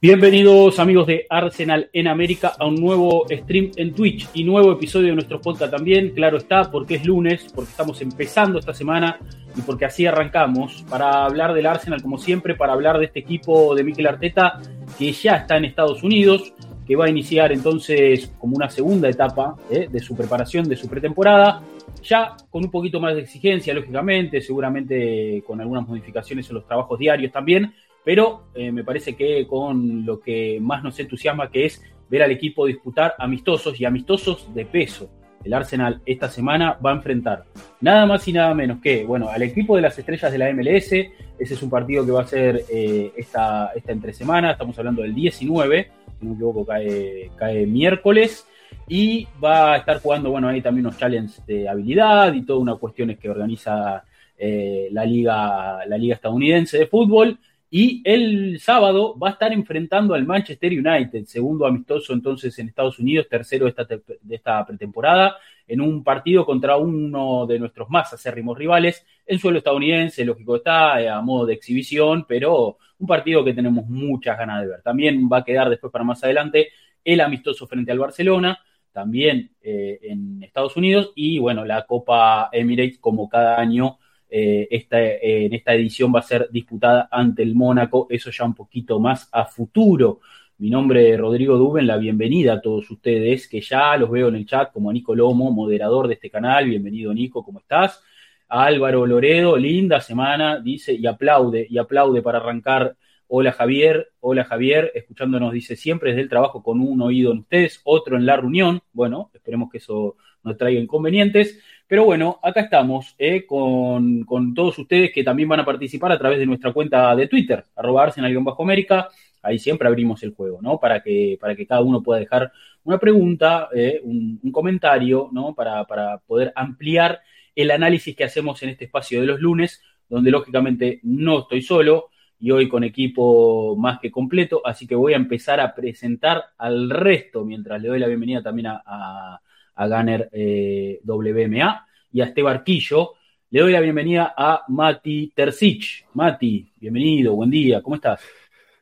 Bienvenidos amigos de Arsenal en América a un nuevo stream en Twitch y nuevo episodio de nuestro podcast también, claro está, porque es lunes, porque estamos empezando esta semana y porque así arrancamos para hablar del Arsenal como siempre, para hablar de este equipo de Mikel Arteta que ya está en Estados Unidos, que va a iniciar entonces como una segunda etapa eh, de su preparación, de su pretemporada, ya con un poquito más de exigencia, lógicamente, seguramente con algunas modificaciones en los trabajos diarios también, pero eh, me parece que con lo que más nos entusiasma que es ver al equipo disputar amistosos y amistosos de peso. El Arsenal esta semana va a enfrentar nada más y nada menos que, bueno, al equipo de las estrellas de la MLS. Ese es un partido que va a ser eh, esta, esta entre semana. Estamos hablando del 19, si no me equivoco, cae, cae miércoles. Y va a estar jugando, bueno, ahí también unos challenges de habilidad y todas unas cuestiones que organiza eh, la, liga, la Liga Estadounidense de Fútbol. Y el sábado va a estar enfrentando al Manchester United, segundo amistoso entonces en Estados Unidos, tercero de esta, de esta pretemporada, en un partido contra uno de nuestros más acérrimos rivales, en suelo estadounidense, lógico está, eh, a modo de exhibición, pero un partido que tenemos muchas ganas de ver. También va a quedar después para más adelante el amistoso frente al Barcelona, también eh, en Estados Unidos, y bueno, la Copa Emirates como cada año eh, esta, eh, en esta edición va a ser disputada ante el Mónaco, eso ya un poquito más a futuro. Mi nombre es Rodrigo Duben, la bienvenida a todos ustedes, que ya los veo en el chat como Nico Lomo, moderador de este canal. Bienvenido Nico, ¿cómo estás? Álvaro Loredo, linda semana, dice, y aplaude, y aplaude para arrancar. Hola Javier, hola Javier, escuchándonos, dice siempre desde el trabajo con un oído en ustedes, otro en la reunión. Bueno, esperemos que eso no traiga inconvenientes. Pero bueno, acá estamos eh, con, con, todos ustedes que también van a participar a través de nuestra cuenta de Twitter, arroba Arsenal-América. Ahí siempre abrimos el juego, ¿no? Para que, para que cada uno pueda dejar una pregunta, eh, un, un, comentario, ¿no? Para, para poder ampliar el análisis que hacemos en este espacio de los lunes, donde lógicamente no estoy solo y hoy con equipo más que completo, así que voy a empezar a presentar al resto mientras le doy la bienvenida también a, a a Gunner eh, WMA y a este barquillo. Le doy la bienvenida a Mati Tercich. Mati, bienvenido, buen día, ¿cómo estás?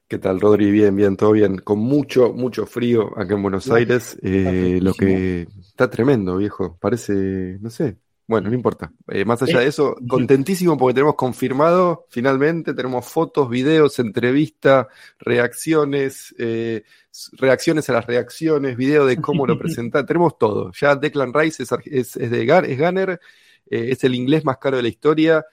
¿Qué tal, Rodri? Bien, bien, todo bien. Con mucho, mucho frío acá en Buenos Aires. Eh, lo que está tremendo, viejo. Parece, no sé, bueno, no importa. Eh, más allá de eso, contentísimo porque tenemos confirmado, finalmente, tenemos fotos, videos, entrevista, reacciones, eh, reacciones a las reacciones, video de cómo lo presenta, tenemos todo. Ya Declan Rice es, es, es de es Gunner, eh, es el inglés más caro de la historia.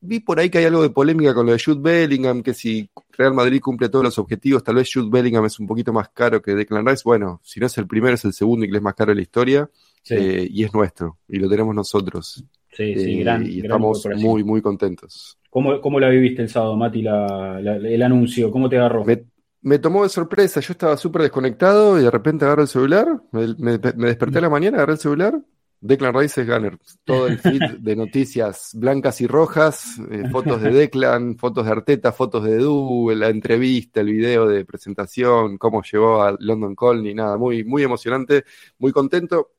Vi por ahí que hay algo de polémica con lo de Jude Bellingham, que si Real Madrid cumple todos los objetivos, tal vez Jude Bellingham es un poquito más caro que Declan Rice. Bueno, si no es el primero, es el segundo inglés más caro de la historia. Sí. Eh, y es nuestro, y lo tenemos nosotros. Sí, sí, eh, gran. Y gran estamos muy, muy contentos. ¿Cómo, ¿Cómo, la viviste el sábado, Mati, la, la, el anuncio? ¿Cómo te agarró? Me, me tomó de sorpresa, yo estaba súper desconectado y de repente agarro el celular, me, me, me desperté a la mañana, agarré el celular, Declan Rice es Gunner. Todo el feed de noticias blancas y rojas, eh, fotos de Declan, fotos de Arteta, fotos de Edu, la entrevista, el video de presentación, cómo llegó a London Colney, nada, muy, muy emocionante, muy contento.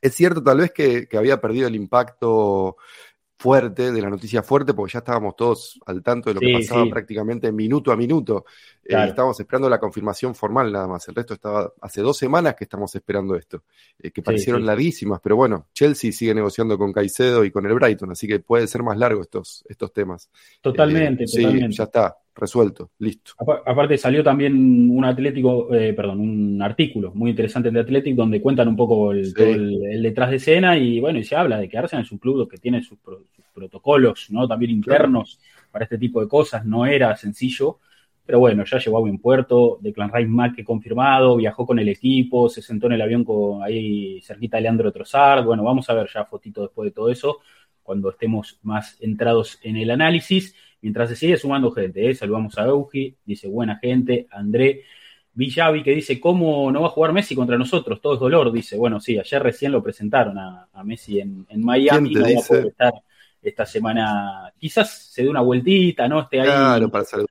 Es cierto tal vez que, que, había perdido el impacto fuerte, de la noticia fuerte, porque ya estábamos todos al tanto de lo Sí, que pasaba sí. prácticamente minuto a minuto. Eh, estábamos esperando la confirmación formal nada más. El resto estaba hace dos semanas que estamos esperando esto, eh, que parecieron sí. larguísimas, pero bueno, Chelsea sigue negociando con Caicedo y con el Brighton, así que puede ser más largo estos, estos temas. Totalmente, Eh, sí, totalmente. ya está, resuelto, listo. Apa- Aparte salió también un Atlético, eh, perdón, un artículo muy interesante de Athletic donde cuentan un poco el, Sí. todo el, el detrás de escena y bueno, y se habla de que Arsenal es un club que tiene sus, pro- sus protocolos, ¿no? También internos para este tipo de cosas, no era sencillo, pero bueno, ya llegó a buen puerto, Declan Rice más que confirmado, viajó con el equipo, se sentó en el avión con ahí cerquita de Leandro Trossard, bueno, vamos a ver ya fotito después de todo eso, cuando estemos más entrados en el análisis. Mientras se sigue sumando gente. ¿eh? Saludamos a Eugi, dice buena gente, André. Villavi que dice, ¿cómo no va a jugar Messi contra nosotros? Todo es dolor, dice. Bueno, sí, ayer recién lo presentaron a, Messi en, Miami, no va a poder estar esta semana. Quizás se dé una vueltita, ¿no? Esté ahí. Claro, para saludar.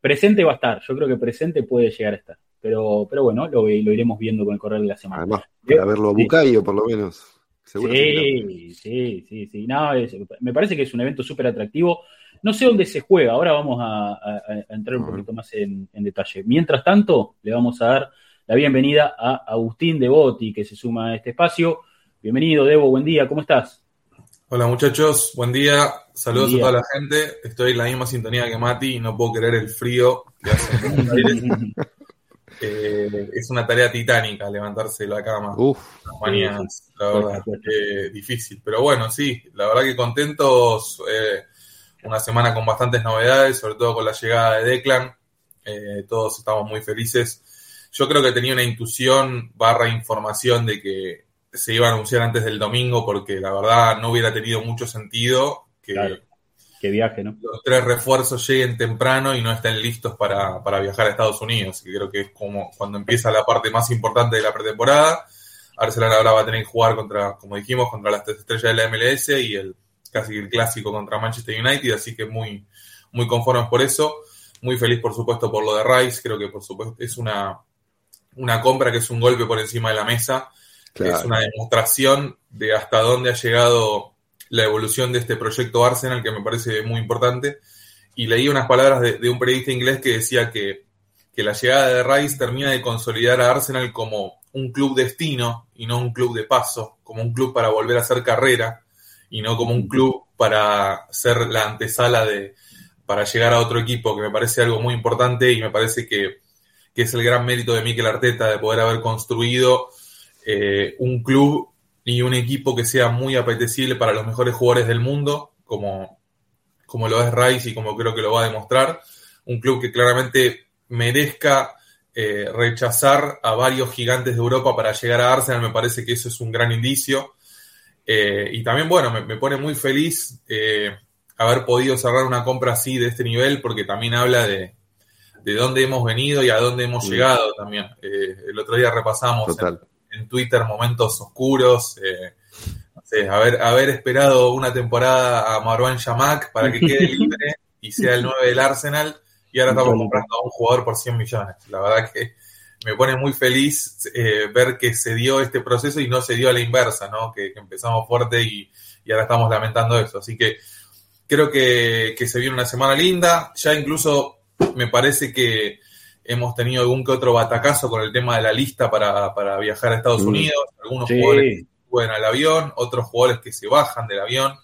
Presente va a estar, yo creo que presente puede llegar a estar. Pero, pero bueno, lo, iremos viendo con el correr de la semana. Además, para verlo a Bucayo, por lo menos. sí, sí, sí, sí. No, me parece que es un evento súper atractivo. No sé dónde se juega, ahora vamos a, entrar un poquito más en, detalle. Mientras tanto, le vamos a dar la bienvenida a Agustín Devoti, que se suma a este espacio. Bienvenido, Debo, buen día, ¿cómo estás? Hola muchachos, buen día, saludos a toda la gente. Estoy en la misma sintonía que Mati y no puedo creer el frío que hace en eh, es una tarea titánica levantarse de la cama. Uf, mañanas, la verdad, difícil. Pero bueno, sí, la verdad que contentos. Eh, una semana con bastantes novedades, sobre todo con la llegada de Declan. Eh, todos estamos muy felices. Yo creo que tenía una intuición barra información de que se iba a anunciar antes del domingo porque la verdad no hubiera tenido mucho sentido que, viaje, ¿no? los tres refuerzos lleguen temprano y no estén listos para, viajar a Estados Unidos. Y creo que es como cuando empieza la parte más importante de la pretemporada. Arsenal ahora va a tener que jugar contra, como dijimos, contra las tres estrellas de la MLS y el casi el clásico contra Manchester United, así que muy, muy conformes por eso. Muy feliz, por supuesto, por lo de Rice. Creo que, por supuesto, es una, una compra que es un golpe por encima de la mesa. Es una demostración de hasta dónde ha llegado la evolución de este proyecto Arsenal, que me parece muy importante. Y leí unas palabras de, un periodista inglés que decía que, que la llegada de Rice termina de consolidar a Arsenal como un club destino y no un club de paso, como un club para volver a hacer carrera y no como un club para ser la antesala de para llegar a otro equipo, que me parece algo muy importante y me parece que, es el gran mérito de Mikel Arteta de poder haber construido eh, un club y un equipo que sea muy apetecible para los mejores jugadores del mundo, como, como lo es Rice y como creo que lo va a demostrar. Un club que claramente merezca eh, rechazar a varios gigantes de Europa para llegar a Arsenal, me parece que eso es un gran indicio. Eh, y también, bueno, me, pone muy feliz eh, haber podido cerrar una compra así de este nivel, porque también habla de, de dónde hemos venido y a dónde hemos llegado también. Eh, el otro día repasamos en, Twitter momentos oscuros, haber, haber esperado una temporada a Marwan Yamak para que quede libre y sea el 9 del Arsenal, y ahora estamos comprando a un jugador por 100 millones. La verdad que me pone muy feliz eh, ver que se dio este proceso y no se dio a la inversa, ¿no? Que, empezamos fuerte y, ahora estamos lamentando eso. Así que creo que, se viene una semana linda. Ya incluso me parece que hemos tenido algún que otro batacazo con el tema de la lista para, viajar a Estados mm. Unidos. Algunos jugadores que suben al avión, otros jugadores que se bajan del avión,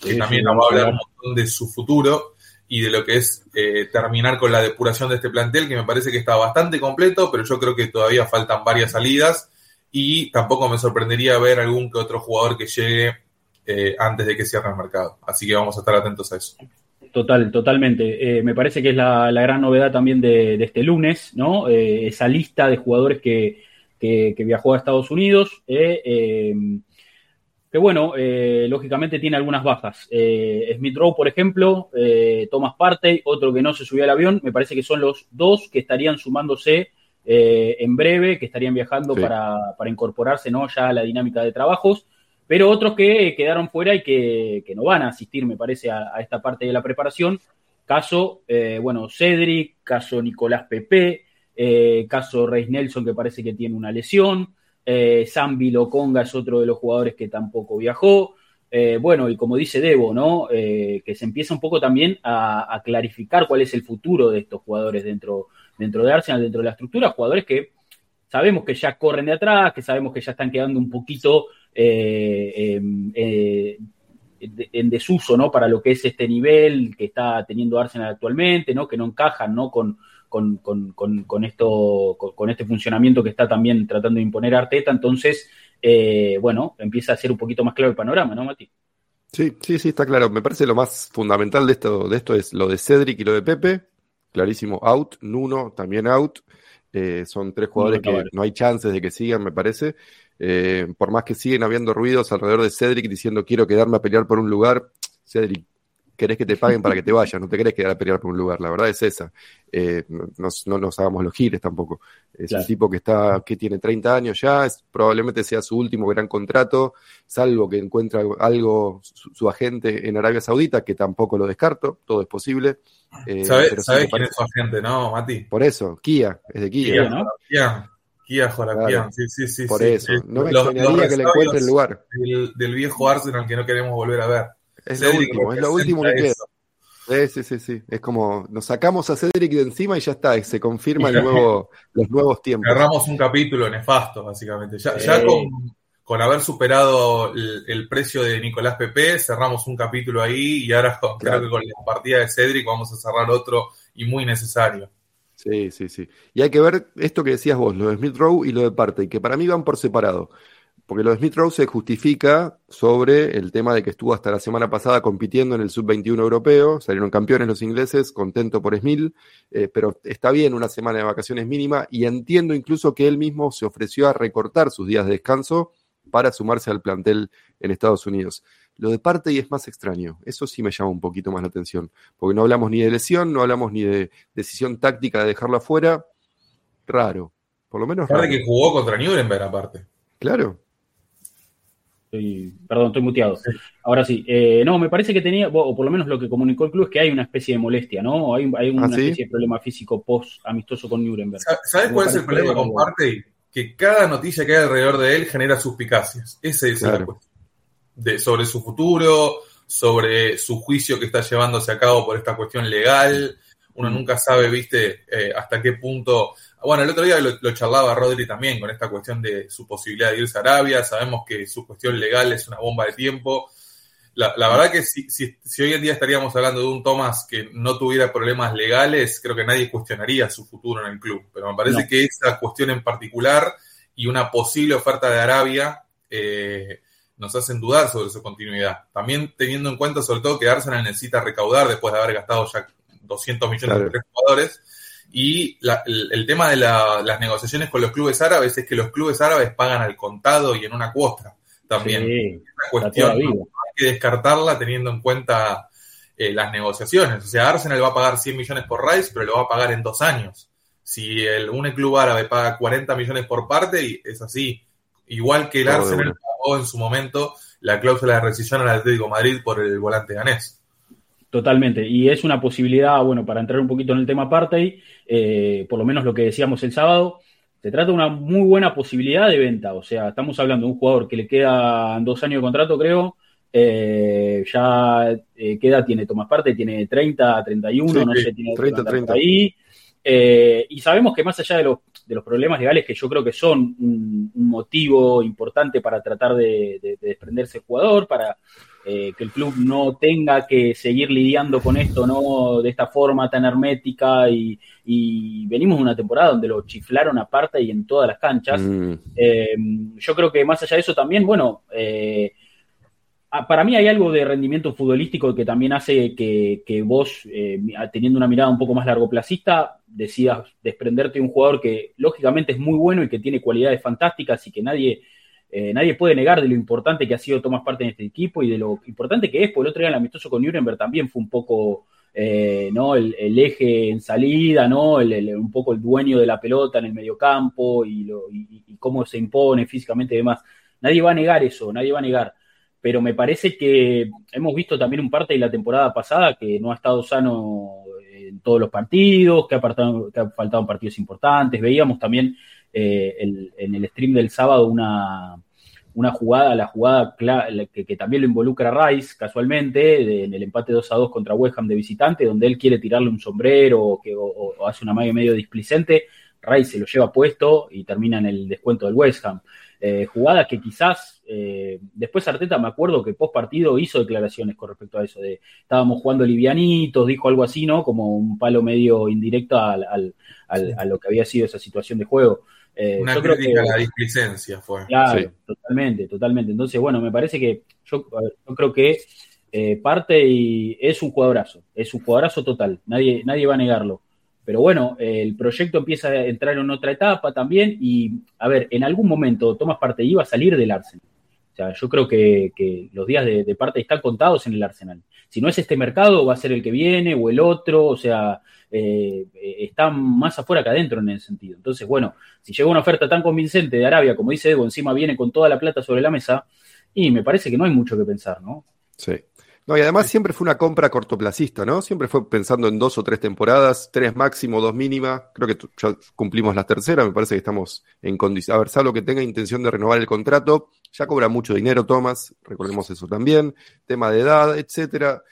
que también nos va a hablar un montón de su futuro y de lo que es eh, terminar con la depuración de este plantel, que me parece que está bastante completo, pero yo creo que todavía faltan varias salidas y tampoco me sorprendería ver algún que otro jugador que llegue eh, antes de que cierre el mercado. Así que vamos a estar atentos a eso. Total, totalmente. Eh, me parece que es la, gran novedad también de, este lunes, ¿no? esa lista de jugadores que, que, viajó a Estados Unidos que bueno, eh, lógicamente tiene algunas bajas. Eh, Smith Rowe, por ejemplo, eh, Thomas Partey, otro que no se subió al avión, me parece que son los dos que estarían sumándose en breve, que estarían viajando para, incorporarse ¿no? ya a la dinámica de trabajos, pero otros que quedaron fuera y que, no van a asistir, me parece, a, esta parte de la preparación. Caso, bueno, Cedric, caso Nicolás Pepe, caso Reis Nelson, que parece que tiene una lesión. Eh, Zambi Loconga es otro de los jugadores que tampoco viajó. Eh, bueno, y como dice Debo, ¿no? Eh, que se empieza un poco también a, clarificar cuál es el futuro de estos jugadores dentro, dentro de Arsenal, dentro de la estructura, jugadores que sabemos que ya corren de atrás, que sabemos que ya están quedando un poquito en desuso, ¿no? Para lo que es este nivel que está teniendo Arsenal actualmente, ¿no? Que no encajan, ¿no? Con, con, con, con, esto, con, este funcionamiento que está también tratando de imponer Arteta. Entonces, eh, bueno, empieza a ser un poquito más claro el panorama, ¿no, Mati? Sí, sí, sí, está claro. Me parece lo más fundamental de esto, de esto es lo de Cedric y lo de Pepe. Clarísimo, out. Nuno también out. Eh, son tres jugadores que no hay chances de que sigan, me parece. Eh, por más que siguen habiendo ruidos alrededor de Cedric diciendo quiero quedarme a pelear por un lugar, Cedric querés que te paguen para que te vayas, no te querés quedar a pelear por un lugar, la verdad es esa. Eh, no, no, nos hagamos los gires tampoco. Es un tipo que está, que tiene 30 años ya, probablemente sea su último gran contrato, salvo que encuentre algo su, agente en Arabia Saudita, que tampoco lo descarto, todo es posible. Eh, ¿Sabes, quién es su agente, no, Mati? Por eso, Kia, es de Kia. Kia, ¿no? Kia. Kia Jorakian, sí, sí, sí. Por eso, no me extrañaría que le encuentre el lugar. Del, del, viejo Arsenal que no queremos volver a ver. Es lo último, es lo último que queda. Sí, sí, sí, sí. Es como nos sacamos a Cedric de encima y ya está, se confirma el nuevo, los nuevos tiempos. Cerramos un capítulo nefasto, básicamente. Ya, ya con, con, haber superado el, precio de Nicolás Pepe, cerramos un capítulo ahí y ahora creo que con la partida de Cedric vamos a cerrar otro y muy necesario. Sí, sí, sí. Y hay que ver esto que decías vos, lo de Smith Rowe y lo de Partey, que para mí van por separado. Porque lo de Smith Rowe se justifica sobre el tema de que estuvo hasta la semana pasada compitiendo en el sub-21 europeo, salieron campeones los ingleses, contento por Smith, eh, pero está bien una semana de vacaciones mínima y entiendo incluso que él mismo se ofreció a recortar sus días de descanso para sumarse al plantel en Estados Unidos. Lo de parte y es más extraño. Eso sí me llama un poquito más la atención. Porque no hablamos ni de lesión, no hablamos ni de decisión táctica de dejarlo afuera. Raro. Por lo menos. Raro. que jugó contra Nuremberg, aparte. Claro. Perdón, estoy muteado. Ahora sí. Eh, no, me parece que tenía, o por lo menos lo que comunicó el club es que hay una especie de molestia, ¿no? Hay, hay una ¿Ah, especie de problema físico post-amistoso con Nuremberg. ¿Sabes cuál es el problema con Partey? Que cada noticia que hay alrededor de él genera suspicacias. Ese es el sobre su futuro, sobre su juicio que está llevándose a cabo por esta cuestión legal. Uno nunca sabe, viste, eh, hasta qué punto. Bueno, el otro día lo, charlaba Rodri también con esta cuestión de su posibilidad de irse a Arabia. Sabemos que su cuestión legal es una bomba de tiempo. La, verdad que si, si, hoy en día estaríamos hablando de un Thomas que no tuviera problemas legales, creo que nadie cuestionaría su futuro en el club. Pero me parece que esa cuestión en particular y una posible oferta de Arabia eh, nos hacen dudar sobre su continuidad. También teniendo en cuenta sobre todo que Arsenal necesita recaudar después de haber gastado ya 200 millones de tres jugadores. Y el, tema de las negociaciones con los clubes árabes es que los clubes árabes pagan al contado y en una cuota también. Sí, cuestión hay que descartarla teniendo en cuenta eh, las negociaciones. O sea, Arsenal va a pagar 100 millones por Rice, pero lo va a pagar en dos años. Si el, un club árabe paga 40 millones por parte, es así. Igual que el Arsenal pagó en su momento la cláusula de rescisión al Atlético Madrid por el volante ganés. Totalmente, y es una posibilidad, bueno, para entrar un poquito en el tema aparte, eh, por lo menos lo que decíamos el sábado, se trata de una muy buena posibilidad de venta, o sea, estamos hablando de un jugador que le quedan dos años de contrato, creo, eh, ya eh, queda, tiene Tomás Parte, tiene 30, 31, no sé, tiene 30, 30. ahí, eh, y sabemos que más allá de los, de los, problemas legales, que yo creo que son un, motivo importante para tratar de, desprenderse el jugador, para eh, que el club no tenga que seguir lidiando con esto no de esta forma tan hermética y, venimos de una temporada donde lo chiflaron aparte y en todas las canchas. Mm. Eh, yo creo que más allá de eso también, bueno, Ah, para mí hay algo de rendimiento futbolístico que también hace que, vos, eh, teniendo una mirada un poco más largoplacista, decidas desprenderte de un jugador que lógicamente es muy bueno y que tiene cualidades fantásticas y que nadie, eh, nadie puede negar de lo importante que ha sido Tomás parte en este equipo y de lo importante que es, porque el otro día el amistoso con Nuremberg también fue un poco eh, ¿no? El, eje en salida, ¿no? un poco el dueño de la pelota en el mediocampo y, lo, y cómo se impone físicamente y demás. Nadie va a negar eso, nadie va a negar pero me parece que hemos visto también un parte de la temporada pasada que no ha estado sano en todos los partidos, que ha, que ha faltado partidos importantes. Veíamos también eh, en el stream del sábado una, una jugada, la jugada que, también lo involucra a Rice casualmente, en el empate 2 a 2 contra West Ham de visitante, donde él quiere tirarle un sombrero o, que, hace una magia medio displicente. Rice se lo lleva puesto y termina en el descuento del West Ham. Eh, jugadas que quizás eh, después Arteta me acuerdo que post partido hizo declaraciones con respecto a eso de estábamos jugando livianitos, dijo algo así, ¿no? Como un palo medio indirecto al, a lo que había sido esa situación de juego. Eh, Una crítica a la displicencia fue. Claro, totalmente, totalmente. Entonces, bueno, me parece que yo, yo creo que parte y es un jugadorazo, es un jugadorazo total, nadie, nadie va a negarlo. Pero bueno, el proyecto empieza a entrar en otra etapa también y, a ver, en algún momento Tomás Parte iba a salir del Arsenal. Sea, yo creo que, los días de, parte están contados en el Arsenal. Si no es este mercado, va a ser el que viene o el otro, o sea, eh, está más afuera que adentro en ese sentido. Entonces, bueno, si llega una oferta tan convincente de Arabia, como dice Evo, encima viene con toda la plata sobre la mesa, y me parece que no hay mucho que pensar, ¿no? Sí. No, y además siempre fue una compra cortoplacista, ¿no? Siempre fue pensando en dos o tres temporadas, tres máximo, dos mínima. Creo que ya cumplimos la tercera, me parece que estamos en condición. A ver, salvo que tenga intención de renovar el contrato, ya cobra mucho dinero, Thomas, recordemos eso también, tema de edad, etcétera.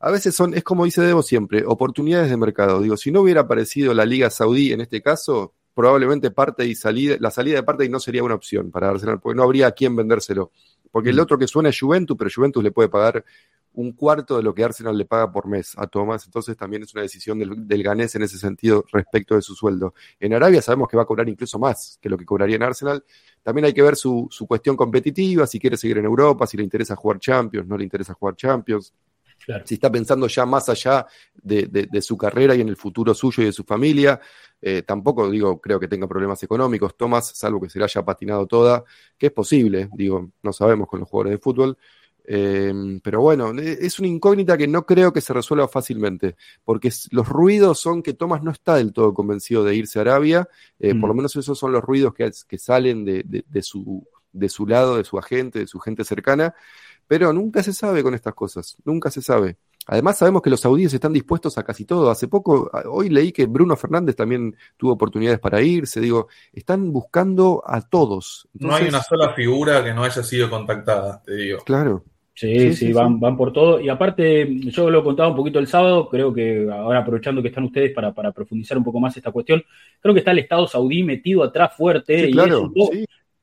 A veces son, es como dice Debo siempre, oportunidades de mercado. Digo, si no hubiera aparecido la Liga Saudí en este caso, probablemente parte y salida, la salida de parte y no sería una opción para Arsenal, porque no habría a quién vendérselo. Porque el mm. otro que suena es Juventus, pero Juventus le puede pagar un cuarto de lo que Arsenal le paga por mes a Thomas, entonces también es una decisión del, ganés en ese sentido respecto de su sueldo. En Arabia sabemos que va a cobrar incluso más que lo que cobraría en Arsenal. También hay que ver su, cuestión competitiva, si quiere seguir en Europa, si le interesa jugar Champions, no le interesa jugar Champions. Si está pensando ya más allá de, su carrera y en el futuro suyo y de su familia, eh, tampoco digo, creo que tenga problemas económicos, Thomas, salvo que se le haya patinado toda, que es posible, digo, no sabemos con los jugadores de fútbol, Em, pero bueno, e, es una incógnita que no creo que se resuelva fácilmente, porque los ruidos son que Thomas no está del todo convencido de irse a Arabia, eh, por lo mm. menos esos son los ruidos que, que salen de, su, de su lado, de su agente, de su gente cercana, pero nunca se sabe con estas cosas, nunca se sabe. Además sabemos que los saudíes están dispuestos a casi todo. Hace poco, hoy leí que Bruno Fernández también tuvo oportunidades para irse. Digo, están buscando a todos. no hay una sola figura que no haya sido contactada, te digo. Claro. Sí, sí, van, van por todo. Y aparte, yo lo contaba un poquito el sábado, creo que ahora aprovechando que están ustedes para, para profundizar un poco más esta cuestión, creo que está el Estado saudí metido atrás fuerte. y es, un poco,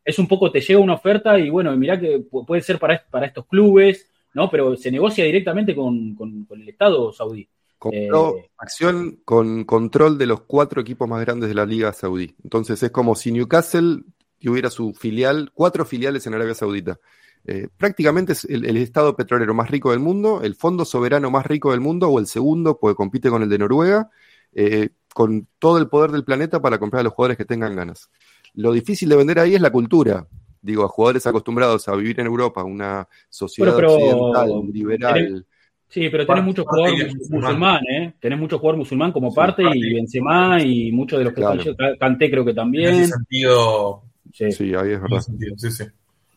es un poco, te llega una oferta y bueno, mirá que puede ser para, para estos clubes, ¿no? Pero se negocia directamente con, el Estado saudí. Eh, acción con control de los cuatro equipos más grandes de la Liga Saudí. Entonces es como si Newcastle tuviera su filial, cuatro filiales en Arabia Saudita. Eh, prácticamente es el, estado petrolero más rico del mundo, el fondo soberano más rico del mundo, o el segundo, porque compite con el de Noruega, eh, con todo el poder del planeta para comprar a los jugadores que tengan ganas. Lo difícil de vender ahí es la cultura. Digo, a jugadores acostumbrados a vivir en Europa, una sociedad occidental, liberal. sí, pero tenés muchos jugadores musulmán, ¿eh? Tenés muchos jugadores musulmán como parte, y Benzema y muchos de los que claro. Canté creo que también. En ese sentido, sí, sí ahí es verdad. sí, sí.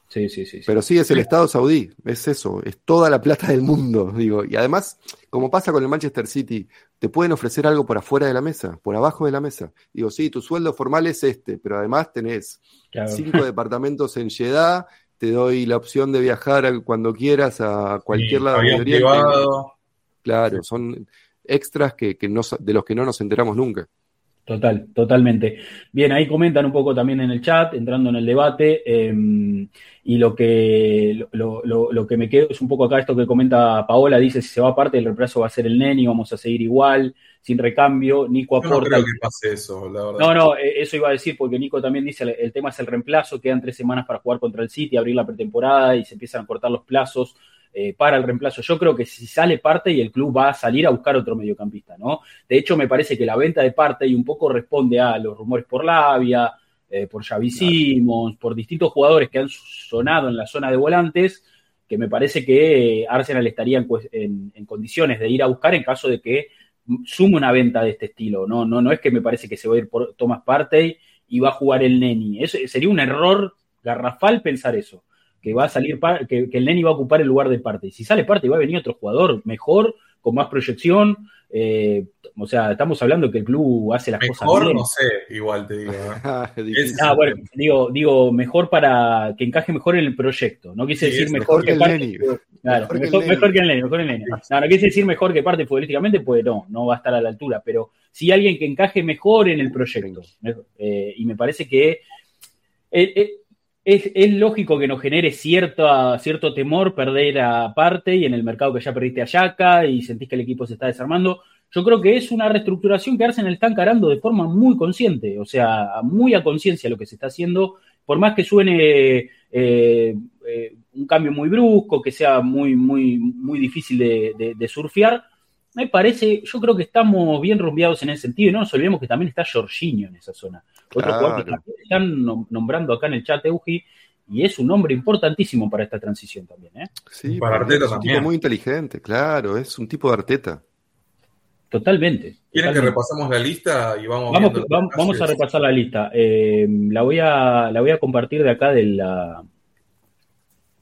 Sí, sí, sí, Pero sí, es el Estado saudí, es eso, es toda la plata del mundo, digo. Y además, como pasa con el Manchester City, te pueden ofrecer algo por afuera de la mesa, por abajo de la mesa. Digo, sí, tu sueldo formal es este, pero además tenés cinco departamentos en Jeddah, te doy la opción de viajar cuando quieras a cualquier lado de privado. Claro, son extras que, que no, de los que no nos enteramos nunca. Total, totalmente. Bien, ahí comentan un poco también en el chat, entrando en el debate, em, y lo que, lo, lo, que me quedo es un poco acá esto que comenta Paola, dice si se va aparte, el reemplazo va a ser el Neni, vamos a seguir igual, sin recambio, Nico aporta... no creo que pase eso, la verdad. No, no, e, eso iba a decir, porque Nico también dice, el tema es el reemplazo, quedan tres semanas para jugar contra el City, abrir la pretemporada y se empiezan a cortar los plazos, eh, para el reemplazo. Yo creo que si sale parte y el club va a salir a buscar otro mediocampista, ¿no? De hecho, me parece que la venta de parte y un poco responde a los rumores por Labia, eh, por Xavi Simons, por distintos jugadores que han sonado en la zona de volantes, que me parece que Arsenal estaría en, condiciones de ir a buscar en caso de que sume una venta de este estilo. No, no, no es que me parece que se va a ir por Thomas Partey y va a jugar el Neni. Eso sería un error garrafal pensar eso que va a salir, que, el Neni va a ocupar el lugar de parte. Y si sale parte, va a venir otro jugador mejor, con más proyección. Eh, o sea, estamos hablando que el club hace las cosas bien. no sé, igual te digo. ¿eh? ah, bueno, digo, digo, mejor para que encaje mejor en el proyecto. No quise decir mejor, que, parte. Claro, mejor, que el Neni, mejor el Neni. No, no quise decir mejor que parte futbolísticamente, pues no, no va a estar a la altura. Pero sí alguien que encaje mejor en el proyecto. Eh, y me parece que es, lógico que nos genere cierto, cierto temor perder a parte y en el mercado que ya perdiste a Yaka y sentís que el equipo se está desarmando. Yo creo que es una reestructuración que Arsenal está encarando de forma muy consciente, o sea, muy a conciencia lo que se está haciendo, por más que suene eh, eh, un cambio muy brusco, que sea muy, muy, muy difícil de, surfear, me parece, yo creo que estamos bien rumbeados en ese sentido, y no nos olvidemos que también está Jorginho en esa zona. Otro que están nombrando acá en el chat, Eugi, y es un nombre importantísimo para esta transición también. ¿eh? Sí, para Arteta es un tipo muy inteligente, claro, es un tipo de Arteta. Totalmente. ¿Quieren que repasemos la lista y vamos Vamos, vamos, a repasar la lista. Eh, la, voy a, la voy a compartir de acá de la...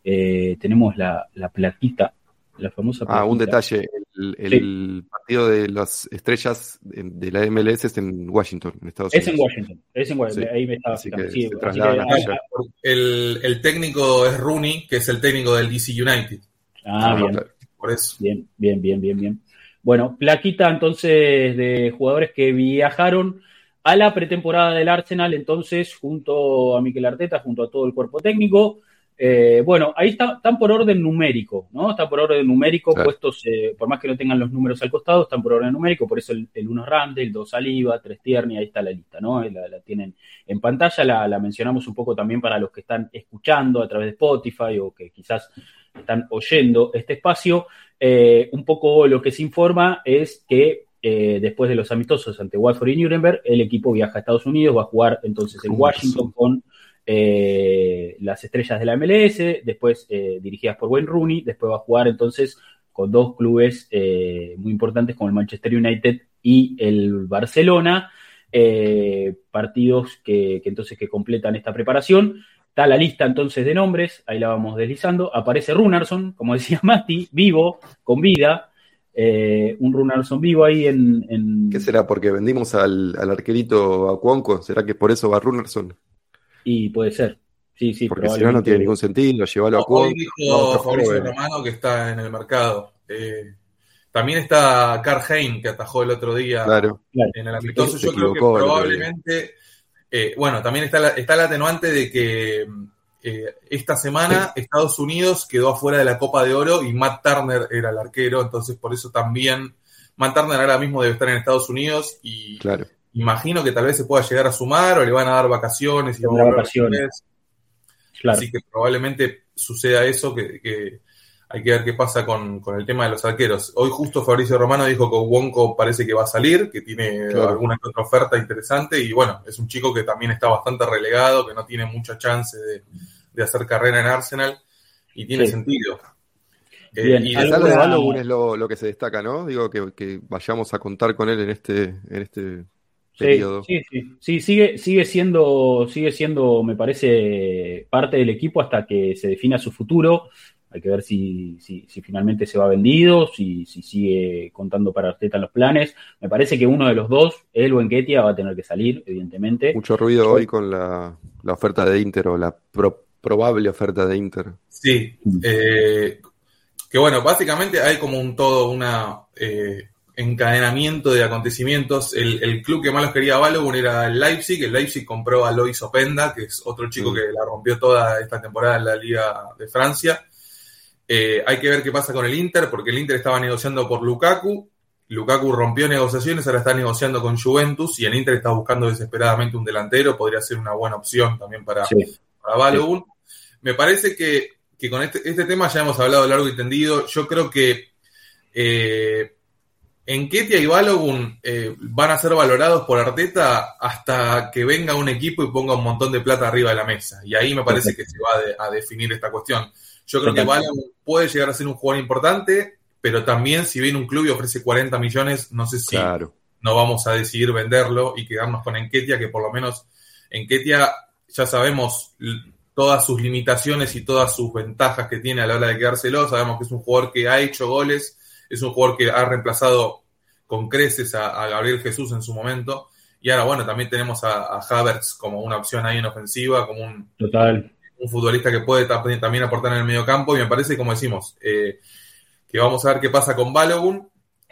Eh, tenemos la, la plaquita la famosa. Ah, un detalle. El, partido de las estrellas de la MLS es en Washington, en Estados Unidos. Es en Washington. Es en Washington. Ahí me estaba el, el, técnico es Rooney, que es el técnico del DC United. Ah, ah bien. Por eso. Bien, bien, bien, bien, bien. Bueno, plaquita entonces de jugadores que viajaron a la pretemporada del Arsenal, entonces, junto a Miquel Arteta, junto a todo el cuerpo técnico. Eh, bueno, ahí está, están por orden numérico, ¿no? Están por orden numérico, puestos, eh, por más que no tengan los números al costado, están por orden numérico, por eso el, 1 Rande, el 2 Saliva, 3 Tierney, ahí está la lista, ¿no? La, tienen en pantalla, la, mencionamos un poco también para los que están escuchando a través de Spotify o que quizás están oyendo este espacio. Eh, un poco lo que se informa es que después de los amistosos ante Watford y Nuremberg, el equipo viaja a Estados Unidos, va a jugar entonces en Washington con eh, las estrellas de la MLS, después eh, dirigidas por Wayne Rooney, después va a jugar entonces con dos clubes eh, muy importantes como el Manchester United y el Barcelona, partidos que, entonces que completan esta preparación. Está la lista entonces de nombres, ahí la vamos deslizando. Aparece Runarson, como decía Mati, vivo, con vida. un Runarson vivo ahí en, ¿Qué será? ¿Porque vendimos al, al arquerito a Cuonco? ¿Será que por eso va Runarson? Y puede ser. Sí, sí, Porque si no, no tiene ningún sentido llevarlo a Hoy dijo Fabricio Romano que está en el mercado. Eh, también está Carl Hein, que atajó el otro día en el amistoso. Yo creo que probablemente. Eh, bueno, también está la, está el atenuante de que eh, esta semana Estados Unidos quedó afuera de la Copa de Oro y Matt Turner era el arquero, entonces por eso también Matt Turner ahora mismo debe estar en Estados Unidos y claro imagino que tal vez se pueda llegar a sumar o le van a dar vacaciones. Y vacaciones. Así que probablemente suceda eso, que, hay que ver qué pasa con, el tema de los arqueros. Hoy justo Fabricio Romano dijo que Wonko parece que va a salir, que tiene alguna otra oferta interesante y bueno, es un chico que también está bastante relegado, que no tiene mucha chance de, hacer carrera en Arsenal y tiene sentido. Eh, y de Balogun es lo, que se destaca, ¿no? Digo que, que, vayamos a contar con él en este, en este Sí, sí, sí, sigue, sigue siendo, sigue siendo, me parece, parte del equipo hasta que se defina su futuro. Hay que ver si, si, finalmente se va vendido, si, si sigue contando para Arteta en los planes. Me parece que uno de los dos, él o Enquetia, va a tener que salir, evidentemente. Mucho ruido hoy con la, oferta de Inter o la probable oferta de Inter. Sí, eh, que bueno, básicamente hay como un todo, una eh, encadenamiento de acontecimientos. El, club que más los quería a Balogun era el Leipzig. El Leipzig compró a Lois Openda, que es otro chico mm. que la rompió toda esta temporada en la Liga de Francia. Eh, hay que ver qué pasa con el Inter, porque el Inter estaba negociando por Lukaku. Lukaku rompió negociaciones, ahora está negociando con Juventus y el Inter está buscando desesperadamente un delantero. Podría ser una buena opción también para, Balogun. Me parece que, con este, este, tema ya hemos hablado largo y tendido. Yo creo que eh, en Ketia y Balogun eh, van a ser valorados por Arteta hasta que venga un equipo y ponga un montón de plata arriba de la mesa. Y ahí me parece que se va a, definir esta cuestión. Yo creo que Balogun puede llegar a ser un jugador importante, pero también si viene un club y ofrece 40 millones, no sé si no vamos a decidir venderlo y quedarnos con Enquetia, que por lo menos Enquetia ya sabemos todas sus limitaciones y todas sus ventajas que tiene a la hora de quedárselo. Sabemos que es un jugador que ha hecho goles es un jugador que ha reemplazado con creces a, Gabriel Jesús en su momento. Y ahora, bueno, también tenemos a, Havertz como una opción ahí en ofensiva, como un, Total. un futbolista que puede también aportar en el medio campo. Y me parece, como decimos, eh, que vamos a ver qué pasa con Balogun.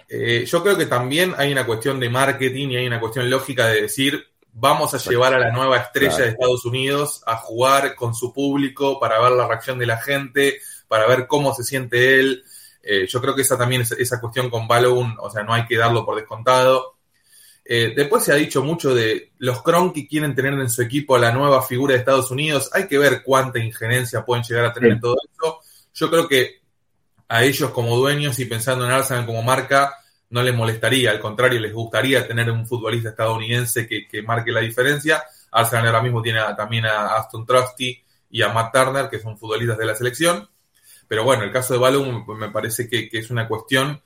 Eh, yo creo que también hay una cuestión de marketing y hay una cuestión lógica de decir, vamos a llevar a la nueva estrella de Estados Unidos a jugar con su público para ver la reacción de la gente, para ver cómo se siente él. Eh, yo creo que esa también es esa cuestión con Balogun, o sea, no hay que darlo por descontado. Eh, después se ha dicho mucho de los Kroenke quieren tener en su equipo a la nueva figura de Estados Unidos. Hay que ver cuánta injerencia pueden llegar a tener en todo eso. Yo creo que a ellos como dueños y pensando en Arsenal como marca, no les molestaría, al contrario, les gustaría tener un futbolista estadounidense que, marque la diferencia. Arsenal ahora mismo tiene también a Aston Trusty y a Matt Turner, que son futbolistas de la selección. Pero bueno, el caso de Balogun me parece que, es una cuestión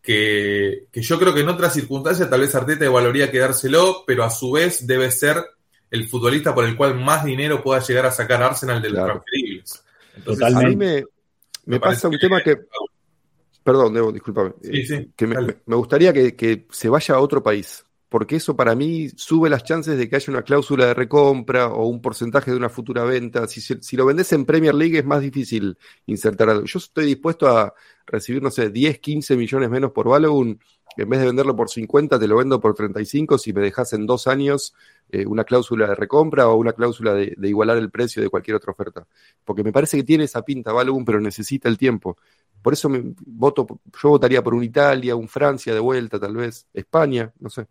que, yo creo que en otras circunstancias tal vez Arteta evaluaría quedárselo, pero a su vez debe ser el futbolista por el cual más dinero pueda llegar a sacar Arsenal de los transferibles. Entonces, a mí me, pasa un tema que... Perdón, Debo, discúlpame. Eh, que me, gustaría que, se vaya a otro país porque eso para mí sube las chances de que haya una cláusula de recompra o un porcentaje de una futura venta. Si, lo vendes en Premier League es más difícil insertar algo. Yo estoy dispuesto a recibir, no sé, 10, 15 millones menos por Balogun. En vez de venderlo por 50, te lo vendo por 35 si me dejas en dos años eh, una cláusula de recompra o una cláusula de, igualar el precio de cualquier otra oferta. Porque me parece que tiene esa pinta Balogun, pero necesita el tiempo. Por eso voto, yo votaría por un Italia, un Francia de vuelta, tal vez, España, no sé.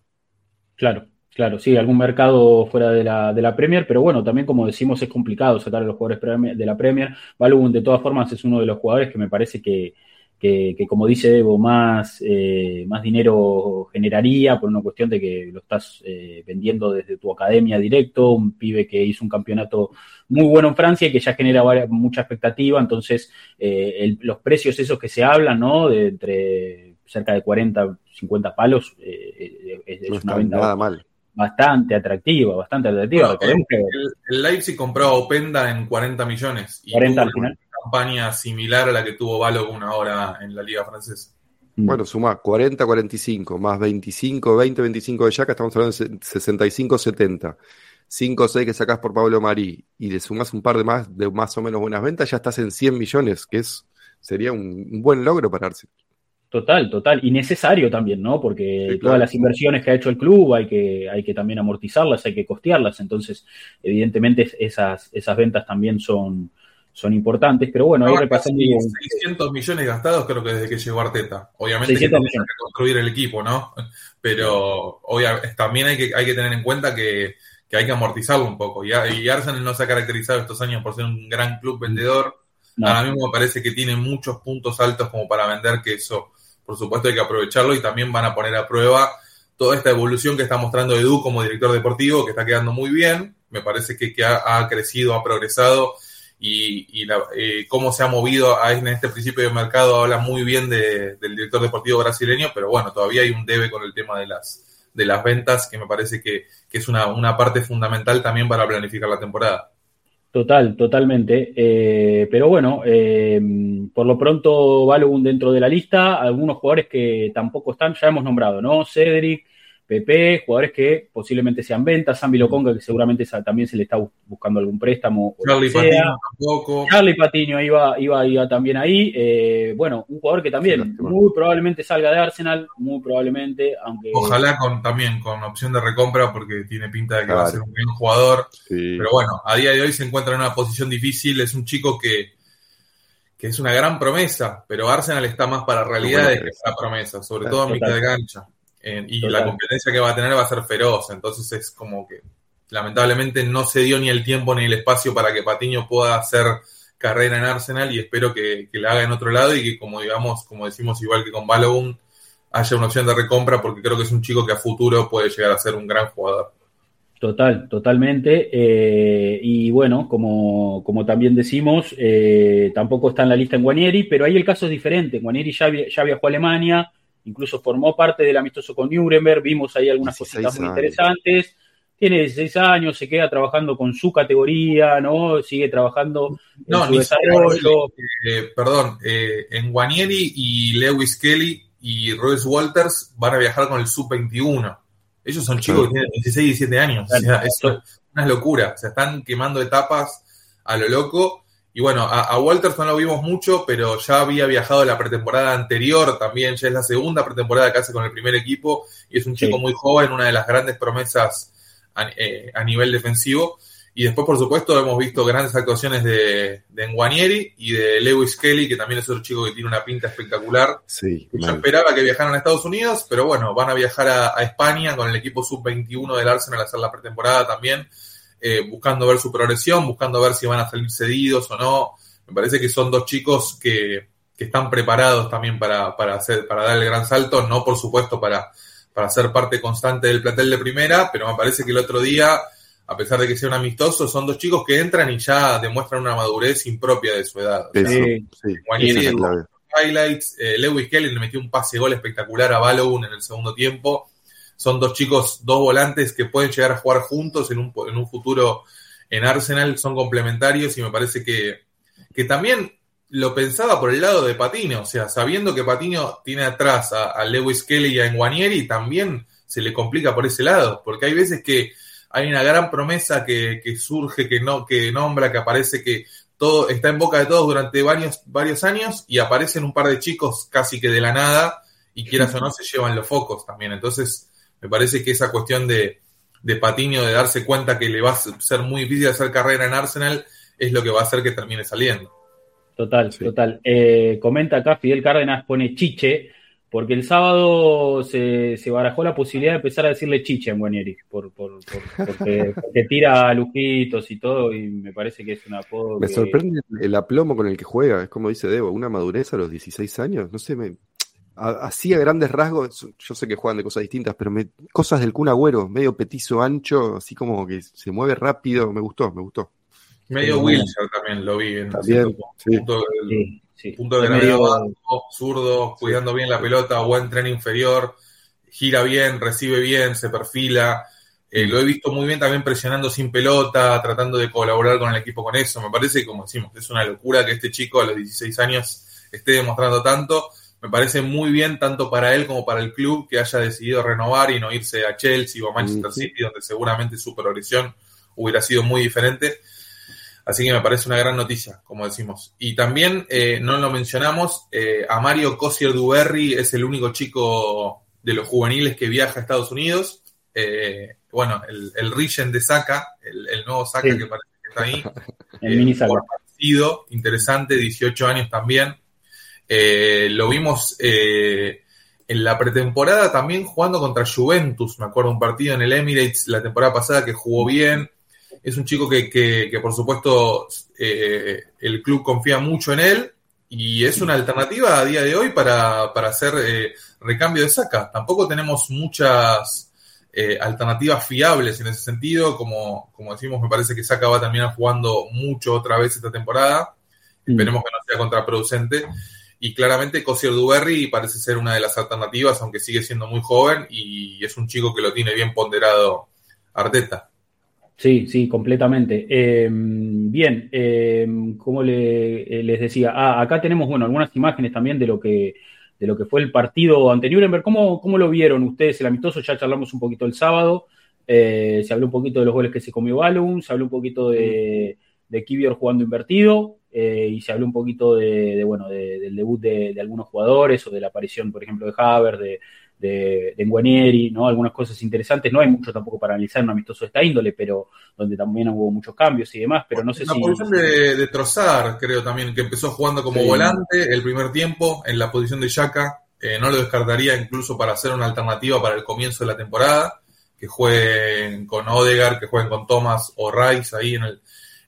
Claro, claro, sí, algún mercado fuera de la, de la Premier, pero bueno, también como decimos es complicado sacar a los jugadores de la Premier. Balogun de todas formas es uno de los jugadores que me parece que, que, como dice Evo, más, eh, más dinero generaría por una cuestión de que lo estás eh, vendiendo desde tu academia directo, un pibe que hizo un campeonato muy bueno en Francia y que ya genera mucha expectativa, entonces eh, los precios esos que se hablan, ¿no? De entre cerca de 40, 50 palos, eh, eh, es una venta nada mal. bastante atractiva, bastante atractiva. el, Leipzig compró a Openda en 40 millones. Y 40 al final. Una campaña similar a la que tuvo Balogun ahora en la Liga Francesa. Mm. Bueno, suma 40, 45, más 25, 20, 25 de Yaca, estamos hablando de 65, 70. 5 o 6 que sacás por Pablo Marí y le sumas un par de más de más o menos buenas ventas, ya estás en 100 millones, que es sería un, buen logro para Arsenal. Total, total. Y necesario también, ¿no? Porque todas las inversiones que ha hecho el club hay que, hay que también amortizarlas, hay que costearlas. Entonces, evidentemente, esas, esas ventas también son, son importantes. Pero bueno, ahí repasando. 600 millones gastados, creo que desde que llegó Arteta. Obviamente, que tiene que reconstruir el equipo, ¿no? Pero también hay que, hay que tener en cuenta que, hay que amortizarlo un poco. Y, y Arsenal no se ha caracterizado estos años por ser un gran club vendedor. Ahora mismo me parece que tiene muchos puntos altos como para vender que eso por supuesto hay que aprovecharlo y también van a poner a prueba toda esta evolución que está mostrando Edu como director deportivo, que está quedando muy bien, me parece que, ha, crecido, ha progresado y, eh, cómo se ha movido en este principio de mercado habla muy bien del director deportivo brasileño, pero bueno, todavía hay un debe con el tema de las, de las ventas que me parece que, es una, una parte fundamental también para planificar la temporada. Total, totalmente. Eh, pero bueno, eh, por lo pronto Balogun dentro de la lista, algunos jugadores que tampoco están, ya hemos nombrado, ¿no? Cedric, PP, jugadores que posiblemente sean ventas, Sambi Loconga, que seguramente también se le está buscando algún préstamo. Charlie Patiño tampoco. Charlie Patiño iba, iba, iba también ahí. Eh, bueno, un jugador que también muy probablemente salga de Arsenal, muy probablemente, aunque. Ojalá con también con opción de recompra, porque tiene pinta de que va a ser un buen jugador. Pero bueno, a día de hoy se encuentra en una posición difícil, es un chico que que es una gran promesa, pero Arsenal está más para realidades que esa promesa, sobre todo en mitad de cancha y la competencia que va a tener va a ser feroz. Entonces es como que lamentablemente no se dio ni el tiempo ni el espacio para que Patiño pueda hacer carrera en Arsenal y espero que, la haga en otro lado y que como digamos, como decimos igual que con Balogun, haya una opción de recompra porque creo que es un chico que a futuro puede llegar a ser un gran jugador. Total, totalmente. Eh, y bueno, como, como también decimos, eh, tampoco está en la lista en Guanieri, pero ahí el caso es diferente. Guanieri ya, ya viajó a Alemania, incluso formó parte del amistoso con Nuremberg, vimos ahí algunas cositas muy interesantes. Tiene 16 años, se queda trabajando con su categoría, ¿no? Sigue trabajando en su desarrollo. Eh, perdón, eh, en Guanieri y Lewis Kelly y Royce Walters van a viajar con el Sub-21. Ellos son chicos que tienen 16 y 17 años. o sea, es una locura. Se están quemando etapas a lo loco y bueno, a, Walters no lo vimos mucho, pero ya había viajado la pretemporada anterior también, ya es la segunda pretemporada que hace con el primer equipo y es un chico muy joven, una de las grandes promesas eh, a, nivel defensivo. Y después, por supuesto, hemos visto grandes actuaciones de, de y de Lewis Kelly, que también es otro chico que tiene una pinta espectacular. Sí, Yo esperaba que viajaran a Estados Unidos, pero bueno, van a viajar a, a España con el equipo sub-21 del Arsenal a hacer la pretemporada también. Eh, buscando ver su progresión, buscando ver si van a salir cedidos o no. Me parece que son dos chicos que, están preparados también para, para, hacer, para dar el gran salto, no por supuesto para, para ser parte constante del platel de primera, pero me parece que el otro día a pesar de que sea un amistoso, son dos chicos que entran y ya demuestran una madurez impropia de su edad. sí, sí, highlights, eh, Lewis Kelly le metió un pase gol espectacular a Balogun en el segundo tiempo. Son dos chicos, dos volantes que pueden llegar a jugar juntos en un, en un futuro en Arsenal, son complementarios y me parece que, que también lo pensaba por el lado de Patino, o sea, sabiendo que Patino tiene atrás a, Lewis Kelly y a Enguanieri, también se le complica por ese lado, porque hay veces que hay una gran promesa que, surge, que, no, que nombra, que aparece, que todo está en boca de todos durante varios, varios años y aparecen un par de chicos casi que de la nada y quieras o no se llevan los focos también. Entonces, me parece que esa cuestión de, de Patiño, de darse cuenta que le va a ser muy difícil hacer carrera en Arsenal, es lo que va a hacer que termine saliendo. Total, total. Eh, comenta acá, Fidel Cárdenas pone chiche, porque el sábado se, barajó la posibilidad de empezar a decirle chiche en Guanieri, por, por, porque, tira lujitos y todo, y me parece que es un apodo. Me sorprende el aplomo con el que juega, es como dice Debo, una madurez a los 16 años, no sé, me, así a grandes rasgos, yo sé que juegan de cosas distintas, pero me, cosas del Kun Agüero, medio petizo ancho, así como que se mueve rápido, me gustó, me gustó. Medio Wilson también lo vi en también, punto, punto de gravedad zurdo, cuidando bien la pelota, buen tren inferior, gira bien, recibe bien, se perfila. Eh, lo he visto muy bien también presionando sin pelota, tratando de colaborar con el equipo con eso. Me parece como decimos, es una locura que este chico a los 16 años esté demostrando tanto me parece muy bien tanto para él como para el club que haya decidido renovar y no irse a Chelsea o a Manchester City, donde seguramente su progresión hubiera sido muy diferente. Así que me parece una gran noticia, como decimos. Y también, eh, no lo mencionamos, eh, a Mario Cosier Duberry es el único chico de los juveniles que viaja a Estados Unidos. Eh, bueno, el, el de Saca, el, nuevo Saca que parece que está ahí. el mini Saca. interesante, 18 años también. Eh, lo vimos eh, en la pretemporada también jugando contra Juventus, me acuerdo un partido en el Emirates la temporada pasada que jugó bien. Es un chico que, que, por supuesto eh, el club confía mucho en él y es una alternativa a día de hoy para, para hacer recambio de saca. Tampoco tenemos muchas alternativas fiables en ese sentido, como, como decimos, me parece que Saca va a terminar jugando mucho otra vez esta temporada. Mm. Esperemos que no sea contraproducente y claramente Cosier Duberry parece ser una de las alternativas, aunque sigue siendo muy joven y es un chico que lo tiene bien ponderado Arteta. Sí, sí, completamente. Em, bien, em, como le, les decía, ah, acá tenemos bueno algunas imágenes también de lo que de lo que fue el partido ante Nuremberg. ¿Cómo, cómo lo vieron ustedes el amistoso? Ya charlamos un poquito el sábado. Eh, se habló un poquito de los goles que se comió Balloon, se habló un poquito de, de jugando invertido. Eh, y se habló un poquito de, bueno, del debut de, algunos jugadores o de la aparición, por ejemplo, de Haber, de, de, de ¿no? Algunas cosas interesantes. No hay mucho tampoco para analizar un amistoso de esta índole, pero donde también hubo muchos cambios y demás, pero no sé la si... La posición de, de Trozar, creo también, que empezó jugando como volante el primer tiempo en la posición de Yaka. Eh, no lo descartaría incluso para hacer una alternativa para el comienzo de la temporada, que jueguen con Odegar, que jueguen con Thomas o Rice ahí en el,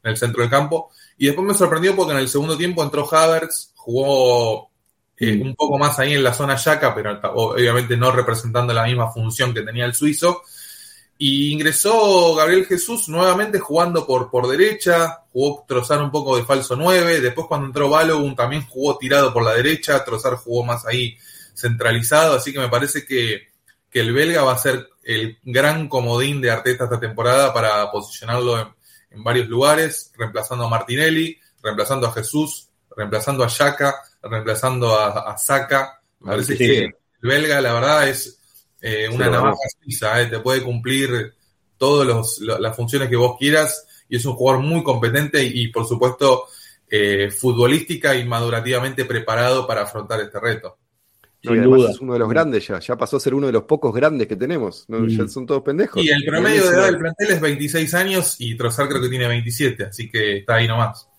en el centro del campo. Y después me sorprendió porque en el segundo tiempo entró Havertz, jugó eh, un poco más ahí en la zona yaca, pero obviamente no representando la misma función que tenía el suizo. Y ingresó Gabriel Jesús nuevamente jugando por, por derecha, jugó Trozar un poco de falso 9, después cuando entró Balogun también jugó tirado por la derecha, Trozar jugó más ahí centralizado, así que me parece que, que el belga va a ser el gran comodín de Arteta esta temporada para posicionarlo en, en varios lugares, reemplazando a Martinelli, reemplazando a Jesús, reemplazando a Yaka, reemplazando a, a Saka. Me parece que el belga, la verdad, es eh, una navaja suiza, eh, te puede cumplir todas las funciones que vos quieras y es un jugador muy competente y, por supuesto, eh, futbolística y madurativamente preparado para afrontar este reto es uno de los grandes ya, ya pasó a ser uno de los pocos grandes que tenemos. Ya son todos pendejos. Y el promedio de edad del plantel es 26 años y Trozar creo que tiene 27, así que está ahí nomás.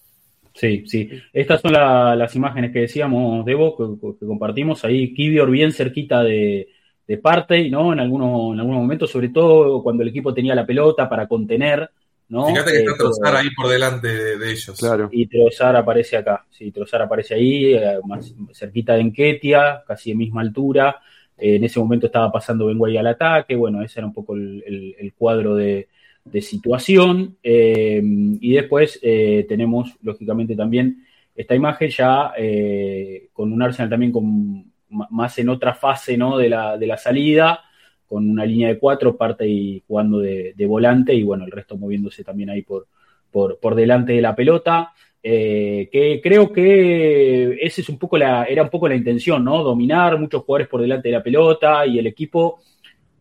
Sí, sí. Estas son las imágenes que decíamos, Debo, que, que compartimos ahí. Kivior bien cerquita de, de parte, ¿no? En algunos, en algunos momentos, sobre todo cuando el equipo tenía la pelota para contener Fíjate que está eh, Trozar ahí por delante de, ellos. Claro. Y Trozar aparece acá. Sí, Trozar aparece ahí, eh, más cerquita de Enquetia, casi de misma altura. Eh, en ese momento estaba pasando Benguay al ataque. Bueno, ese era un poco el, cuadro de, de situación. Eh, y después eh, tenemos, lógicamente, también esta imagen ya eh, con un Arsenal también con, más en otra fase ¿no? de, la, de la salida, con una línea de cuatro, parte y jugando de, volante y bueno, el resto moviéndose también ahí por, por, por delante de la pelota. que creo que ese es un poco la, era un poco la intención, ¿no? Dominar muchos jugadores por delante de la pelota y el equipo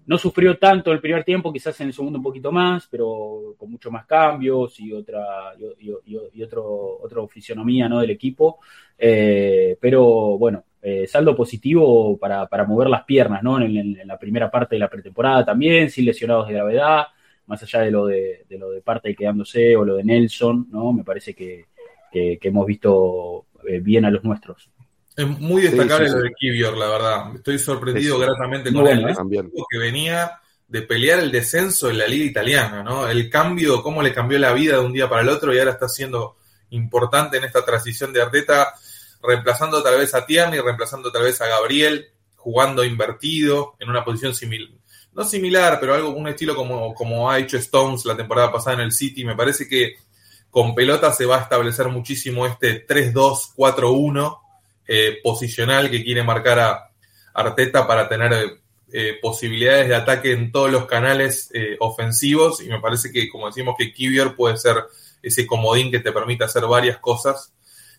no sufrió tanto el primer tiempo, quizás en el segundo un poquito más, pero con mucho más cambios y otra y, otro, otra fisionomía ¿no? del equipo. Eh, pero bueno, eh, saldo positivo para, mover las piernas ¿no? En, la primera parte de la pretemporada también, sin lesionados de gravedad, más allá de lo de, lo de parte quedándose o lo de Nelson, ¿no? me parece que, hemos visto eh, bien a los nuestros. Es muy destacable lo de Kivior, la verdad. Estoy sorprendido gratamente con él. Es ¿eh? que venía de pelear el descenso en la liga italiana, ¿no? El cambio, cómo le cambió la vida de un día para el otro y ahora está siendo importante en esta transición de Arteta, reemplazando tal vez a Tierney, reemplazando tal vez a Gabriel, jugando invertido en una posición similar, no similar, pero algo, un estilo como, como ha hecho Stones la temporada pasada en el City. Me parece que con pelota se va a establecer muchísimo este 3-2-4-1 eh, posicional que quiere marcar a Arteta para tener eh, posibilidades de ataque en todos los canales eh, ofensivos y me parece que, como decimos, que Kivior puede ser ese comodín que te permite hacer varias cosas.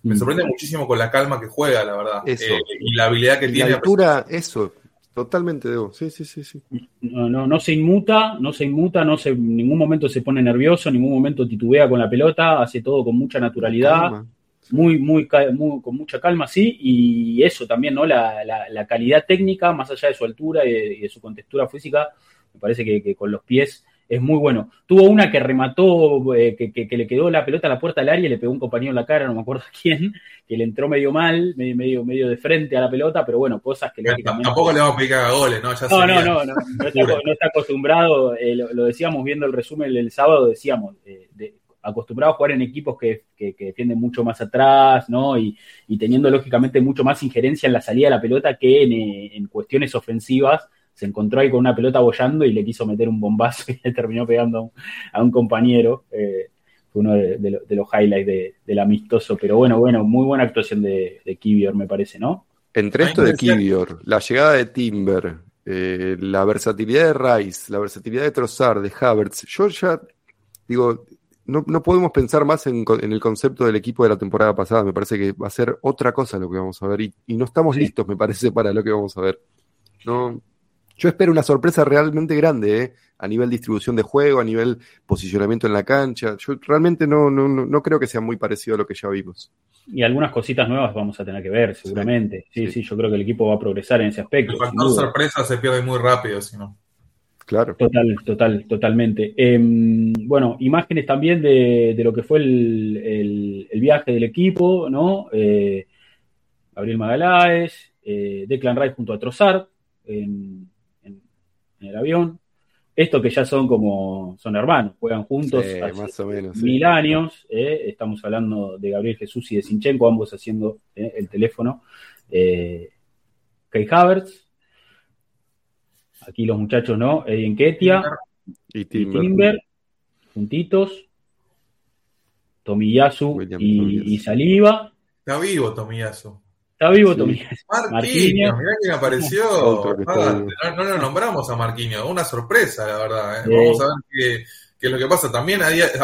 Me mm. sorprende muchísimo con la calma que juega, la verdad. y la habilidad que tiene. La altura, eso, totalmente debo. Sí, sí, sí, sí. No, no, no se inmuta, no se inmuta, no se, en ningún momento se pone nervioso, en ningún momento titubea con la pelota, hace todo con mucha naturalidad muy, muy, con mucha calma, sí, y eso también, ¿no? La, la, calidad técnica, más allá de su altura y de, su contextura física, me parece que, con los pies es muy bueno. Tuvo una que remató, eh, que, le quedó la pelota a la puerta del área y le pegó un compañero en la cara, no me acuerdo quién, que le entró medio mal, medio, medio, de frente a la pelota, pero bueno, cosas que Tampoco le vamos a picar a goles, ¿no? no, no, no, no, está, acostumbrado, eh, lo, decíamos viendo el resumen del sábado, decíamos, eh, de, acostumbrado a jugar en equipos que, defienden mucho más atrás, ¿no? Y, teniendo lógicamente mucho más injerencia en la salida de la pelota que en, cuestiones ofensivas. Se encontró ahí con una pelota bollando y le quiso meter un bombazo y le terminó pegando a un, compañero. Eh, fue uno de, los highlights del amistoso. Pero bueno, bueno, muy buena actuación de, de Kivior, me parece, ¿no? Entre esto de Kivior, la llegada de Timber, eh, la versatilidad de Rice, la versatilidad de Trossard, de Havertz, yo ya digo, no, no podemos pensar más en, el concepto del equipo de la temporada pasada. Me parece que va a ser otra cosa lo que vamos a ver. Y, no estamos listos, me parece, para lo que vamos a ver. No, yo espero una sorpresa realmente grande, ¿eh? a nivel distribución de juego, a nivel posicionamiento en la cancha. Yo realmente no, no, no creo que sea muy parecido a lo que ya vimos. Y algunas cositas nuevas vamos a tener que ver, seguramente. Sí, sí, yo creo que el equipo va a progresar en ese aspecto. El factor sorpresa se pierde muy rápido, si no. Claro. Total, total, totalmente. Em, bueno, imágenes también de, lo que fue el, viaje del equipo, ¿no? Eh, Gabriel Magaláes, eh, Declan Rice junto a Trossard en, el avión. Esto que ya son como, son hermanos, juegan juntos hace más o menos, mil años. Eh, estamos hablando de Gabriel Jesús y de Sinchenko, ambos haciendo el teléfono. Kay Havertz, Aquí los muchachos, ¿no? Eddie Ketia y Timber. juntitos. Tomiyasu y, Saliva. Está vivo Tomiyasu. Está vivo Tomiyasu. Marquinhos, mirá quién apareció. no, lo nombramos a Marquinhos, una sorpresa, la verdad. ¿eh? Vamos a ver qué, es lo que pasa. También,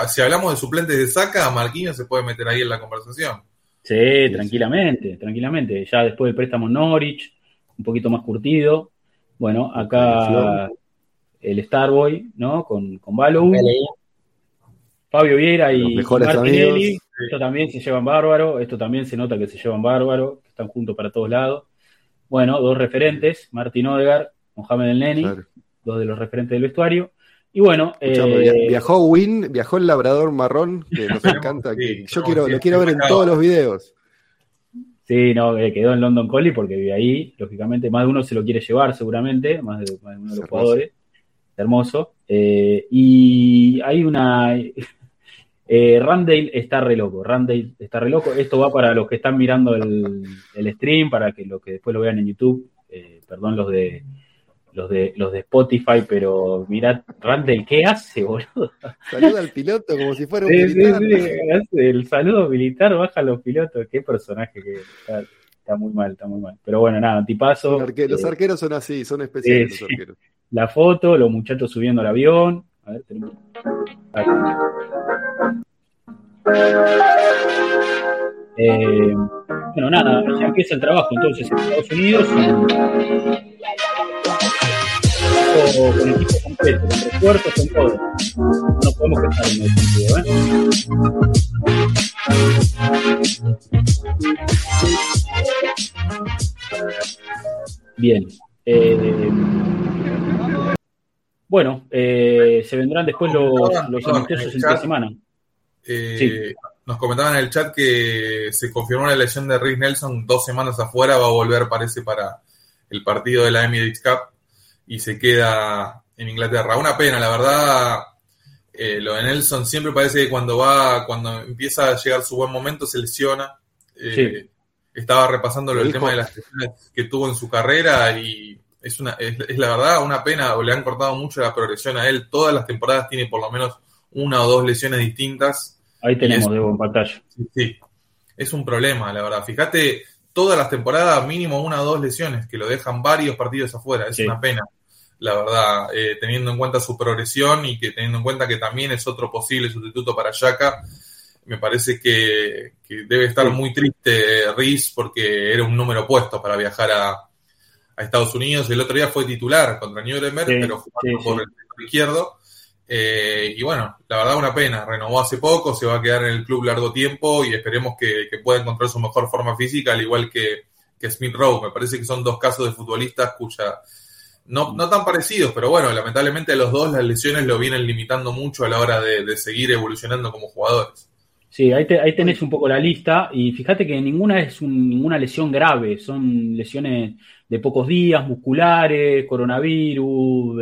si hablamos de suplentes de saca, Marquinhos se puede meter ahí en la conversación. Sí, tranquilamente, tranquilamente. Ya después del préstamo Norwich, un poquito más curtido. Bueno, acá el Starboy, ¿no? Con, con Fabio Vieira y Martinelli. Esto también se llevan bárbaro, esto también se nota que se llevan bárbaro, que están juntos para todos lados. Bueno, dos referentes, Martín Odegar, Mohamed El Neni, dos de los referentes del vestuario. Y bueno, eh, viajó Win, viajó el labrador marrón, que nos encanta, que yo quiero, lo quiero ver en todos los videos. Sí, no, eh, quedó en London Collie porque vive ahí. Lógicamente, más de uno se lo quiere llevar seguramente, más de, uno de los jugadores. Hermoso. Eh, y hay una. Eh, Randale está re loco. Randale está re loco. Esto va para los que están mirando el, stream, para que los que después lo vean en YouTube. perdón, los de los de, los de Spotify, pero mirá, Randall, ¿qué hace, boludo? Saluda al piloto como si fuera un Sí, sí, militar. sí, hace el saludo militar, baja a los pilotos, qué personaje que está, está muy mal, está muy mal. Pero bueno, nada, tipazo. Los arque- Los Eh, arqueros son así, son especiales Sí, los sí. arqueros. la foto, los muchachos subiendo al avión. A ver, tenemos. Eh, bueno, nada, ya empieza el trabajo entonces en Estados Unidos. con equipo completo, con refuerzos, con todo. No podemos pensar en ese sentido, ¿eh? Bien. eh, bueno, eh, se vendrán después los, los amistosos en el entre semana. Eh, Sí. Nos comentaban en el chat que se confirmó la lesión de Rick Nelson dos semanas afuera, va a volver, parece, para el partido de la Emirates Cup y se queda en Inglaterra. Una pena, la verdad. eh, lo de Nelson siempre parece que cuando va, cuando empieza a llegar su buen momento, se lesiona. Eh, Sí. Estaba repasando el dijo. tema de las lesiones que tuvo en su carrera y es una, es, es la verdad una pena, o le han cortado mucho la progresión a él. Todas las temporadas tiene por lo menos una o dos lesiones distintas. Ahí tenemos, es- Debo, en pantalla. Sí, sí. Es un problema, la verdad. Fíjate, todas las temporadas mínimo una o dos lesiones que lo dejan varios partidos afuera. Es Sí. una pena, la verdad, eh, teniendo en cuenta su progresión y que teniendo en cuenta que también es otro posible sustituto para Yaka. Me parece que, que debe estar Sí. muy triste Riz porque era un número puesto para viajar a, a Estados Unidos. El otro día fue titular contra Nuremberg, Sí, pero jugando por el izquierdo. Eh, y bueno, la verdad una pena, renovó hace poco, se va a quedar en el club largo tiempo y esperemos que, que pueda encontrar su mejor forma física, al igual que, que Smith Rowe. Me parece que son dos casos de futbolistas cuya, no, no tan parecidos, pero bueno, lamentablemente a los dos las lesiones lo vienen limitando mucho a la hora de, de seguir evolucionando como jugadores. Sí, ahí, te- ahí tenés un poco la lista y fíjate que ninguna es un- ninguna lesión grave, son lesiones de pocos días, musculares, coronavirus,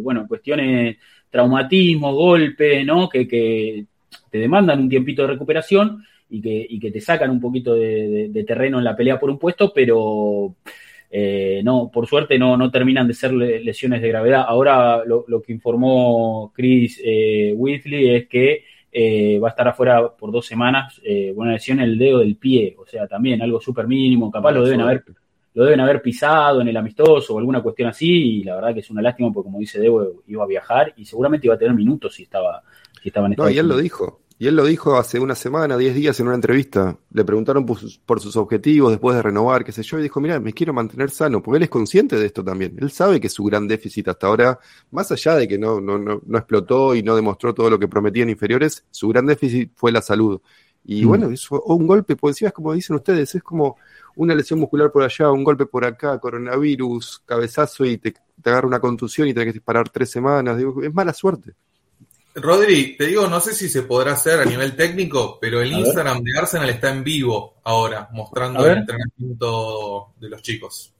bueno, cuestiones, traumatismo, golpe, ¿no? Que, que te demandan un tiempito de recuperación y que, y que te sacan un poquito de, de- de terreno en la pelea por un puesto, pero eh, no, por suerte no, no terminan de ser le- lesiones de gravedad. Ahora lo, lo que informó Chris eh, Whitley es que eh, va a estar afuera por dos semanas, eh, una lesión en el dedo del pie, o sea, también algo súper mínimo, capaz lo deben haber lo deben haber pisado en el amistoso o alguna cuestión así, y la verdad que es una lástima porque como dice Debo, iba a viajar y seguramente iba a tener minutos si estaba, si estaba en No, Estados y él lo dijo. Y él lo dijo hace una semana, 10 días en una entrevista. Le preguntaron por sus, por sus objetivos después de renovar, qué sé yo, y dijo, mira, me quiero mantener sano, porque él es consciente de esto también. Él sabe que su gran déficit hasta ahora, más allá de que no, no, no, no explotó y no demostró todo lo que prometía en inferiores, su gran déficit fue la salud. Y Mm. bueno, eso, o un golpe, por encima es como dicen ustedes, es como una lesión muscular por allá, un golpe por acá, coronavirus, cabezazo y te, te agarra una contusión y tenés que parar tres semanas. Digo, es mala suerte. Rodri, te digo, no sé si se podrá hacer a nivel técnico, pero el A ver. Instagram de Arsenal está en vivo ahora, mostrando A el ver. entrenamiento de los chicos.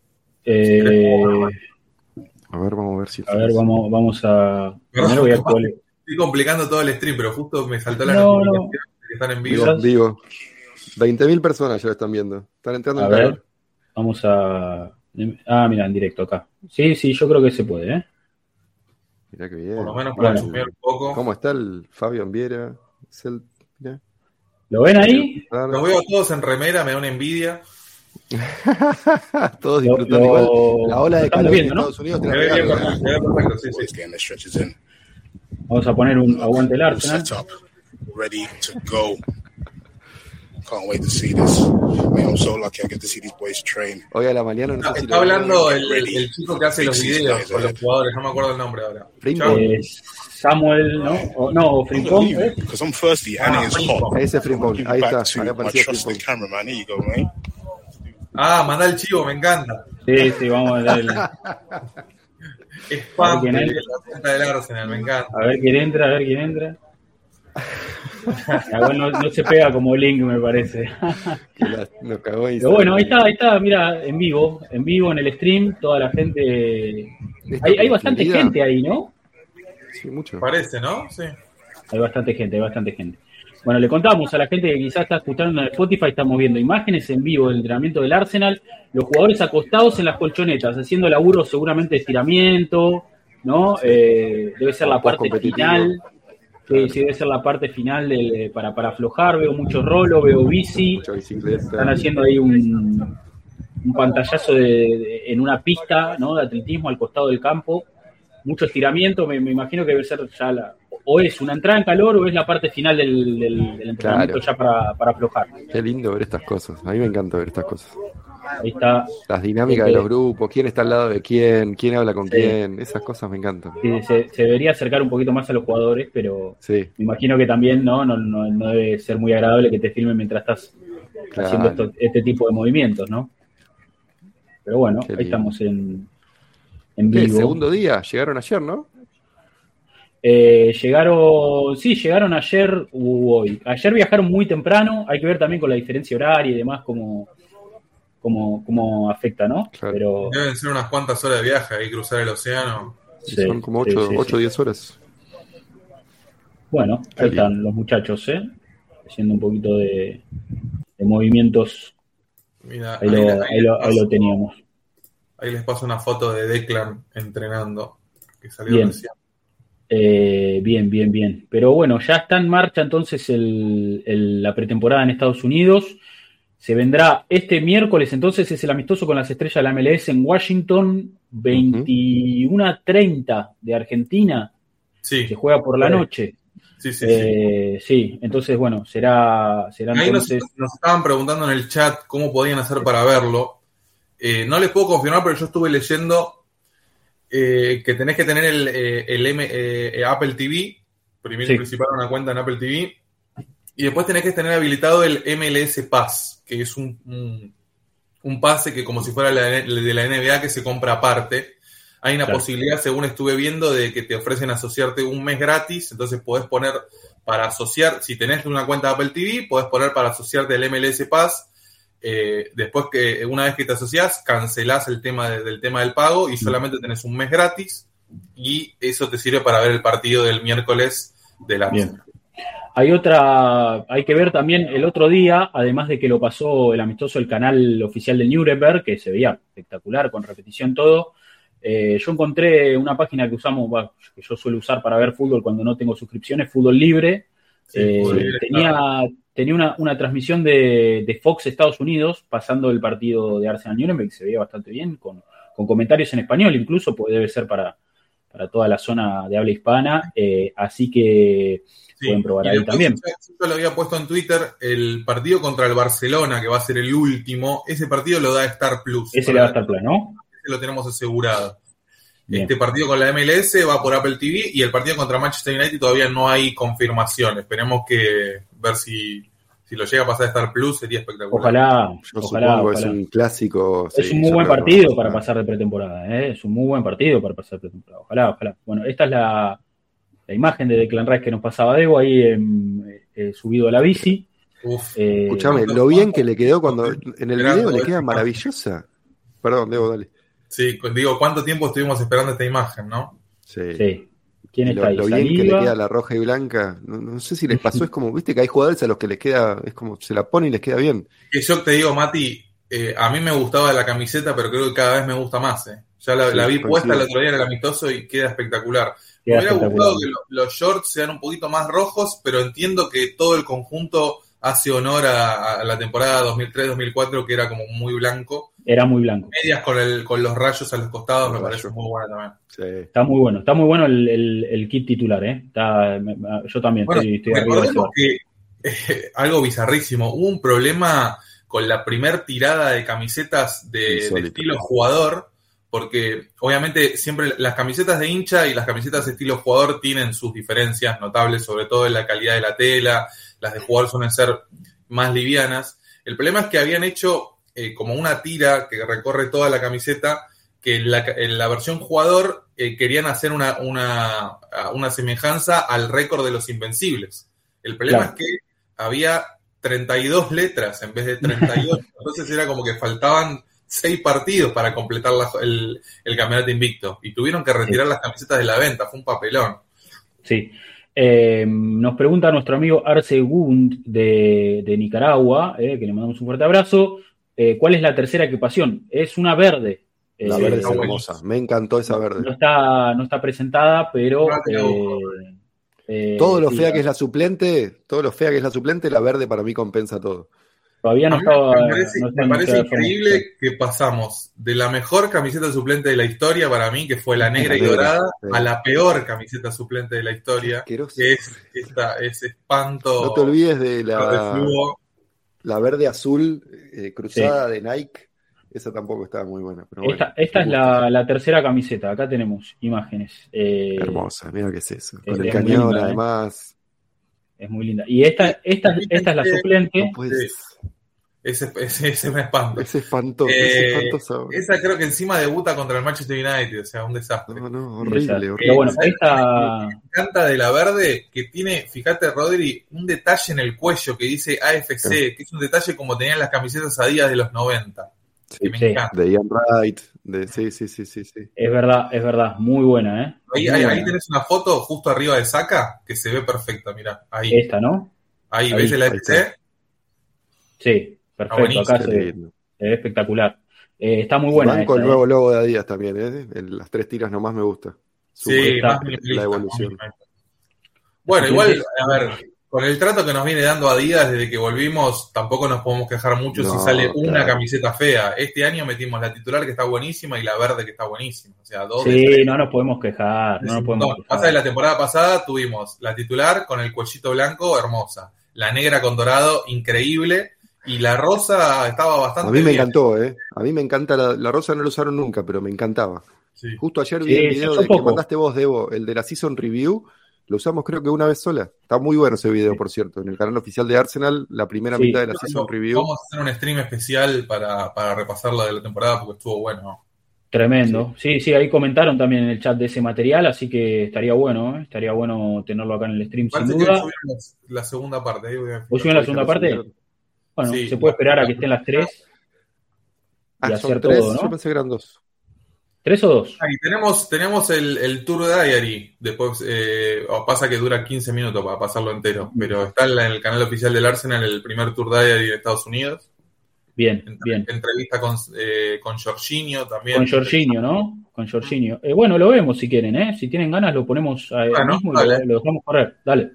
Eh, A ver, vamos a ver si. a ver, vamos, vamos a. Primero voy a. Estoy complicando todo el stream, pero justo me saltó la No, notificación están en vivo. Vivo. 20.000 personas ya lo están viendo. Están entrando A en ver, calor. vamos a. Ah, mira, en directo acá. Sí, sí, yo creo que se puede, ¿eh? Mirá qué bien. Por lo menos para Bueno. un poco. ¿Cómo está el Fabio Ambiera? El-. ¿Lo ven ahí? Los veo a todos en remera, me da una envidia. Todos disfrutando lo- igual. La ola de estamos calor viendo, en ¿no? Estados Unidos te la in. Vamos a poner un aguante el Arsenal. Ready to go. Can't wait to see this. Man, I'm so lucky I get to see these boys train. Hoy a la mañana no Está, sé si está lo- hablando el, el- chico que hace los videos con los jugadores, no me acuerdo el nombre ahora. Eh, Samuel, ¿no? O, no, Frimpong, because I'm thirsty and it's hot. Ese es Frimpong. Ahí está. Ahí apareció Frimpong. cameraman. Here you go, mate. Ah, manda el chivo, me encanta. Sí, sí, vamos a ver, Spam ¿Quién de es? la cuenta del Arsenal, me encanta. a ver quién entra, a ver quién entra. Bueno, no, no se pega como link, me parece. La- nos cagó ahí. Pero bueno, ahí está, ahí está, mira, en vivo, en vivo en el stream, toda la gente. Hay, hay bastante gente ahí, ¿no? Sí, mucho. Parece, ¿no? Sí. Hay bastante gente, hay bastante gente. Bueno, le contamos a la gente que quizás está escuchando en Spotify, estamos viendo imágenes en vivo del entrenamiento del Arsenal, los jugadores acostados en las colchonetas, haciendo laburo seguramente de estiramiento, ¿no? Eh, debe ser la parte final. Sí, sí, debe ser la parte final para, para aflojar. Veo mucho rolo, veo bici. Están haciendo ahí un, un pantallazo de, en una pista ¿no? de atletismo al costado del campo. Mucho estiramiento. Me, me imagino que debe ser ya la, o es una entrada en calor o es la parte final del, del, del entrenamiento ya para, para, aflojar. Qué lindo ver estas cosas. A mí me encanta ver estas cosas. Ahí está. Las dinámicas de los grupos, quién está al lado de quién, quién habla con sí. quién, esas cosas me encantan. Sí, se, se, debería acercar un poquito más a los jugadores, pero sí. me imagino que también no, no, no, no debe ser muy agradable que te filmen mientras estás claro. haciendo esto, este tipo de movimientos, ¿no? Pero bueno, ahí estamos en, en vivo. ¿Qué, segundo día, llegaron ayer, ¿no? Eh, llegaron, sí, llegaron ayer u hoy. Ayer viajaron muy temprano, hay que ver también con la diferencia horaria y demás cómo, cómo, cómo afecta, ¿no? Claro. Pero... Deben ser unas cuantas horas de viaje y cruzar el océano. Sí, son como 8 o 10 horas. Bueno, ahí están los muchachos, ¿eh? Haciendo un poquito de, de movimientos. Mira, ahí, ahí, lo, ahí, lo, ahí, lo, teníamos. Ahí les paso una foto de Declan entrenando, que salió bien. recién. Eh, bien, bien, bien. Pero bueno, ya está en marcha entonces el, el, la pretemporada en Estados Unidos. Se vendrá este miércoles, entonces es el amistoso con las estrellas de la MLS en Washington, 21.30 uh -huh. de Argentina. Sí. Se juega por la noche. Sí, sí, eh, sí. sí, entonces, bueno, será. será Ahí entonces... nos, nos, estaban preguntando en el chat cómo podían hacer para verlo. Eh, no les puedo confirmar, pero yo estuve leyendo eh, que tenés que tener el, el M, eh, Apple TV, primero sí. principal una cuenta en Apple TV, y después tenés que tener habilitado el MLS Pass, que es un, un, un pase que como si fuera la, de la NBA que se compra aparte. Hay una claro. posibilidad, según estuve viendo, de que te ofrecen asociarte un mes gratis, entonces podés poner para asociar, si tenés una cuenta de Apple TV, podés poner para asociarte el MLS Pass. Eh, después que una vez que te asocias, cancelás el tema de, del tema del pago y solamente tenés un mes gratis y eso te sirve para ver el partido del miércoles de la Bien. Hay otra, hay que ver también el otro día, además de que lo pasó el amistoso el canal oficial de Nuremberg, que se veía espectacular, con repetición todo. Eh, yo encontré una página que usamos, bueno, que yo suelo usar para ver fútbol cuando no tengo suscripciones, Fútbol Libre. Sí, eh, libre tenía, claro. tenía una, una transmisión de, de, Fox Estados Unidos pasando el partido de Arsenal Nuremberg, que se veía bastante bien, con, con comentarios en español, incluso, pues debe ser para, para toda la zona de habla hispana. Eh, así que Sí. pueden probar y ahí también. Yo, lo había puesto en Twitter, el partido contra el Barcelona, que va a ser el último, ese partido lo da Star Plus. Ese le da Star Plus, ¿no? Ese lo tenemos asegurado. Bien. Este partido con la MLS va por Apple TV y el partido contra Manchester United todavía no hay confirmación. Esperemos que ver si, si lo llega a pasar a Star Plus sería espectacular. Ojalá, yo ojalá, ojalá. Es un clásico. Es sí, un muy buen partido para pasar de pretemporada. ¿eh? Es un muy buen partido para pasar de pretemporada. Ojalá, ojalá. Bueno, esta es la, la imagen de Declan Rice que nos pasaba Debo ahí eh, eh, subido a la bici. Uf, eh, Escuchame, lo bien que le quedó cuando en el video le queda maravillosa. Perdón, Debo, dale. Sí, digo, ¿cuánto tiempo estuvimos esperando esta imagen, no? Sí. sí. ¿Quién está lo, ahí? Lo bien que le queda la roja y blanca. No, no, sé si les pasó, es como, viste que hay jugadores a los que les queda, es como se la pone y les queda bien. Yo te digo, Mati, eh, a mí me gustaba la camiseta, pero creo que cada vez me gusta más. Eh. Ya la, sí, la vi puesta el otro día en el amistoso y queda espectacular. Queda me hubiera gustado que lo, los shorts sean un poquito más rojos, pero entiendo que todo el conjunto hace honor a, a la temporada 2003-2004, que era como muy blanco. Era muy blanco. Medias con, el, con los rayos a los costados los me parece muy buena también. Sí. Está muy bueno, está muy bueno el, el, el kit titular, ¿eh? Está, yo también bueno, estoy, estoy recordemos que eh, algo bizarrísimo, hubo un problema con la primer tirada de camisetas de, de estilo jugador, porque obviamente siempre las camisetas de hincha y las camisetas de estilo jugador tienen sus diferencias notables, sobre todo en la calidad de la tela, las de jugador suelen ser más livianas. El problema es que habían hecho eh, como una tira que recorre toda la camiseta, que en la, en la versión jugador eh, querían hacer una, una, una, semejanza al récord de los invencibles. El problema claro. es que había 32 letras en vez de 38, entonces era como que faltaban seis partidos para completar la, el, el, campeonato invicto y tuvieron que retirar sí. las camisetas de la venta, fue un papelón. Sí. Eh, nos pregunta nuestro amigo Arce Gund de, de Nicaragua, eh, que le mandamos un fuerte abrazo. eh, ¿Cuál es la tercera equipación? Es una verde. La Eh, verde es hermosa. Me encantó esa no verde. está, no está presentada, pero. No eh, eh, Todo lo sí, fea que es la suplente, todo lo fea que es la suplente, la verde para mí compensa todo. Todavía no A estaba. me parece, no me parece forma increíble que pasamos de la mejor camiseta suplente de la historia para mí, que fue la negra y dorada, sí. a la peor camiseta suplente de la historia, Asqueroso. que es esta, ese espanto No te olvides de la, verde azul eh, cruzada de Nike. Esa tampoco estaba muy buena. Pero bueno, Esta, esta es la, tercera camiseta. Acá tenemos imágenes. Eh, Hermosa, mira qué es eso. Con es el muy cañón, linda, ¿eh? además. Es muy linda. Y esta, esta, esta es la suplente. No puedes- Ese, ese, ese me espanta. Es espantoso, Eh, es espantoso. Esa creo que encima debuta contra el Manchester United, o sea, un desastre. No, no, horrible, horrible. bueno, ¿Sabes esta. Me encanta de la verde que tiene, fíjate Rodri, un detalle en el cuello que dice AFC, que es un detalle como tenían las camisetas Adidas de los 90. Que me Sí. encanta. De Ian Wright, de sí, sí, sí, sí, sí. Es verdad, es verdad. Muy buena, ¿eh? Ahí, ahí, buena. ahí tenés una foto justo arriba de Saca que se ve perfecta, mira, ahí, Esta, ¿no? ahí, ahí, ¿ves el AFC? Sí, perfecto. buenísimo, Acá se ve espectacular. Eh, está muy buena. Banco el ¿eh? nuevo logo de Adidas también, ¿eh? El- las tres tiras nomás me gusta. Sí, más la evolución. más. Bueno, igual, a ver, con el trato que nos viene dando Adidas desde que volvimos, tampoco nos podemos quejar mucho si sale una claro. camiseta fea. Este año metimos la titular que está buenísima y la verde que está buenísima. O sea, dos de Sí, no nos podemos quejar. No nos podemos No, quejar. pasa que la temporada pasada tuvimos la titular con el cuellito blanco, hermosa. La negra con dorado, increíble. Y la rosa estaba bastante A mí me bien. encantó, ¿eh? A mí me encanta la, la rosa, no la usaron nunca, pero me encantaba. Sí. Justo ayer Sí, vi el se video de que mandaste vos, Debo, el de la Season Review. Lo usamos creo que una vez sola. Está muy bueno ese video, por cierto. En el canal oficial de Arsenal, la primera Sí. mitad de la Season Review. Vamos a hacer un stream especial para, para repasar la de la temporada porque estuvo bueno. Tremendo. Sí. sí, ahí comentaron también en el chat de ese material, así que estaría bueno, ¿eh? estaría bueno tenerlo acá en el stream sin Parece que duda. subieron la, segunda parte. ahí voy a- ¿Vos subieron la segunda parte? Bueno, Sí. se puede esperar a que estén las tres. Ah, y son hacer tres, todo, ¿no? yo pensé que eran dos. ¿Tres o dos? Ahí tenemos, tenemos el, el Tour Diary. Después eh, pasa que dura 15 minutos para pasarlo entero. Pero está en, la- en el canal oficial del Arsenal el primer Tour Diary de Estados Unidos. Bien, bien. Entrevista con, eh, con Jorginho también. Con Jorginho, ¿no? Con Jorginho. Eh, bueno, lo vemos si quieren, ¿eh? Si tienen ganas, lo ponemos ahí Bueno, mismo y lo, lo dejamos correr. Dale.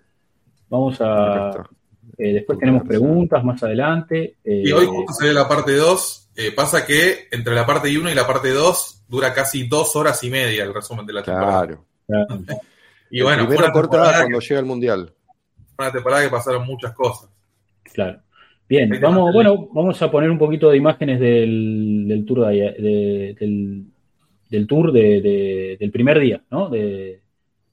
Vamos a. Está. Eh, después tenemos preguntas más adelante. eh, Y hoy justo se ve la parte 2. Eh, pasa que entre la parte 1 y la parte 2 dura casi dos horas y media el resumen de la temporada. Claro. Y bueno, fue corta temporada cuando que, llega el Mundial. fue una temporada que pasaron muchas cosas. Claro. Bien, vamos, bueno, vamos a poner un poquito de imágenes del, del tour de, de- del, del tour de, de- del primer día, ¿no? De,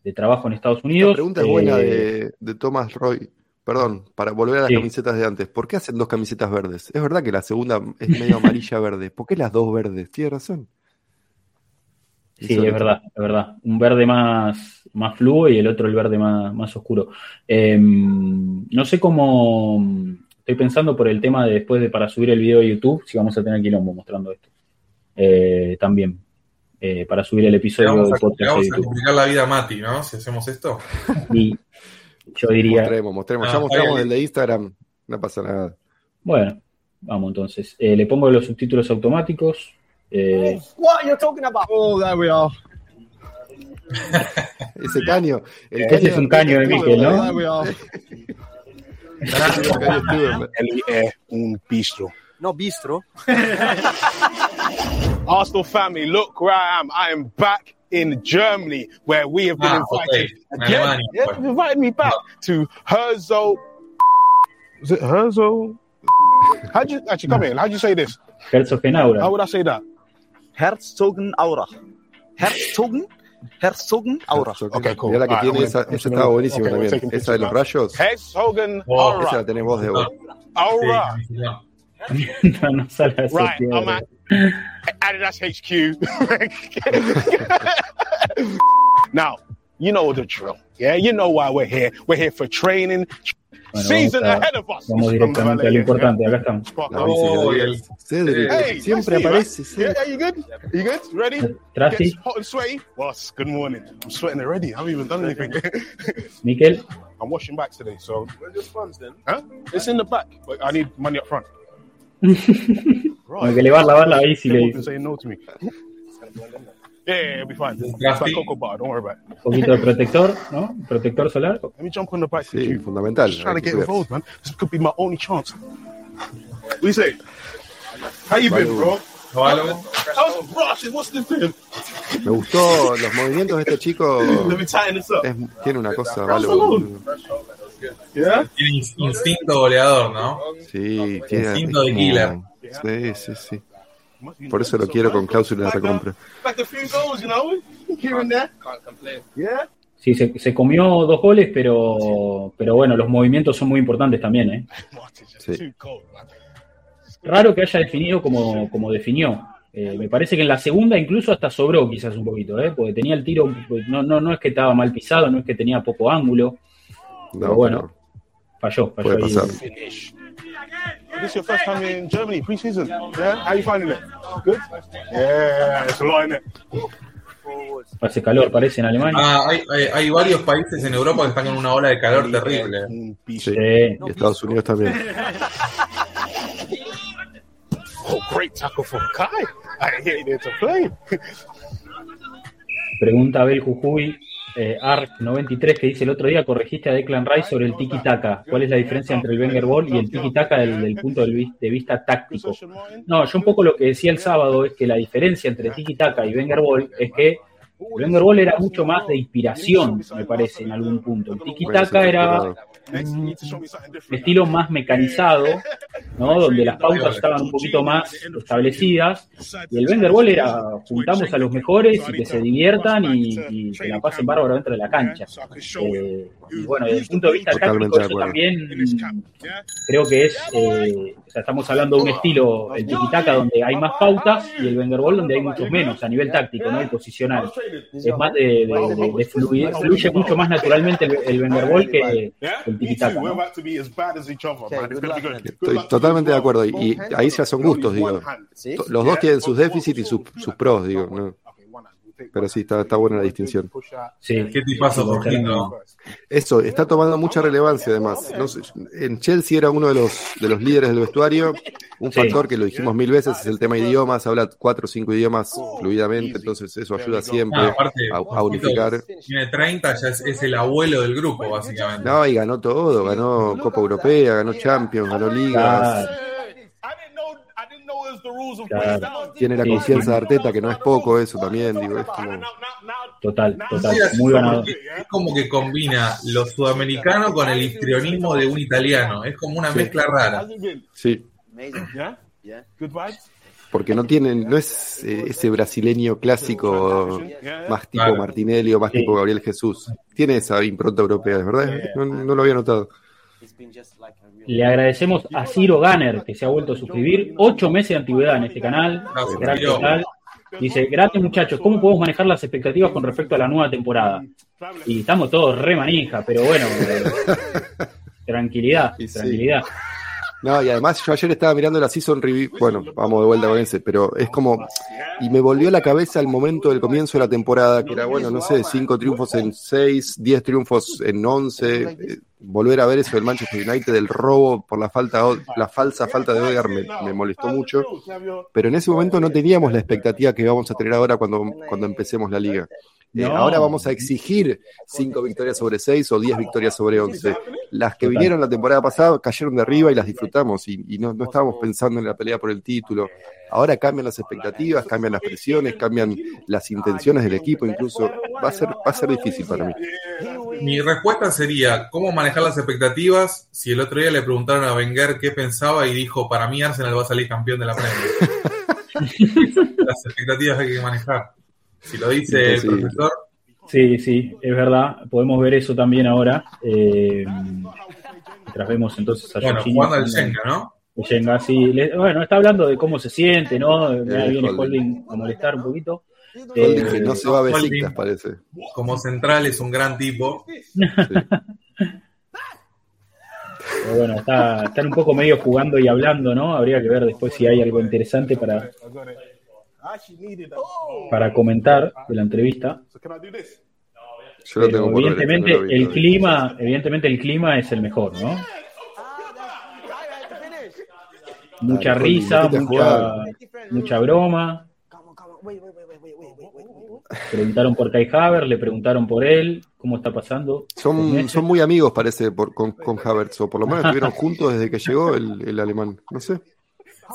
de trabajo en Estados Unidos. La pregunta es buena Eh, de, de Thomas Roy. Perdón, para volver a las Sí. camisetas de antes. ¿Por qué hacen dos camisetas verdes? Es verdad que la segunda es medio amarilla verde. ¿Por qué las dos verdes? Tiene razón. Sí, es verdad, es verdad. Un verde más, más fluo y el otro el verde más, más oscuro. Eh, no sé cómo. Estoy pensando por el tema de después de para subir el video de YouTube, si vamos a tener quilombo mostrando esto. Eh, también. Eh, para subir el Le episodio vamos, a, podcast de vamos a complicar la vida a Mati, ¿no? Si hacemos esto. Y yo diría. Mostremos, mostremos. No, ya mostramos el de Instagram. No pasa nada. Bueno, vamos entonces. Eh, le pongo los subtítulos automáticos. Eh, What are you talking about? Oh, there we are. Ese caño. El Ese es un caño de ¿no? Él es un bistro. No bistro. Arsenal family, look where I am. I am back in Germany, where we have been Ah, ok. invited. En Again, Alemania. yeah, pues. they've invited me back to Herzog. Is it Herzog? How'd you actually come in? How'd you say this? Herzogenaura. How would I say that? Herzogenaura. Herzogen? Herzogenaura. Okay, cool. Mirá la que Alright, tiene, I'm esa, gonna- esa I'm estaba gonna- buenísima okay, we're también. taking Esa de los pictures rayos. Herzogin Oh, Esa la Aura. tenés vos, Debo. Aura. Sí, sí, no. no, no sale así, Right, tío. I'm at Adidas HQ. now, you know the drill. Yeah, you know why we're here. We're here for training. Bueno, season vamos, a- ahead of us. vamos directamente a lo importante, acá estamos. La Oh, bici de Cedric. Hey, Siempre I see you, aparece. right? Yeah, Cedric. are you good? You good? Ready? Eh, Trasti, hot and sweaty. Boss, good morning. I'm sweating already. I haven't even done anything. Miquel, I'm washing back today, so. Where's your funds then? Huh? It's in the back, but I need money up front. como que le va a lavar la bici, le no. Yeah, be fine. Cocoa butter. Don't worry about it. Un poquito de protector, ¿no? Protector solar. Let me jump on the bike Sí, fundamental. Just trying to get involved, man. This could be my only chance. What do you say? How you been, bro? Vale. How's Rush? What's the thing? Me gustó los movimientos de este chico. Let me tighten this up. Es- tiene una cosa, alone? Yeah? Tiene ins- instinto goleador, ¿no? Sí, tiene. Instinto de killer. Sí, sí, sí. Por eso lo quiero con cláusula de recompra. Sí, se, se comió dos goles, pero, pero bueno, los movimientos son muy importantes también, ¿eh? Sí. Raro que haya definido como, como definió. Eh, me parece que en la segunda incluso hasta sobró quizás un poquito, ¿eh? porque tenía el tiro, no, no, no es que estaba mal pisado, no es que tenía poco ángulo, No, Pero bueno. falló, falló Puede ahí. pasar. Finish. This is your first time in Germany, pre-season. Yeah? How you finding it? Good? Yeah, it's a lot in it. Hace calor, parece en Alemania. Ah, hay, hay, hay varios países en Europa que están con una ola de calor terrible. Sí. Y Estados Unidos también. Oh, great tackle from Kai. I hit there to play. Pregunta Abel Jujuy, eh, ARC93, que dice el otro día corregiste a Declan Rice sobre el tiki-taka. ¿Cuál es la diferencia entre el Wenger Ball y el tiki-taka del, del punto de vi- de vista táctico? No, yo un poco lo que decía el sábado es que la diferencia entre tiki-taka y Wenger Ball es que el Wenger Ball era mucho más de inspiración, me parece, en algún punto. El tiki-taka era un estilo más mecanizado, ¿no? Donde las pautas estaban un poquito más establecidas. Y el Wenger Ball era juntamos a los mejores y que se diviertan y, y que la pasen bárbaro dentro de la cancha. Eh, y bueno, desde el punto de vista Totalmente táctico, de yo acuerdo. también creo que es, eh, o sea, estamos hablando de un estilo, el tiki-taka, donde hay más pautas y el Wenger Ball donde hay muchos menos a nivel táctico, ¿no? Y posicional. Es más de, de, de- de fluir, fluye mucho más naturalmente el, el Wenger Ball que el tiki-taka, ¿no? Estoy totalmente de acuerdo. Y, y ahí ya son gustos, digo. Los dos tienen sus déficits y sus, sus pros, digo. ¿no? Pero sí, está, está buena la distinción. Sí. Qué tipazo, Jorgito. Eso, está tomando mucha relevancia además. No sé, en Chelsea era uno de los, de los líderes del vestuario. Un Sí. factor que lo dijimos mil veces es el tema idiomas. Habla cuatro o cinco idiomas fluidamente, entonces eso ayuda siempre Ah, aparte, a, a unificar. Tiene 30, ya es, es el abuelo del grupo, básicamente. No, y ganó todo. Ganó Copa Europea, ganó Champions, ganó Ligas. Claro. Claro. Tiene la Sí, confianza sí. de Arteta, que no es poco eso también. Digo, es como... Total, total, Sí, muy ganador. Es como que combina lo sudamericano con el histrionismo de un italiano. Es como una Sí. mezcla rara. Sí, Good vibes? porque no tienen, no es eh, ese brasileño clásico más tipo Claro. Martinelli o más Sí. tipo Gabriel Jesús. Tiene esa impronta europea, ¿es verdad? No, no lo había notado. Le agradecemos a Ciro Ganner, que se ha vuelto a suscribir. Ocho meses de antigüedad en este canal. Gracias, Gran. Dice, grandes muchachos, ¿cómo podemos manejar las expectativas con respecto a la nueva temporada? Y estamos todos re manija, pero bueno, eh, tranquilidad, tranquilidad. No, y además yo ayer estaba mirando la season review, bueno, vamos de vuelta con ese, pero es como, y me volvió a la cabeza el momento del comienzo de la temporada, que era, bueno, no sé, cinco triunfos en seis, diez triunfos en once, eh, volver a ver eso del Manchester United, del robo por la falta, la falsa falta de Odegaard me, me molestó mucho, pero en ese momento no teníamos la expectativa que vamos a tener ahora cuando, cuando empecemos la liga. Eh. Ahora vamos a exigir cinco victorias sobre seis o diez victorias sobre once. Las que Total. vinieron la temporada pasada cayeron de arriba y las disfrutamos y, y no, no estábamos pensando en la pelea por el título. Ahora cambian las expectativas, cambian las presiones, cambian las intenciones del equipo, incluso va a ser, va a ser difícil para mí. Mi respuesta sería, ¿cómo manejar las expectativas? Si el otro día le preguntaron a Wenger qué pensaba y dijo, para mí Arsenal va a salir campeón de la Premier. las expectativas hay que manejar. Si lo dice el Sí. profesor, Sí, sí, es verdad. Podemos ver eso también ahora. Eh, mientras vemos entonces a bueno, jugando al Shenga, ¿no? el Shenga, sí. Le- bueno, está hablando de cómo se siente, ¿no? Me Eh, viene Holding. Holding a molestar un poquito. Holding Eh, que no se va a. Besiktas, parece. Como central es un gran tipo. Pero bueno, está, están un poco medio jugando y hablando, ¿no? Habría que ver después si hay algo interesante para, para comentar de la entrevista. Yo lo tengo por evidentemente el clima, evidentemente el clima es el mejor, ¿no? Mucha risa, mucha, mucha broma. Preguntaron por Kai Havertz, le preguntaron por él, cómo está pasando. Son, son muy amigos, parece, por, con, con Havertz, o por lo menos estuvieron juntos desde que llegó el, el alemán. No sé.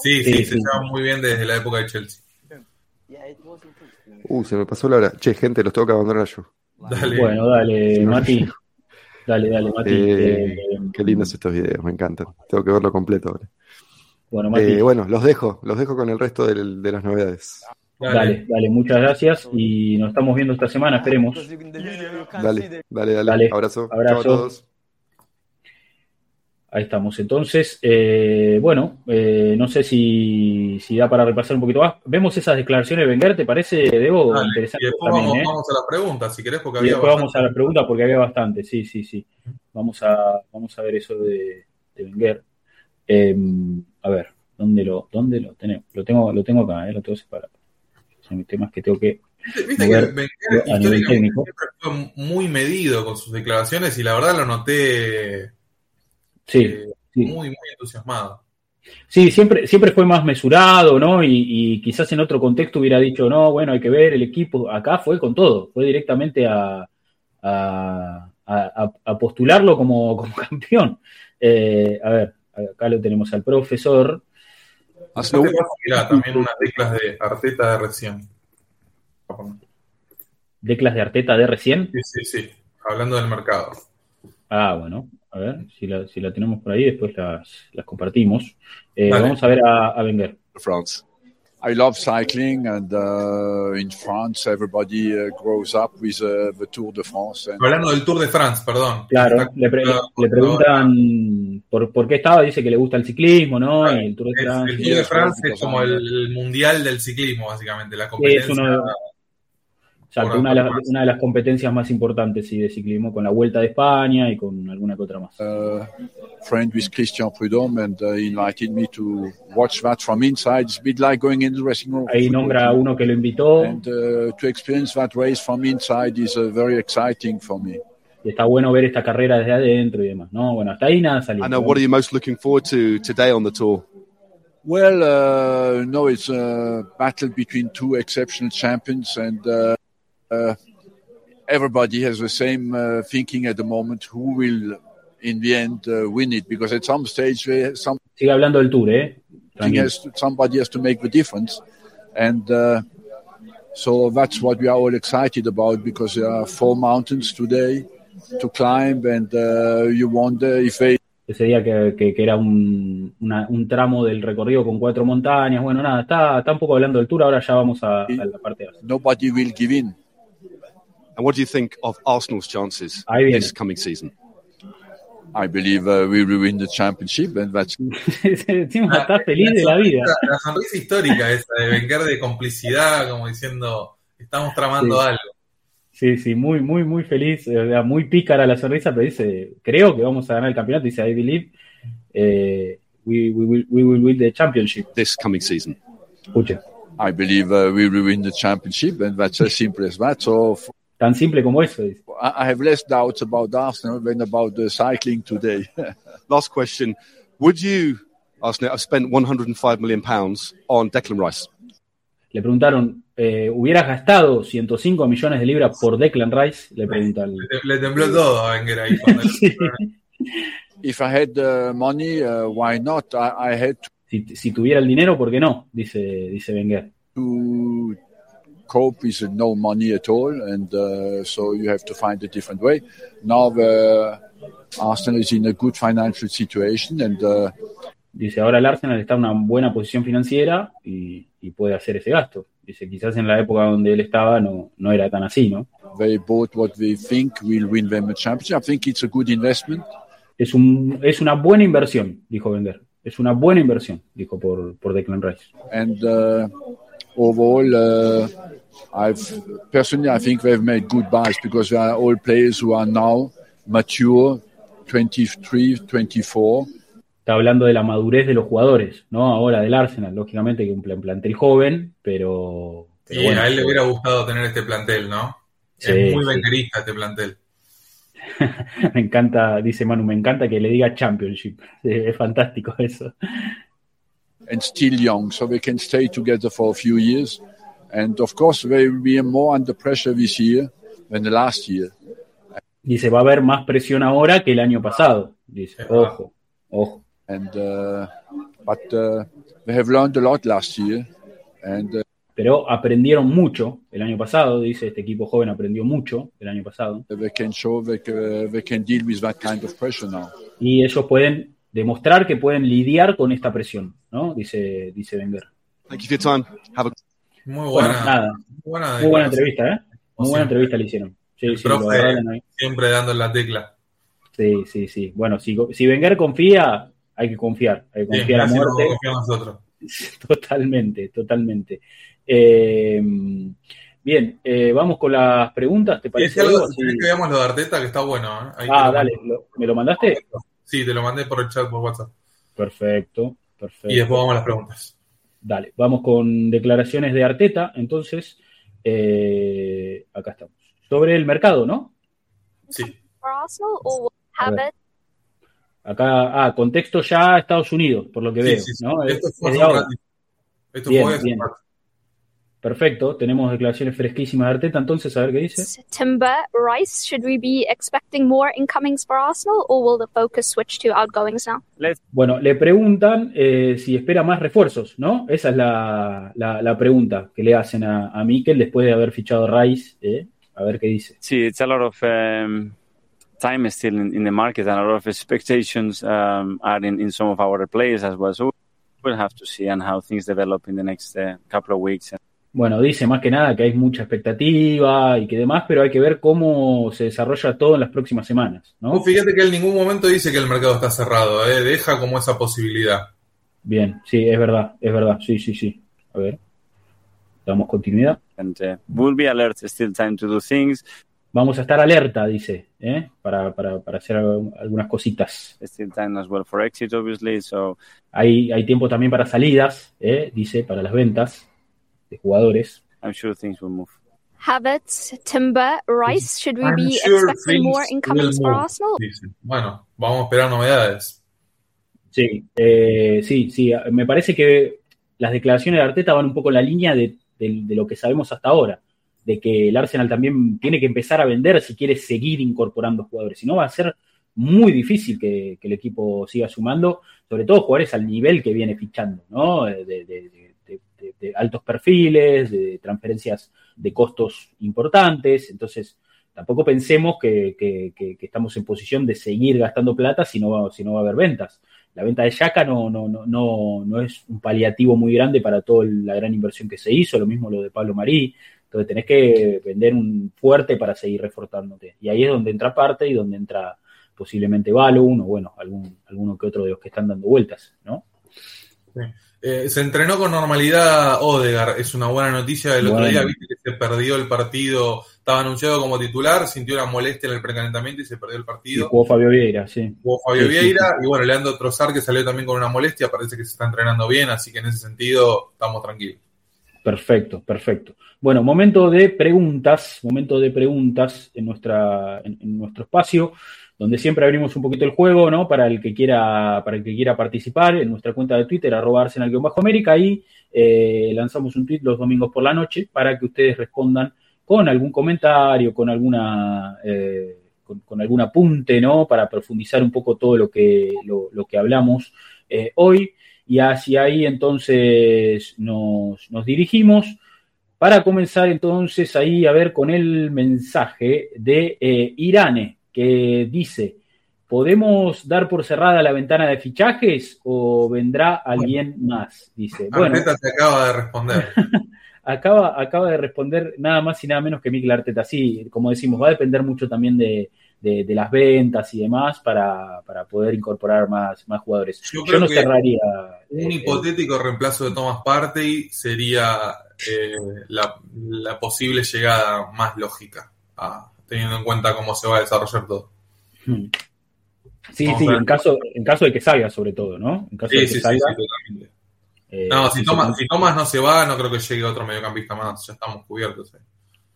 Sí, Sí, sí, sí. se llevan muy bien desde la época de Chelsea. Uh, se me pasó la hora. Che, gente, los tengo que abandonar yo. Dale. Bueno, dale, Mati. Dale, dale, Mati. Eh, Eh, qué lindos estos videos, me encantan. Tengo que verlo completo ahora. bueno, Mati, Eh, bueno, los dejo, los dejo con el resto de las novedades. dale, dale, muchas gracias y nos estamos viendo esta semana, esperemos. Dale, dale, dale. Dale, Abrazo. abrazo. Chao a todos. Ahí estamos. Entonces, eh, bueno, eh, no sé si, si da para repasar un poquito más. Vemos esas declaraciones de Wenger, ¿te parece, Debo? Dale. Interesante Y después también, vamos, ¿eh? vamos a las preguntas, si querés, porque Y había después vamos a las preguntas porque había bastante, sí, sí, sí. Vamos a, vamos a ver eso de, de Wenger. Eh, a ver, ¿dónde lo, dónde lo tenemos? Lo tengo, lo tengo acá, lo tengo separado. Son temas que tengo que. Viste que Wenger a nivel técnico. siempre fue muy medido con sus declaraciones y la verdad lo noté Sí, eh, sí. muy, muy entusiasmado. Sí, siempre, siempre fue más mesurado, ¿no? Y, y quizás en otro contexto hubiera dicho, no, bueno, hay que ver el equipo. Acá fue con todo, fue directamente a, a, a- a- a postularlo como, como campeón. Eh, a ver, acá lo tenemos al profesor. Aparte, Mirá, también unas teclas de Arteta de recién. Declas de Arteta de recién. Sí, sí, sí. Hablando del mercado. Ah, bueno, a ver, si la, si la tenemos por ahí, después las, las compartimos. Eh, Dale. vamos a ver a, a Wenger. France. I love cycling, and uh, in France, everybody uh, grows up with uh, the Tour de France. And Hablando del Tour de France, perdón. Claro, le, pre- le preguntan por, por qué estaba, dice que le gusta el ciclismo, ¿no? Y el Tour de Es- France. el Tour de France es como el, el mundial del ciclismo, básicamente. La Sí, es competencia. uno de, exacto, una, de las, una de las competencias más importantes sí, de ciclismo, con la Vuelta de España y con alguna que otra más. uh, friend with Christian Prudhomme, and uh, invited me to watch that from inside. It's a bit like going in the dressing room. Ahí nombra a uno que lo invitó And uh, to experience that race from inside is uh, very exciting for me. y está bueno ver esta carrera desde adentro y demás. No, bueno, hasta ahí nada salió. I know. What are you most looking forward to today on the tour? Well, uh, no, it's a battle between two exceptional champions, and uh, everybody has the same uh, thinking at the moment who will, in the end, uh, win it. Because at some stage, uh, something Sigue hablando del Tour, ¿eh? Has to, somebody has to make the difference, and uh, so that's what we are all excited about. Because there are four mountains today to climb, and uh, you wonder if they ese día que, que- que era un, una- un tramo del recorrido con cuatro montañas. Bueno, nada, está, está un poco hablando del tour, ahora ya vamos a, a la parte de nobody will give in. And what do you think of Arsenal's chances Ahí viene. this coming season? I believe uh, we will win the championship, and that's Encima está feliz de la vida. La sonrisa histórica esa de Wenger de complicidad, como diciendo, estamos tramando Sí. algo. Sí, sí, muy, muy, muy feliz, eh, muy pícara la sonrisa, pero dice, creo que vamos a ganar el campeonato, dice, I believe eh, we, we will, we will win the championship. This coming season. Escuchen, I believe uh, we will win the championship, and that's as simple as that. So f- tan simple como eso. I have less doubts about Arsenal than about the cycling today. Last question: Would you, Arsenal, have spent 105 million pounds on Declan Rice? Le preguntaron, eh, ¿hubieras gastado 105 millones de libras por Declan Rice? Le pregunta el... Le, le tembló todo a Wenger ahí. cuando- Sí. if I had uh, money, uh, why not? I, I had Si, si tuviera el dinero, ¿por qué no? Dice, dice Wenger. to cope with no money at all, and uh, so you have to find a different way. Now uh, Arsenal is in a good financial situation, and uh, Dice, ahora el Arsenal está en una buena posición financiera y, y puede hacer ese gasto. Dice, quizás en la época donde él estaba no, no era tan así, ¿no? they bought what they think will win them a championship. I think it's a good investment. Es, un, es una buena inversión, dijo Wenger. Es una buena inversión, dijo por, por Declan Rice. and uh, overall, uh, I've personally I think they've made good buys because they are all players who are now mature 23, 24. Está hablando de la madurez de los jugadores, ¿no? Ahora del Arsenal, lógicamente que un plan- plantel joven, pero, pero Sí, bueno, a él le hubiera gustado tener este plantel, ¿no? Sí, es muy sí. vengerista este plantel. me encanta, dice Manu, me encanta que le diga Championship. Es fantástico eso. And still young, so they can stay together for a few years. And of course, they will be more under pressure this year than the last year. Dice, va a haber más presión ahora que el año pasado. Dice, ojo, ojo. And uh, but uh, they have learned a lot last year, and uh, Pero aprendieron mucho el año pasado, dice, este equipo joven aprendió mucho el año pasado. they can show they, uh, they can deal with that kind of pressure now. Y ellos pueden demostrar que pueden lidiar con esta presión, ¿no? Dice, dice Wenger. Thank you for your time. Have a Muy Bueno, buena. nada, muy buena, muy buena entrevista, ¿eh? Muy Sí. buena entrevista le hicieron. Sí, sí, profe ahí. siempre dando en la tecla. Sí, sí, sí. Bueno, si, si Wenger confía, hay que confiar. Hay que Sí, confiar a muerte. nosotros. Totalmente, totalmente. Eh, bien, eh, vamos con las preguntas, ¿te parece? es algo, si querés que veamos lo de Arteta, que está bueno. ¿eh? Ahí Ah, lo dale, lo- ¿me lo mandaste? Sí, te lo mandé por el chat por WhatsApp. Perfecto, perfecto. Y después vamos a las preguntas. Dale, vamos con declaraciones de Arteta. Entonces, eh, acá estamos. Sobre el mercado, ¿no? Sí. Acá, ah, contexto ya Estados Unidos, por lo que Sí, veo. sí, sí. ¿no? Es- Esto fue es de hace un ahora. ratito. Esto Bien, fue hace un bien. Perfecto, tenemos declaraciones fresquísimas de Arteta, entonces a ver qué dice. Timber, Rice? Should we be expecting more incomings for Arsenal, or will the focus switch to outgoings now? Bueno, le preguntan eh, si espera más refuerzos, ¿no? Esa es la, la- la pregunta que le hacen a, a Mikel después de haber fichado a Rice. eh, A ver qué dice. See, it's a lot of um, time still in, in the market, and a lot of expectations um, are in, in some of our players as well. So we'll have to see and how things develop in the next uh, couple of weeks. Bueno, dice más que nada que hay mucha expectativa y que demás, pero hay que ver cómo se desarrolla todo en las próximas semanas, ¿no? Fíjate que en ningún momento dice que el mercado está cerrado, ¿eh? deja como esa posibilidad. Bien, sí, es verdad, es verdad, sí, sí, sí. A ver, damos continuidad. And uh, we'll be alert. Still time to do things. Vamos a estar alerta, dice, ¿eh? para, para, para hacer alg- algunas cositas. Still time as well for exit, obviously. So Hay, hay tiempo también para salidas, ¿eh? dice, para las ventas de jugadores. I'm sure things will move. Havertz, Timber, Rice? Should we I'm be sure expecting more incomings for Arsenal? Bueno, vamos a esperar novedades. Sí, eh, sí, sí. Me parece que las declaraciones de Arteta van un poco en la línea de, de- de lo que sabemos hasta ahora, de que el Arsenal también tiene que empezar a vender si quiere seguir incorporando jugadores. Si no, va a ser muy difícil que, que el equipo siga sumando, sobre todo jugadores al nivel que viene fichando, ¿no? De, de- altos perfiles, de transferencias de costos importantes. Entonces, tampoco pensemos que, estamos en posición de seguir gastando plata si no va, si no va a haber ventas la venta de Yaka no, no, no, no, no es un paliativo muy grande para toda la gran inversión que se hizo, lo mismo lo de Pablo Marí. Entonces tenés que vender un fuerte para seguir reforzándote. Y ahí es donde entra parte y donde entra posiblemente Balloon o bueno, algún, alguno que otro de los que están dando vueltas, ¿no? Eh, se entrenó con normalidad Odegar, es una buena noticia. El otro día viste que se perdió el partido, estaba anunciado como titular, sintió una molestia en el precalentamiento y se perdió el Y partido. jugó Fabio Vieira, sí. Jugó Fabio Sí, sí, Vieira y bueno, Leandro Trozar que salió también con una molestia, parece que se está entrenando bien, así que en ese sentido estamos tranquilos. Perfecto, perfecto. Bueno, momento de preguntas, momento de preguntas en, nuestra, en, en nuestro espacio, donde siempre abrimos un poquito el juego, ¿no? Para el que quiera, para el que quiera participar, en nuestra cuenta de Twitter, arroba arsenal-américa, ahí eh, lanzamos un tweet los domingos por la noche para que ustedes respondan con algún comentario, con alguna eh, con, algún apunte, ¿no? Para profundizar un poco todo lo que, lo, lo que hablamos eh, hoy. Y hacia ahí entonces nos, nos dirigimos para comenzar entonces ahí a ver con el mensaje de Irane, que dice, ¿podemos dar por cerrada la ventana de fichajes o vendrá alguien más? Dice, bueno, Arteta te acaba de responder. acaba, acaba de responder nada más y nada menos que Mikel Arteta. Sí, como decimos, va a depender mucho también de, de- de las ventas y demás para, para poder incorporar más, más jugadores. Yo no que cerraría. Un eh, hipotético reemplazo de Thomas Partey sería eh, la, la posible llegada más lógica, ah, teniendo en cuenta cómo se va a desarrollar todo. Hmm. Sí, Vamos sí, en caso, en caso de que salga, sobre todo, ¿no? En caso Sí, de que sí, sí, salga. sí, totalmente. eh, No, si Thomas, sí, si Thomas no se va, no creo que llegue otro mediocampista más. Ya estamos cubiertos. eh.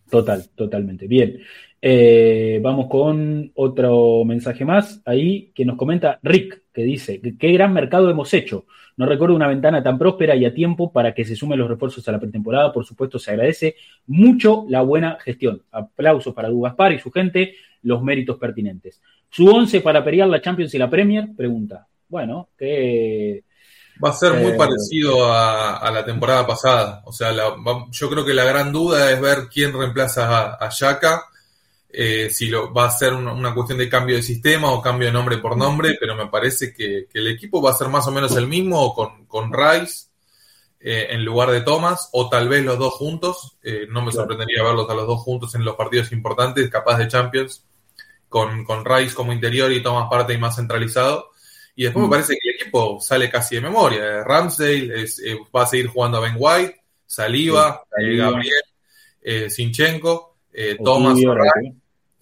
Total, totalmente. Bien. Eh, vamos con otro mensaje más ahí que nos comenta Rick, que dice, que qué gran mercado hemos hecho. No recuerdo una ventana tan próspera y a tiempo para que se sumen los refuerzos a la pretemporada. Por supuesto, se agradece mucho la buena gestión. Aplausos para Du Gaspar y su gente, los méritos pertinentes. ¿Su once para pelear la Champions y la Premier? Pregunta. Bueno, que... Va a ser muy Eh, parecido a, a la temporada pasada. O sea, la- yo creo que la gran duda es ver quién reemplaza a, a eh, si lo, va a ser una, una cuestión de cambio de sistema o cambio de nombre por nombre, pero me parece que, que el equipo va a ser más o menos el mismo con, con Rice eh, en lugar de Thomas, o tal vez los dos juntos. Eh, no me sorprendería verlos a los dos juntos en los partidos importantes, capaz de Champions, con, con Rice como interior y Thomas parte y más centralizado. Y después Mm. me parece que el equipo sale casi de memoria. Ramsdale es- eh, va a seguir jugando a Ben White, Saliva, Sí, Saliba. Gabriel, Sinchenko, Thomas, Rice.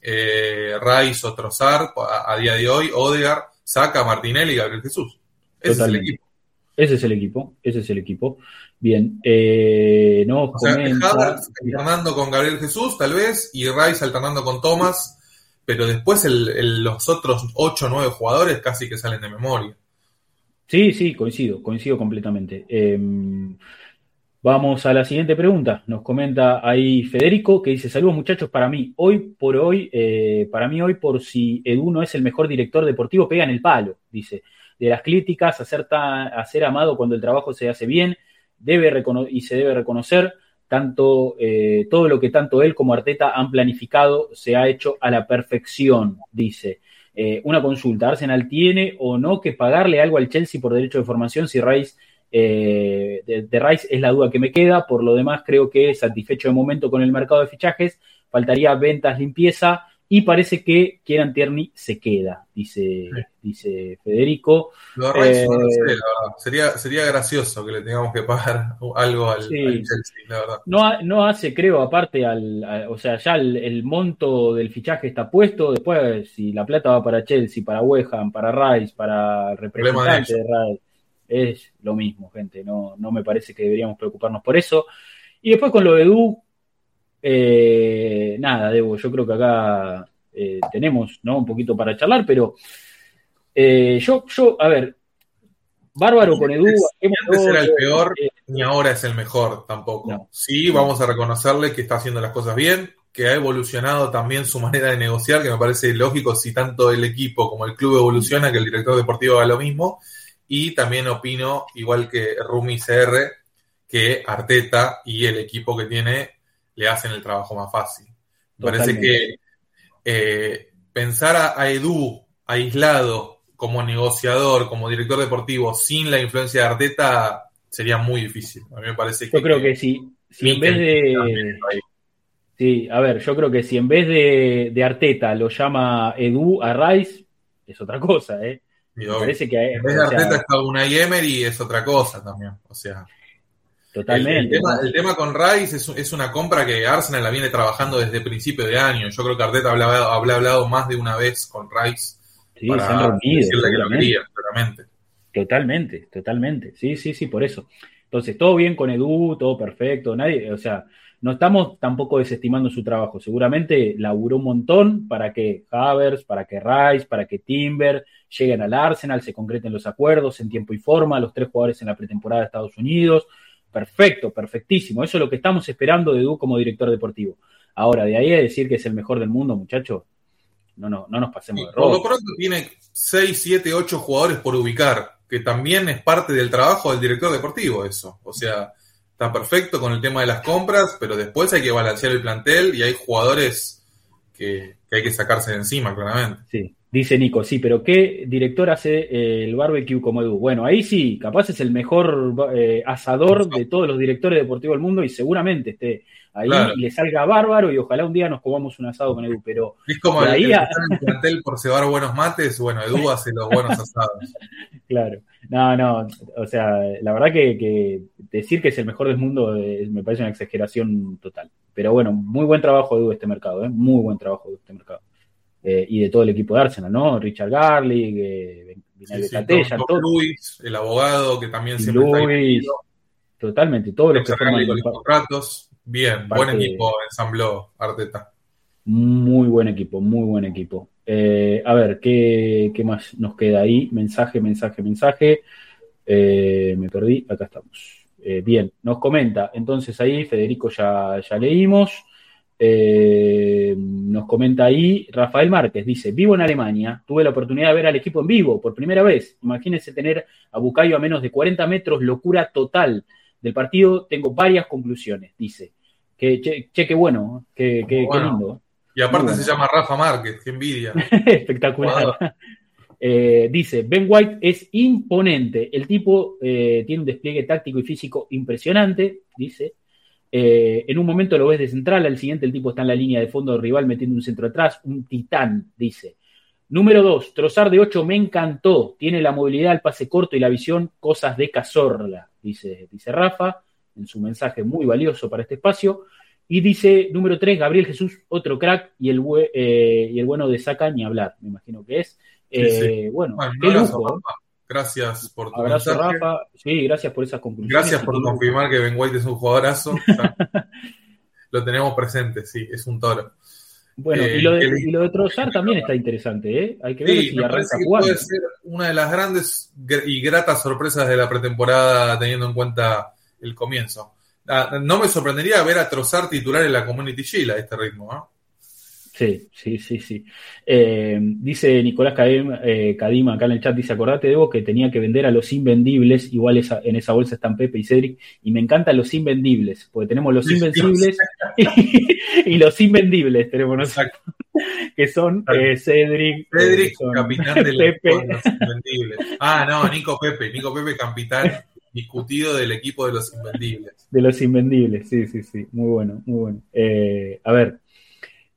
Eh, Rice o Trossard a, a día de hoy, Odegar, Saca, Martinelli y Gabriel Jesús. Ese Totalmente. es el equipo. Ese es el equipo, ese es el equipo. Bien, eh, nos O comenta... Alternando con Gabriel Jesús, tal vez, y Rice alternando con Thomas, pero después el- el- los otros 8 o 9 jugadores casi que salen de memoria. Sí, sí, coincido, coincido completamente. Eh, vamos a la siguiente pregunta. Nos comenta ahí Federico que dice, saludos muchachos, para mí, hoy por hoy, eh, para mí hoy por si Edu no es el mejor director deportivo, pega en el palo, dice. De las críticas, a ser, tan- a ser amado cuando el trabajo se hace bien, debe y se debe reconocer tanto eh, todo lo que tanto él como Arteta han planificado se ha hecho a la perfección, dice. Eh, una consulta, ¿Arsenal tiene o no que pagarle algo al Chelsea por derecho de formación si Rice, eh, de, de Rice es la duda que me queda? Por lo demás, creo que satisfecho de momento con el mercado de fichajes, faltaría ventas, limpieza y parece que Kieran Tierney se queda, dice, dice Federico. Lo de Rice Eh, no lo sé, la verdad. Sería, sería gracioso que le tengamos que pagar algo al, Sí. al Chelsea, la verdad. No, no hace, creo, aparte al, a- o sea, ya el, el monto del fichaje está puesto, después si la plata va para Chelsea, para West Ham, para Rice, para el Problema de representante de Rice, es lo mismo, gente, no, no me parece que deberíamos preocuparnos por eso. Y después con lo de Du, eh, nada, Debo, yo creo que acá eh, tenemos, ¿no? Un poquito para charlar, pero eh, yo, yo, a ver, bárbaro con Edu, Antes era el peor, eh, ni ahora es el mejor tampoco. No. Sí, vamos a reconocerle que está haciendo las cosas bien, que ha evolucionado también su manera de negociar, que me parece lógico si tanto el equipo como el club evoluciona, que el director deportivo haga lo mismo. Y también opino, igual que Rumi CR, que Arteta y el equipo que tiene le hacen el trabajo más fácil. Me parece que eh, pensar a, a Edu aislado como negociador, como director deportivo, sin la influencia de Arteta, sería muy difícil. A mí me parece que. Yo creo que si, si en vez de. Sí, a ver, yo creo que si en vez de, de Arteta lo llama Edu a Rice, es otra cosa, ¿eh? Y obvio. parece que. En vez de sea, Arteta está Unai Emery, es otra cosa también. O sea, totalmente. el tema, el tema con Rice es, es una compra que Arsenal la viene trabajando desde principio de año. Yo creo que Arteta hablaba, habrá hablado más de una vez con Rice Sí, se han para reunido, que lo quería, claramente. Totalmente, totalmente. Sí, sí, sí, por eso. Entonces, todo bien con Edu, todo perfecto, nadie, o sea, no estamos tampoco desestimando su trabajo. Seguramente laburó un montón para que Havers, para que Rice, para que Timber lleguen al Arsenal, se concreten los acuerdos en tiempo y forma, los tres jugadores en la pretemporada de Estados Unidos. Perfecto, perfectísimo. Eso es lo que estamos esperando de Edu como director deportivo. Ahora, de ahí a decir que es el mejor del mundo, muchachos, no, no, no nos pasemos de Por lo pronto tiene 6, 7, 8 jugadores por ubicar, que también es parte del trabajo del director deportivo eso. O sea, está perfecto con el tema de las compras, pero después hay que balancear el plantel y hay jugadores que, que hay que sacarse de encima, claramente. Sí, dice Nico, sí, pero ¿qué director hace eh, el barbecue como Edu? Bueno, ahí sí, capaz es el mejor eh, asador de todos los directores deportivos del mundo y seguramente esté ahí Claro. y le salga bárbaro y ojalá un día nos comamos un asado con Edu, pero Es como el, ahí que a- el plantel por cebar buenos mates, bueno, Edu hace los buenos asados. claro, no, no, o sea, la verdad que, que decir que es el mejor del mundo eh, me parece una exageración total. Pero bueno, muy buen trabajo Edu este mercado, ¿eh? muy buen trabajo de este mercado. Eh, y de todo el equipo de Arsenal, ¿no? Richard Garlic, eh, Vinal Sí, sí, Catella, todo. Luis, el abogado, que también siempre está Luis, totalmente, todos los que Richard Garlic los contratos. Bien, buen equipo ensambló Arteta. Muy buen equipo, muy buen equipo. Eh, a ver, ¿qué, qué más nos queda ahí? Mensaje, mensaje, mensaje. Eh, me perdí, acá estamos. Eh, bien, nos comenta, entonces ahí Federico ya, ya leímos. Eh, nos comenta ahí Rafael Márquez, dice, vivo en Alemania, tuve la oportunidad de ver al equipo en vivo por primera vez. Imagínense tener a Bucayo a menos de 40 metros, locura total. Del partido tengo varias conclusiones, dice. Que, che, che, qué bueno, qué, lindo. Y aparte se llama Rafa Márquez, qué envidia. Espectacular. Eh, dice, Ben White es imponente. El tipo eh, tiene un despliegue táctico y físico impresionante, dice. Eh, en un momento lo ves de central, al siguiente el tipo está en la línea de fondo del rival metiendo un centro atrás, un titán, dice. Número dos, Trozar de 8 me encantó. Tiene la movilidad, el pase corto y la visión, cosas de Cazorla, dice, dice Rafa, en su mensaje muy valioso para este espacio. Y dice, número 3, Gabriel Jesús, otro crack, y el, eh, y el bueno de Saca ni hablar, me imagino que es. Eh, sí. Bueno, Bueno, un qué abrazo, lujo. Gracias por tu Abrazo, mensaje. Rafa. Sí, gracias por esas conclusiones. Gracias por confirmar que Ben White es un jugadorazo. Lo tenemos presente, sí, es un toro. Bueno, Eh, y, lo qué de, y lo de Trossard también está interesante, ¿eh? Hay que ver Sí, si arranca jugando. puede ser una de las grandes gr- y gratas sorpresas de la pretemporada teniendo en cuenta el comienzo. Ah, No me sorprendería ver a Trozar titular en la Community Shield a este ritmo. ¿no? Sí, sí, sí, sí. Eh, dice Nicolás Cadima, eh, Cadima acá en el chat, dice, acordate, Debo, que tenía que vender a los invendibles, igual esa- en esa bolsa están Pepe y Cedric, y me encantan los invendibles, porque tenemos los invencibles y, y los invendibles tenemos nosotros, que son eh, Cedric, Cedric, son capitán del Pepe. equipo de los Invendibles. Ah, no, Nico Pepe. Nico Pepe, capitán discutido del equipo de los Invendibles. De los invendibles, sí, sí, sí. Muy bueno, muy bueno. A ver,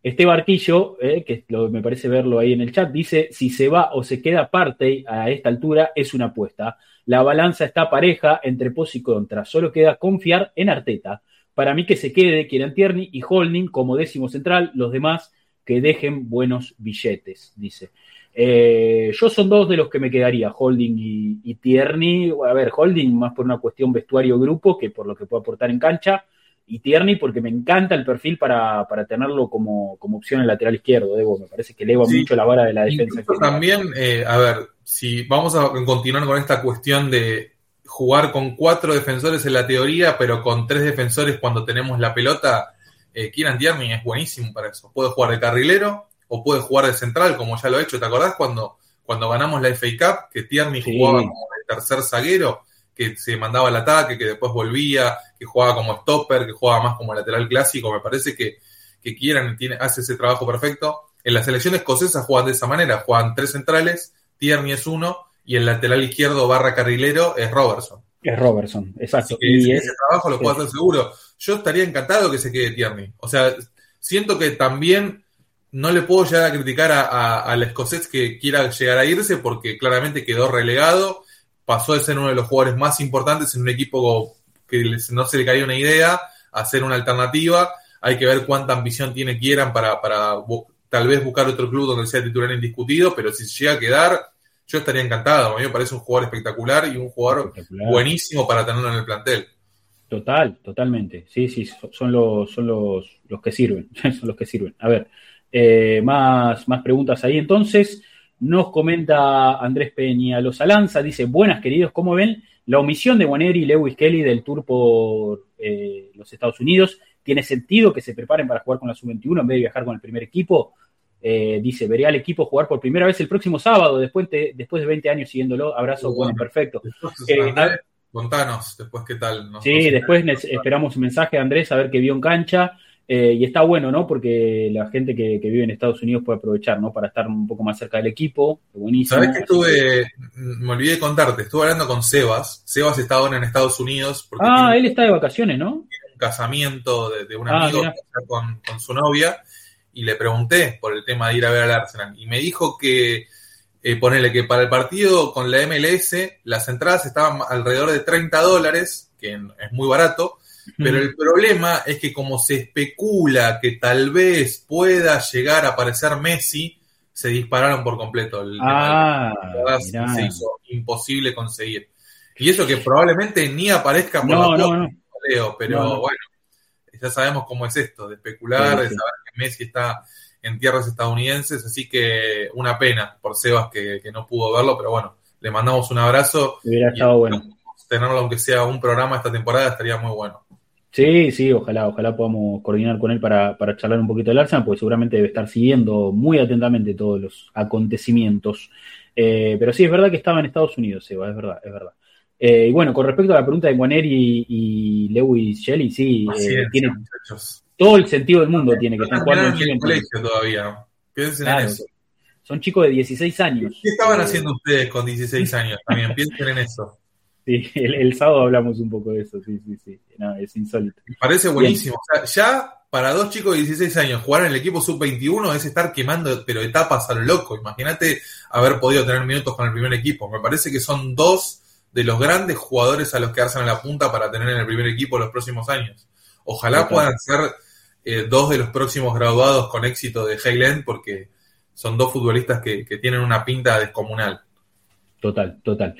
este barquillo, eh, que lo- me parece verlo ahí en el chat, dice: si se va o se queda parte a esta altura, es una apuesta. La balanza está pareja entre pos y contra. Solo queda confiar en Arteta. Para mí que se quede Kieran Tierney y Holding como décimo central, los demás que dejen buenos billetes, dice. Eh, yo son dos de los que me quedaría, Holding y, y Tierney. A ver, Holding más por una cuestión vestuario-grupo que por lo que puede aportar en cancha. Y Tierney porque me encanta el perfil para, para tenerlo como, como opción en lateral izquierdo, Debo. Me parece que eleva Sí. mucho la vara de la defensa. También, eh, a ver, si vamos a continuar con esta cuestión de jugar con cuatro defensores en la teoría, pero con tres defensores cuando tenemos la pelota, eh, Kieran Tierney es buenísimo para eso. Puede jugar de carrilero o puede jugar de central, como ya lo he hecho. ¿Te acordás cuando, cuando ganamos la FA Cup, que Tierney Sí. jugaba como el tercer zaguero, que se mandaba al ataque, que después volvía, que jugaba como stopper, que jugaba más como lateral clásico? Me parece que, que Kieran tiene, hace ese trabajo perfecto. En la selección escocesa juegan de esa manera, juegan tres centrales, Tierney es uno, y el lateral izquierdo barra carrilero es Robertson. Es Robertson, exacto. Así que Y ese, es- ese trabajo lo puedo hacer seguro. Yo estaría encantado que se quede Tierney. O sea, siento que también no le puedo llegar a criticar a- a- al escocés que quiera llegar a irse porque claramente quedó relegado, pasó de ser uno de los jugadores más importantes en un equipo que no se le caía una idea, a ser una alternativa. Hay que ver cuánta ambición tiene Quieran para, para tal vez buscar otro club donde sea titular indiscutido, pero si se llega a quedar, yo estaría encantado. A mí me parece un jugador espectacular y un jugador buenísimo para tenerlo en el plantel. Total, totalmente. Sí, sí, so- son los, son los, los que sirven. son los que sirven. A ver, eh, más, más preguntas ahí. Entonces, nos comenta Andrés Peña Los Alanza, dice, buenas queridos, ¿cómo ven? La omisión de Waneri y Lewis Kelly del tour por eh, los Estados Unidos. ¿Tiene sentido que se preparen para jugar con la sub-21 en vez de viajar con el primer equipo? Eh, dice, veré al equipo jugar por primera vez el próximo sábado, después de, después de 20 años siguiéndolo. Abrazo, bueno, bueno. perfecto. Eh, a- contanos después qué tal. Sí, después esperamos un mensaje de Andrés a ver qué vio en cancha. Eh, y está bueno, ¿no? Porque la gente que, que vive en Estados Unidos puede aprovechar, ¿no? Para estar un poco más cerca del equipo. Buenísimo. Sabes que estuve, me olvidé de contarte, estuve hablando con Sebas. Sebas está ahora en Estados Unidos porque Ah, tiene él está de vacaciones, ¿no? un casamiento de, de un Ah, amigo que está con, con su novia y le pregunté por el tema de ir a ver al Arsenal y me dijo que eh, ponele que para el partido con la MLS las entradas estaban alrededor de 30 dólares, que es muy barato, pero el problema es que como se especula que tal vez pueda llegar a aparecer Messi, se dispararon por completo. El Ah, tema se hizo imposible conseguir. Y eso que probablemente ni aparezca por No, la no, no. Leo, pero No, no. bueno, ya sabemos cómo es esto, de especular, Sí, de saber que Messi está en tierras estadounidenses, así que una pena por Sebas que, que no pudo verlo, pero bueno, le mandamos un abrazo. Hubiera estado bueno. Tenerlo aunque sea un programa esta temporada estaría muy bueno. Sí, sí, ojalá, ojalá podamos coordinar con él para, para charlar un poquito del Arsenal, porque seguramente debe estar siguiendo muy atentamente todos los acontecimientos. Eh, pero sí, es verdad que estaba en Estados Unidos, Eva, es verdad, es verdad. Eh, y bueno, con respecto a la pregunta de Guaneri y, y Lewis Shelley, sí, eh, tiene muchachos. todo el sentido del mundo, tiene que estar jugando en el colegio todavía. Piensen Claro, en eso. son chicos de 16 años. ¿Qué estaban Eh, haciendo ustedes con 16 años? También piensen en eso. Sí, el, el sábado hablamos un poco de eso, sí, sí, sí. No, es insólito. Me parece buenísimo. O sea, ya para dos chicos de 16 años jugar en el equipo sub-21 es estar quemando, pero etapas a lo loco. Imagínate haber podido tener minutos con el primer equipo. Me parece que son dos de los grandes jugadores a los que alzan la punta para tener en el primer equipo los próximos años. Ojalá puedan ser eh, dos de los próximos graduados con éxito de Highland porque son dos futbolistas que, que tienen una pinta descomunal. Total, total.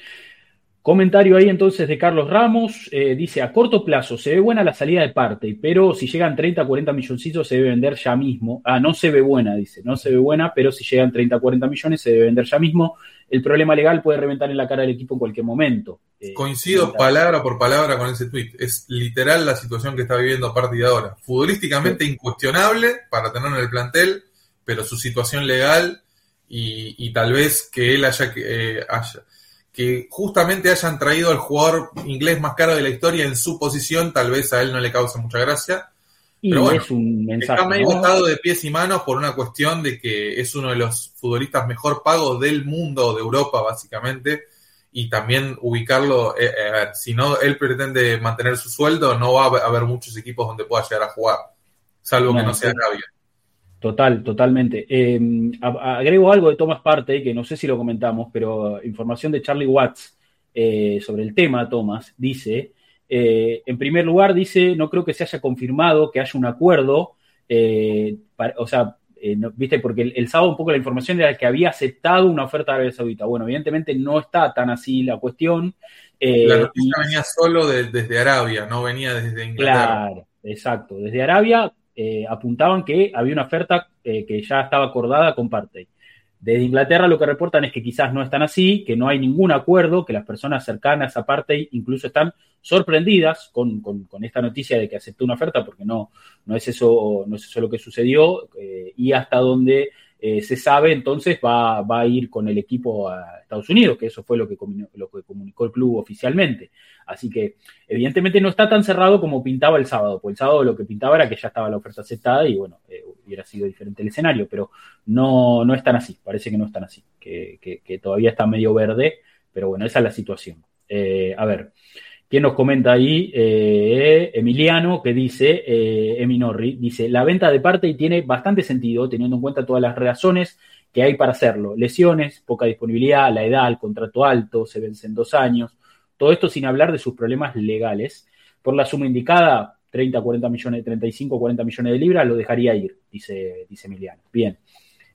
Comentario ahí entonces de Carlos Ramos. eh, dice, a corto plazo se ve buena la salida de parte, pero si llegan 30, 40 milloncitos se debe vender ya mismo. Ah, no se ve buena, dice. No se ve buena, pero si llegan 30, 40 millones se debe vender ya mismo. El problema legal puede reventar en la cara del equipo en cualquier momento. Eh, Coincido comenta- palabra por palabra con ese tweet. Es literal la situación que está viviendo a partir de ahora. Futbolísticamente incuestionable para tenerlo en el plantel, pero su situación legal y, y tal vez que él haya que, eh, haya- que justamente hayan traído al jugador inglés más caro de la historia en su posición, tal vez a él no le causa mucha gracia. Y pero bueno, es un mensaje. Está medio atado de pies y manos por una cuestión de que es uno de los futbolistas mejor pagos del mundo, de Europa, básicamente. Y también ubicarlo, eh, eh, a ver, si no él pretende mantener su sueldo, no va a haber muchos equipos donde pueda llegar a jugar, salvo que No, sea sí. Total, totalmente. Eh, agrego algo de Thomas Partey, que no sé si lo comentamos, pero información de Charlie Watts eh, sobre el tema, Thomas, dice, eh, en primer lugar, dice, no creo que se haya confirmado que haya un acuerdo, para- o sea, no- viste, porque el, el sábado un poco la información era que había aceptado una oferta de Arabia Saudita. Bueno, evidentemente no está tan así la cuestión. La y- noticia venía solo de- desde Arabia, no venía desde Inglaterra. Claro, exacto. Desde Arabia eh, apuntaban que había una oferta eh, que ya estaba acordada con Partey. Desde Inglaterra lo que reportan es que quizás no están así, que no hay ningún acuerdo, que las personas cercanas a Partey incluso están sorprendidas con, con- esta noticia de que aceptó una oferta, porque no, no, es, eso, no es eso lo que sucedió, eh, y hasta donde eh, se sabe, entonces va, va a ir con el equipo a Estados Unidos, que eso fue lo que, comunicó, lo que comunicó el club oficialmente. Así que evidentemente no está tan cerrado como pintaba el sábado, porque el sábado lo que pintaba era que ya estaba la oferta aceptada y bueno, eh, hubiera sido diferente el escenario, pero no, no es tan así, parece que no es tan así, que, que- todavía está medio verde, pero bueno, esa es la situación. Eh, a ver, ¿quién nos comenta ahí? Eh, Emiliano, que dice, eh, Eminorri, dice, la venta de parte y tiene bastante sentido teniendo en cuenta todas las razones que hay para hacerlo. Lesiones, poca disponibilidad, la edad, el contrato alto, se vence en dos años. Todo esto sin hablar de sus problemas legales. Por la suma indicada, 30, 40 millones, 35, 40 millones de libras, lo dejaría ir, dice, dice Emiliano. Bien.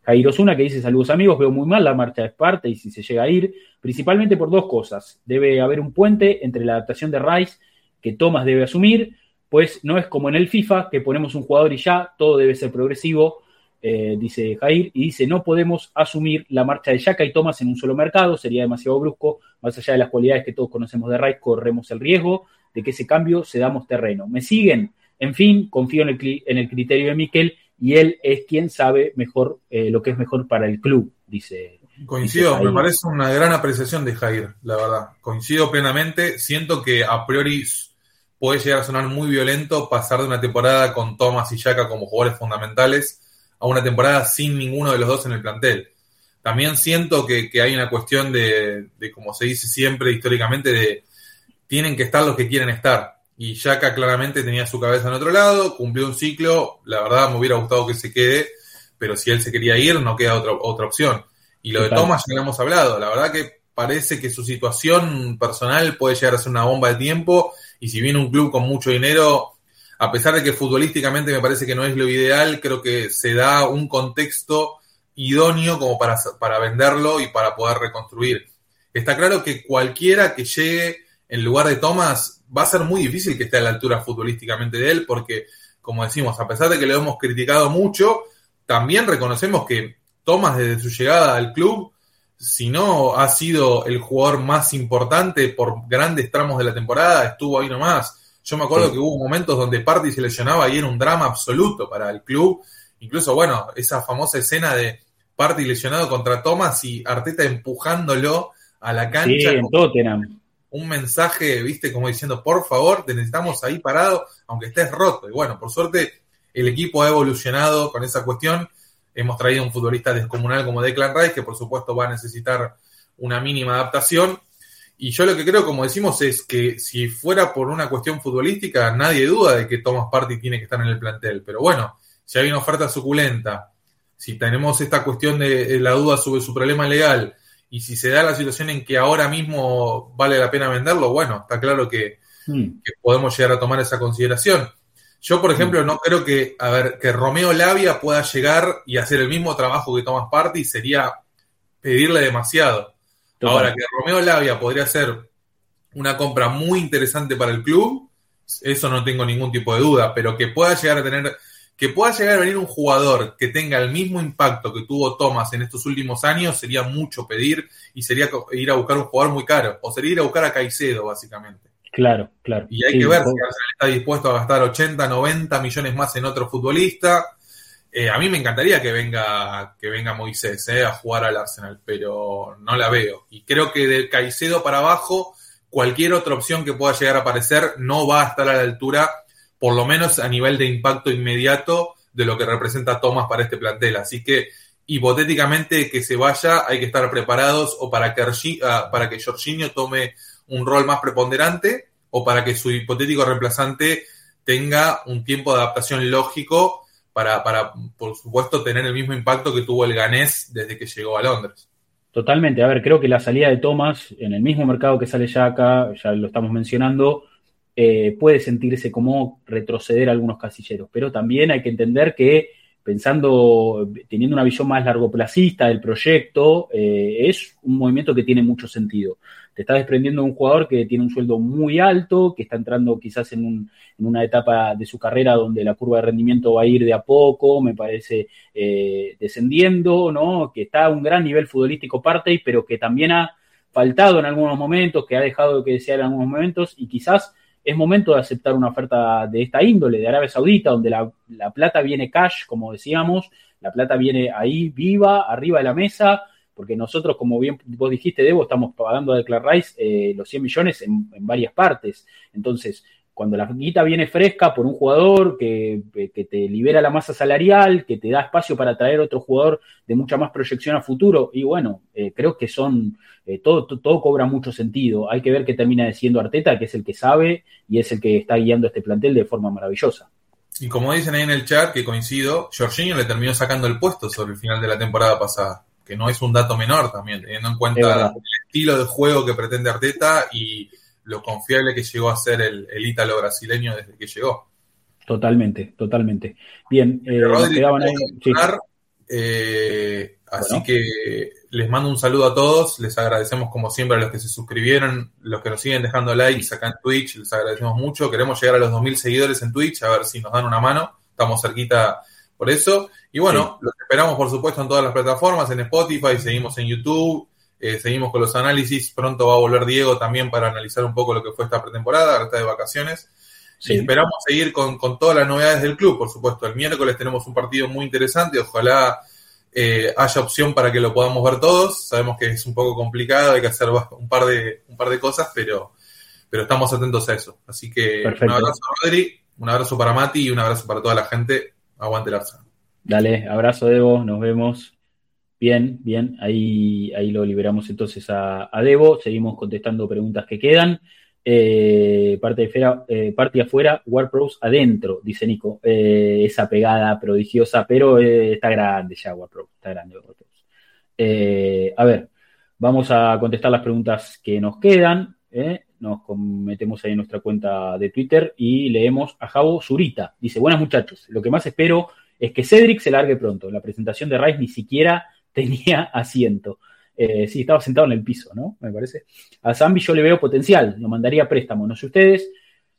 Jair Osuna que dice saludos amigos, veo muy mal la marcha de Esparta y si se llega a ir, principalmente por dos cosas. Debe haber un puente entre la adaptación de Rice que Thomas debe asumir, pues no es como en el FIFA, que ponemos un jugador y ya, todo debe ser progresivo, eh, dice Jair, y dice, no podemos asumir la marcha de Yaka y Thomas en un solo mercado, sería demasiado brusco, más allá de las cualidades que todos conocemos de Rice, corremos el riesgo de que ese cambio se damos terreno. ¿Me siguen? En fin, confío en el, en el criterio de Miquel y él es quien sabe mejor eh, lo que es mejor para el club, dice. Coincido, dice me parece una gran apreciación de Jair, la verdad. Coincido plenamente. Siento que a priori puede llegar a sonar muy violento pasar de una temporada con Thomas y Yaka como jugadores fundamentales a una temporada sin ninguno de los dos en el plantel. También siento que, que hay una cuestión de, de, como se dice siempre históricamente, de tienen que estar los que quieren estar. Y Yaka claramente tenía su cabeza en otro lado, cumplió un ciclo, la verdad me hubiera gustado que se quede, pero si él se quería ir, no queda otra, otra opción. Y lo de. Thomas ya lo hemos hablado, la verdad que parece que su situación personal puede llegar a ser una bomba de tiempo, y si viene un club con mucho dinero, a pesar de que futbolísticamente me parece que no es lo ideal, creo que se da un contexto idóneo como para, para venderlo y para poder reconstruir. Está claro que cualquiera que llegue en lugar de Thomas va a ser muy difícil que esté a la altura futbolísticamente de él, porque, como decimos, a pesar de que lo hemos criticado mucho, también reconocemos que Thomas desde su llegada al club, si no ha sido el jugador más importante por grandes tramos de la temporada, estuvo ahí nomás. Yo me acuerdo que hubo momentos donde Party se lesionaba y era un drama absoluto para el club. Incluso, bueno, esa famosa escena de Party lesionado contra Thomas y Arteta empujándolo a la cancha. Sí, en Tottenham. Un mensaje, viste, como diciendo, por favor, te necesitamos ahí parado, aunque estés roto. Y bueno, por suerte, el equipo ha evolucionado con esa cuestión. Hemos traído un futbolista descomunal como Declan Rice, que por supuesto va a necesitar una mínima adaptación. Y yo lo que creo, como decimos, es que si fuera por una cuestión futbolística, nadie duda de que Thomas Party tiene que estar en el plantel. Pero bueno, si hay una oferta suculenta, si tenemos esta cuestión de la duda sobre su problema legal, y si se da la situación en que ahora mismo vale la pena venderlo, bueno, está claro que, Hmm. que podemos llegar a tomar esa consideración. Yo, por ejemplo, no creo que, a ver, que Romeo Lavia pueda llegar y hacer el mismo trabajo que Thomas Party sería pedirle demasiado. Total. Ahora, que Romeo Lavia podría ser una compra muy interesante para el club, eso no tengo ningún tipo de duda, pero que pueda llegar a tener, que pueda llegar a venir un jugador que tenga el mismo impacto que tuvo Thomas en estos últimos años, sería mucho pedir y sería ir a buscar un jugador muy caro, o sería ir a buscar a Caicedo, básicamente. Claro, claro. Y hay Sí, que ver si Arsenal está dispuesto a gastar 80, 90 millones más en otro futbolista. Eh, a mí me encantaría que venga, que venga Moisés eh, a jugar al Arsenal, pero no la veo. Y creo que de Caicedo para abajo, cualquier otra opción que pueda llegar a aparecer no va a estar a la altura, por lo menos a nivel de impacto inmediato de lo que representa Thomas para este plantel. Así que hipotéticamente que se vaya, hay que estar preparados o para que, ah, para que Jorginho tome un rol más preponderante o para que su hipotético reemplazante tenga un tiempo de adaptación lógico para, para, por supuesto, tener el mismo impacto que tuvo el ganés desde que llegó a Londres. Totalmente. A ver, creo que la salida de Thomas en el mismo mercado que sale ya acá, ya lo estamos mencionando, eh, puede sentirse como retroceder algunos casilleros, pero también hay que entender que pensando, teniendo una visión más largoplacista del proyecto, eh, es un movimiento que tiene mucho sentido. Te estás desprendiendo de un jugador que tiene un sueldo muy alto, que está entrando quizás en, un- en una etapa de su carrera donde la curva de rendimiento va a ir de a poco, me parece, eh, descendiendo, ¿no? Que está a un gran nivel futbolístico parte, pero que también ha faltado en algunos momentos, que ha dejado que desear en algunos momentos, y quizás es momento de aceptar una oferta de esta índole, de Arabia Saudita, donde la, la plata viene cash, como decíamos, la plata viene ahí viva, arriba de la mesa, porque nosotros, como bien vos dijiste, Debo, estamos pagando a Declan Rice eh, los 100 millones en varias partes. Entonces, cuando la guita viene fresca por un jugador que, que te libera la masa salarial, que te da espacio para traer otro jugador de mucha más proyección a futuro, y bueno, eh, creo que son, eh, todo, to- todo cobra mucho sentido. Hay que ver qué termina diciendo Arteta, que es el que sabe y es el que está guiando este plantel de forma maravillosa. Y como dicen ahí en el chat, que coincido, Jorginho le terminó sacando el puesto sobre el final de la temporada pasada, que no es un dato menor también, teniendo en cuenta el estilo de juego que pretende Arteta y lo confiable que llegó a ser el, el ítalo brasileño desde que llegó. Totalmente, totalmente. Bien, eh, nos quedaban ahí. sí. eh, así que les mando un saludo a todos, les agradecemos como siempre a los que se suscribieron, los que nos siguen dejando likes acá en Twitch, les agradecemos mucho, queremos llegar a los 2.000 seguidores en Twitch, a ver si nos dan una mano, estamos cerquita por eso, y bueno, los esperamos por supuesto en todas las plataformas, en Spotify, seguimos en YouTube, eh, seguimos con los análisis, pronto va a volver Diego también para analizar un poco lo que fue esta pretemporada, ahora está de vacaciones, Sí. y esperamos seguir con, con todas las novedades del club, por supuesto. El miércoles tenemos un partido muy interesante, ojalá eh, haya opción para que lo podamos ver todos. Sabemos que es un poco complicado, hay que hacer un par de, un par de cosas, pero, pero estamos atentos a eso. Así que Perfecto. un abrazo a Rodri, un abrazo para Mati y un abrazo para toda la gente. Aguante el Arsenal. Dale, abrazo, Debo, nos vemos. Bien, bien, ahí, ahí lo liberamos entonces a, a Debo. Seguimos contestando preguntas que quedan. Eh, eh, parte afuera, WarPros adentro, dice Nico. Eh, esa pegada prodigiosa, pero está grande ya WarPros, está grande WarPros. Eh, a ver, vamos a contestar las preguntas que nos quedan. Nos metemos ahí en nuestra cuenta de Twitter y leemos a Javo Zurita. Dice, buenas muchachos, lo que más espero es que Cedric se largue pronto. La presentación de Rice ni siquiera tenía asiento. Eh, sí, estaba sentado en el piso, ¿no? Me parece. A Zambi yo le veo potencial, lo mandaría a préstamo, no sé ustedes.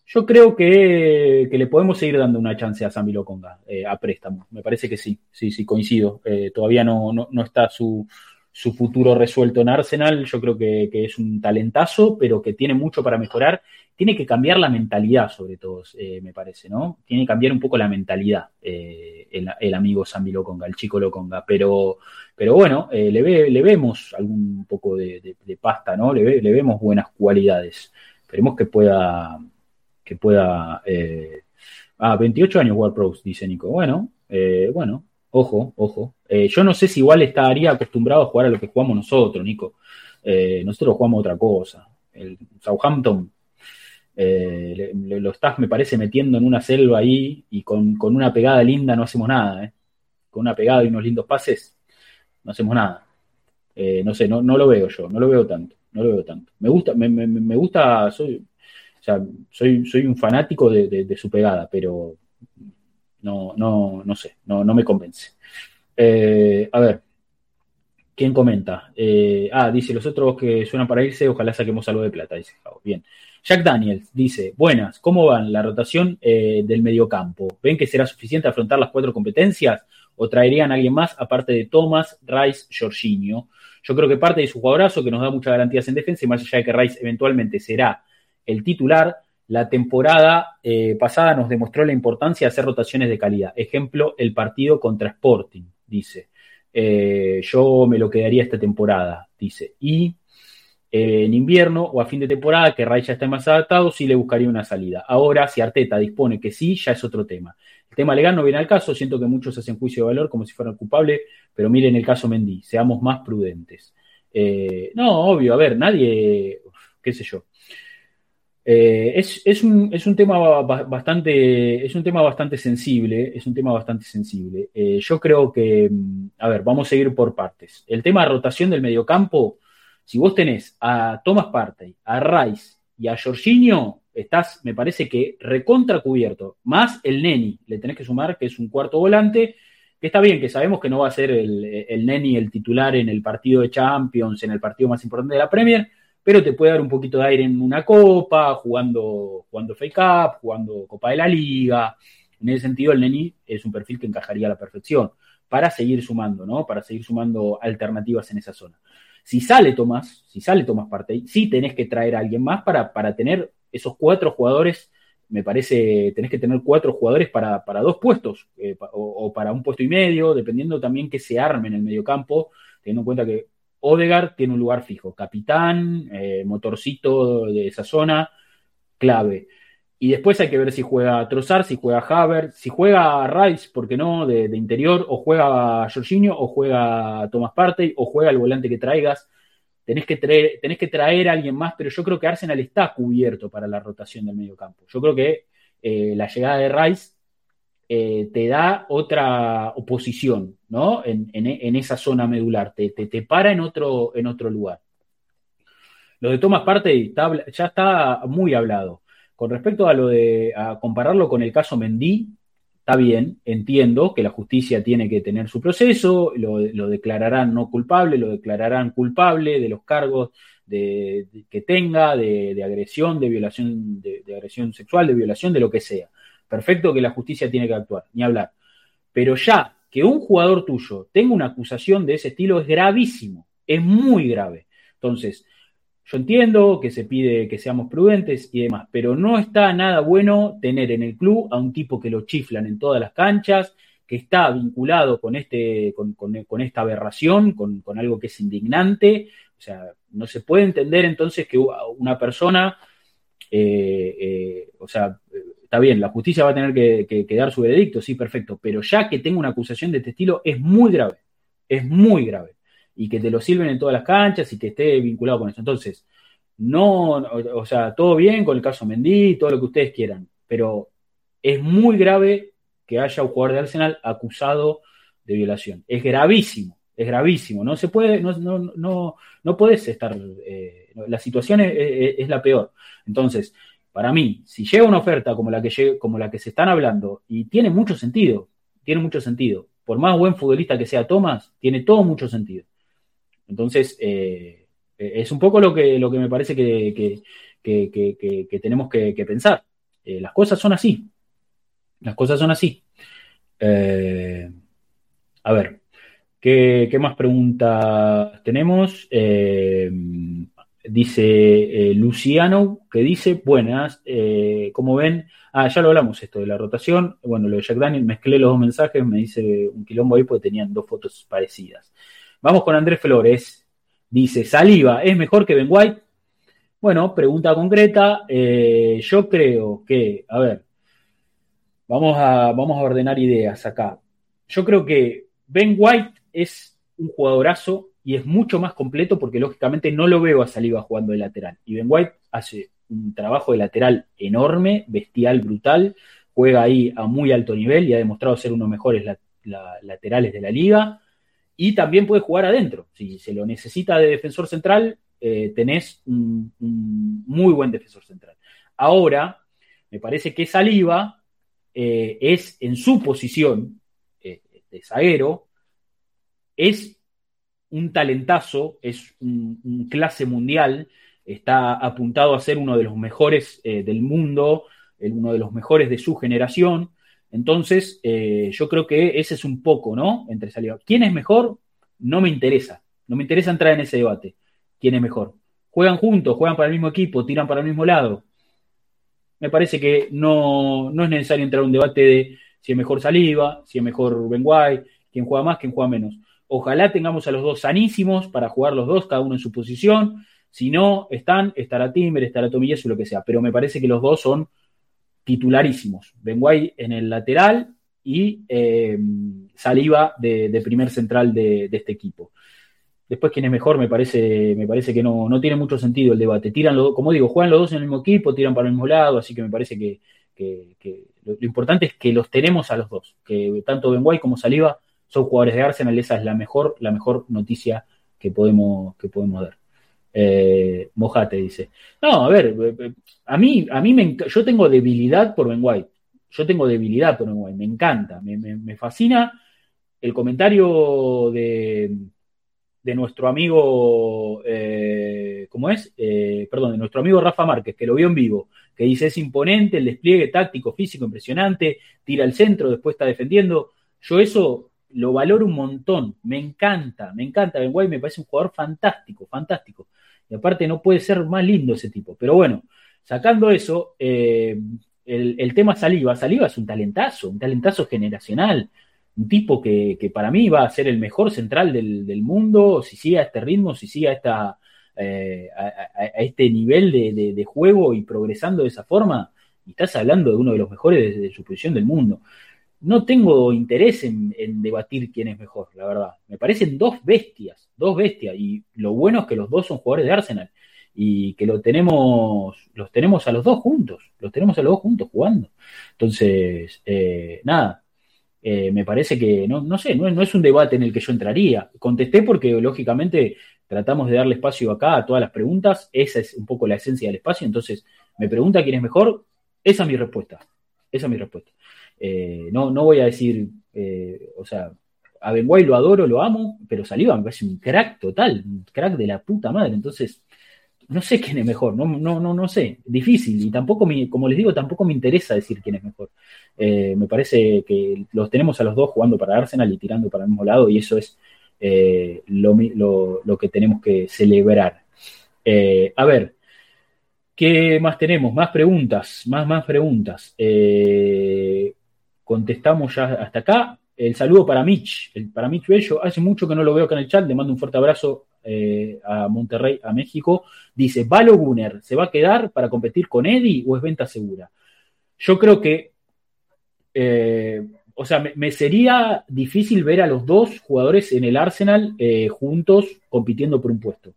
Yo creo que, que le podemos seguir dando una chance a Zambi Loconga eh, a préstamo. Me parece que sí, sí, sí, coincido. Eh, todavía no, no, no está su, su futuro resuelto en Arsenal. Yo creo que, que, es un talentazo, pero que tiene mucho para mejorar. Tiene que cambiar la mentalidad, sobre todo, me parece, ¿no? Tiene que cambiar un poco la mentalidad el, el, amigo Sambi Loconga, el chico Loconga. Pero, pero bueno, eh, le, ve, le, vemos algún poco de, pasta, ¿no? Le, ve, le, vemos buenas cualidades. Esperemos que pueda. Que pueda ah, 28 años World Pros, dice Nico. Bueno, bueno, Ojo, ojo. Eh, yo no sé si igual estaría acostumbrado a jugar a lo que jugamos nosotros, Nico. Eh, nosotros jugamos otra cosa. El Southampton eh, lo estás, me parece, metiendo en una selva ahí y con, con una pegada linda no hacemos nada. ¿eh? Con una pegada y unos lindos pases no hacemos nada. no sé, no, no lo veo yo, no lo veo tanto. No lo veo tanto. Me gusta, me, me, me gusta, soy, o sea, soy, soy un fanático de, de, su pegada, pero no, no, no sé, no, no me convence. Eh, a ver, ¿quién comenta? Eh, ah, dice, los otros que suenan para irse, ojalá saquemos algo de plata, dice Bien. Jack Daniels dice, buenas, ¿cómo van la rotación eh, del mediocampo? ¿Ven que será suficiente afrontar las cuatro competencias? ¿O traerían a alguien más aparte de Thomas, Rice, Jorginho? Yo creo que parte de su jugadorazo, que nos da muchas garantías en defensa, y más allá de que Rice eventualmente será el titular, la temporada eh, pasada nos demostró la importancia de hacer rotaciones de calidad. Ejemplo, el partido contra Sporting, dice. Eh, yo me lo quedaría esta temporada, dice. Y eh, en invierno o a fin de temporada, que Ray ya esté más adaptado, sí le buscaría una salida. Ahora, si Arteta dispone que sí, ya es otro tema. Tema legal no viene al caso, siento que muchos hacen juicio de valor como si fueran culpables, pero miren el caso Mendy, seamos más prudentes. Eh, no, obvio, a ver, nadie, qué sé yo. Eh, es, es, un, es, un, tema bastante, es un tema bastante sensible, es un tema bastante sensible. Eh, yo creo que, mm, a ver, vamos a seguir por partes. El tema de rotación del mediocampo, si vos tenés a Thomas Partey, a Rice y a Jorginho, estás, me parece que recontra cubierto, más el Neni, le tenés que sumar que es un cuarto volante, que está bien, que sabemos que no va a ser el, el Neni el titular en el partido de Champions, en el partido más importante de la Premier, pero te puede dar un poquito de aire en una copa, jugando, jugando Fake Cup, jugando Copa de la Liga. En ese sentido, el Neni es un perfil que encajaría a la perfección para seguir sumando, ¿no? Para seguir sumando alternativas en esa zona. Si sale Tomás, si sale Tomás Partey, sí tenés que traer a alguien más para, para tener esos cuatro jugadores me parece, tenés que tener cuatro jugadores para, para dos puestos, eh, o, para un puesto y medio, dependiendo también que se arme en el medio campo, teniendo en cuenta que Odegaard tiene un lugar fijo, capitán, eh, motorcito de esa zona, clave. Y después hay que ver si juega Trozar, si juega Haver, si juega Rice, ¿por qué no? De, de, interior, o juega Jorginho, o juega Thomas Partey, o juega el volante que traigas. Tenés que, traer, que traer a alguien más, pero yo creo que Arsenal está cubierto para la rotación del medio campo. Yo creo que eh, la llegada de Rice eh, te da otra oposición, ¿no? En, en, esa zona medular, te, te, te, para en otro, en otro lugar. Lo de Thomas Partey ya está muy hablado. Con respecto a lo de a compararlo con el caso Mendy, está bien, entiendo que la justicia tiene que tener su proceso, lo, declararán no culpable, lo declararán culpable de los cargos de, que tenga, de, de, agresión, de violación, de, agresión sexual, de violación, de lo que sea. Perfecto que la justicia tiene que actuar, ni hablar. Pero ya que un jugador tuyo tenga una acusación de ese estilo es gravísimo, es muy grave. Entonces, yo entiendo que se pide que seamos prudentes y demás, pero no está nada bueno tener en el club a un tipo que lo chiflan en todas las canchas, que está vinculado con, este, con, con, con esta aberración, con, algo que es indignante. O sea, no se puede entender entonces que una persona, eh, eh, o sea, está bien, la justicia va a tener que, dar su veredicto, sí, perfecto, pero ya que tenga una acusación de este estilo es muy grave, es muy grave. Y que te lo sirven en todas las canchas y que esté vinculado con eso. Entonces, no, o, sea, todo bien con el caso Mendy, todo lo que ustedes quieran, pero es muy grave que haya un jugador de Arsenal acusado de violación. Es gravísimo, es gravísimo. No se puede, no, no, no, no puedes estar, eh, la situación es, la peor. Entonces, para mí, si llega una oferta como la que, como la que se están hablando, y tiene mucho sentido, tiene mucho sentido. Por más buen futbolista que sea Thomas, tiene todo mucho sentido. Entonces, eh, es un poco lo que, lo que me parece que, que- que- que- tenemos que, pensar. Eh, las cosas son así. Las cosas son así. Eh, a ver, ¿qué, qué más preguntas tenemos? Dice Luciano, que dice, buenas, como ven, ah, ya lo hablamos esto de la rotación, bueno, lo de Jack Daniel, mezclé los dos mensajes, me dice un quilombo ahí porque tenían dos fotos parecidas. Vamos con Andrés Flores, dice, Saliva, ¿es mejor que Ben White? Bueno, pregunta concreta, eh, yo creo que, a ver, vamos a, vamos a ordenar ideas acá. Yo creo que Ben White es un jugadorazo y es mucho más completo porque lógicamente no lo veo a Saliba jugando de lateral. Y Ben White hace un trabajo de lateral enorme, bestial, brutal, juega ahí a muy alto nivel y ha demostrado ser uno de los mejores la- la- laterales de la liga. Y también puede jugar adentro. Si se lo necesita de defensor central, eh, tenés un, muy buen defensor central. Ahora, me parece que Saliba eh, es en su posición eh, de zaguero, es un talentazo, es un, un clase mundial, está apuntado a ser uno de los mejores eh, del mundo, uno de los mejores de su generación. Entonces, eh, yo creo que ese es un poco, ¿no? Entre Saliba. ¿Quién es mejor? No me interesa. No me interesa entrar en ese debate. ¿Quién es mejor? Juegan juntos, juegan para el mismo equipo, tiran para el mismo lado. Me parece que no, no es necesario entrar a un debate de si es mejor Saliba, si es mejor Ben White, quién juega más, quién juega menos. Ojalá tengamos a los dos sanísimos para jugar los dos, cada uno en su posición. Si no están, estará Timber, estará Tomillaso, lo que sea. Pero me parece que los dos son titularísimos. Ben White en el lateral y eh, Saliba de, primer central de, este equipo. Después, quién es mejor, me parece, me parece que no, no tiene mucho sentido el debate. Tiran los, como digo, juegan los dos en el mismo equipo, tiran para el mismo lado, así que me parece que, lo, importante es que los tenemos a los dos, que tanto Ben White como Saliba son jugadores de Arsenal, esa es la mejor, la mejor noticia que podemos, que podemos dar. Eh, Mojate dice. No, a ver, eh, eh, a mí, a mí me, yo tengo debilidad por Ben White. Yo tengo debilidad por Ben White, me encanta, me, me- fascina el comentario de, de nuestro amigo, eh, ¿cómo es? Perdón, de nuestro amigo Rafa Márquez, que lo vio en vivo, que dice es imponente, el despliegue táctico, físico, impresionante, tira al centro, después está defendiendo. Yo eso lo valoro un montón, me encanta, me encanta Ben White, me parece un jugador fantástico, fantástico. Y aparte no puede ser más lindo ese tipo. Pero bueno, sacando eso, eh, el, el tema Saliva, Saliva es un talentazo, un talentazo generacional, un tipo que, que para mí va a ser el mejor central del, del mundo, si sigue a este ritmo, si sigue a, esta, eh, este nivel de, de- de juego y progresando de esa forma, y estás hablando de uno de los mejores de, de su posición del mundo. No tengo interés en, debatir quién es mejor, la verdad. Me parecen dos bestias, dos bestias, y lo bueno es que los dos son jugadores de Arsenal y que lo tenemos, los tenemos a los dos juntos, los tenemos a los dos juntos jugando. Entonces, eh, nada, eh, me parece que, no, no sé, no, no es un debate en el que yo entraría. Contesté porque, lógicamente, tratamos de darle espacio acá a todas las preguntas. Esa es un poco la esencia del espacio. Entonces, me pregunta quién es mejor. Esa es mi respuesta. Esa es mi respuesta. Eh, no, no voy a decir, eh, o sea, a Ben White lo adoro, lo amo, pero Saliba me parece un crack total, un crack de la puta madre. Entonces, no sé quién es mejor, no, no, no, no sé, difícil. Y tampoco, me, como les digo, tampoco me interesa decir quién es mejor. Eh, me parece que los tenemos a los dos jugando para Arsenal y tirando para el mismo lado, y eso es lo, lo- lo que tenemos que celebrar. A ver, ¿qué más tenemos? Más preguntas, más, más preguntas. Contestamos ya hasta acá. El saludo para Mitch, el, para Mitch Bello. Hace mucho que no lo veo acá en el chat. Le mando un fuerte abrazo eh, a Monterrey, a México. Dice: ¿Valo Gunner se va a quedar para competir con Eddie o es venta segura? Yo creo que, eh, o sea, me, sería difícil ver a los dos jugadores en el Arsenal eh, juntos compitiendo por un puesto.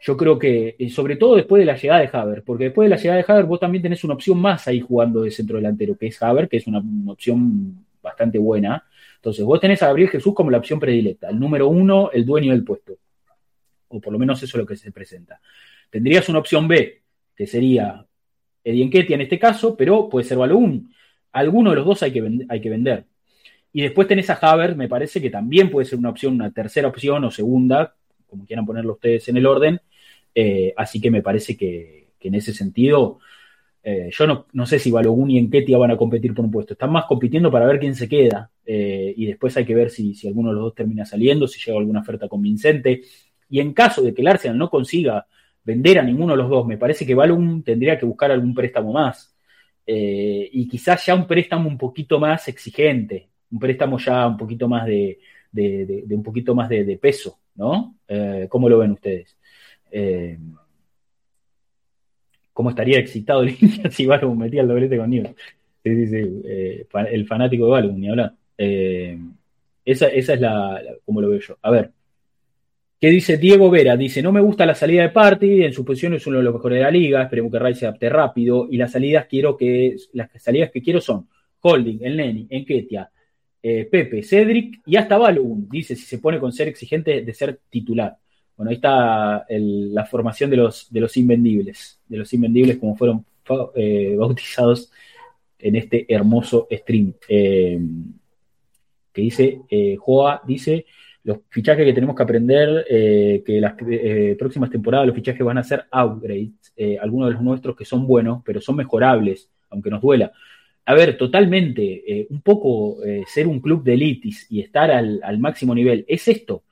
Yo creo que, eh, sobre todo después de la llegada de Haver, porque después de la llegada de Haver vos también tenés una opción más ahí jugando de centro delantero, que es Haver, que es una, opción bastante buena. Entonces vos tenés a Gabriel Jesús como la opción predilecta, el número uno, el dueño del puesto. O por lo menos eso es lo que se presenta. Tendrías una opción B, que sería Eddie Nketiah en este caso, pero puede ser Balogun. Alguno de los dos hay que, hay que vender. Y después tenés a Havertz, me parece que también puede ser una opción, una tercera opción o segunda, como quieran ponerlo ustedes en el orden. Eh, así que me parece que, en ese sentido, eh, yo no, sé si Balogun y Enketia van a competir por un puesto. Están más compitiendo para ver quién se queda. Eh, y después hay que ver si, alguno de los dos termina saliendo, si llega alguna oferta convincente. Y en caso de que el Arsenal no consiga vender a ninguno de los dos, me parece que Balogun tendría que buscar algún préstamo más. Y quizás ya un préstamo un poquito más exigente, un préstamo ya un poquito más de, de, de un poquito más de, peso, ¿no? ¿Cómo lo ven ustedes? cómo estaría excitado el hincha si Balum metía el doblete con Newell. Sí, sí, sí. Eh, el fanático de Balum, ni hablar. Eh, esa, esa, es la, la, como lo veo yo. A ver. ¿Qué dice Diego Vera? Dice, no me gusta la salida de Party, en su posición es uno de los mejores de la liga, esperemos que Ray se adapte rápido, y las salidas quiero que, las salidas que quiero son Holding, El Neni, Enketia, eh, Pepe, Cedric y hasta Balum, dice, si se pone con ser exigente de ser titular. Bueno, ahí está la formación de los, de los invendibles, de los invendibles como fueron eh, bautizados en este hermoso stream. Eh, que dice, eh, Joa dice, los fichajes que tenemos que aprender, que las próximas temporadas los fichajes van a ser upgrades, algunos de los nuestros que son buenos, pero son mejorables, aunque nos duela. A ver, totalmente, un poco ser un club de elitis y estar al, máximo nivel, es esto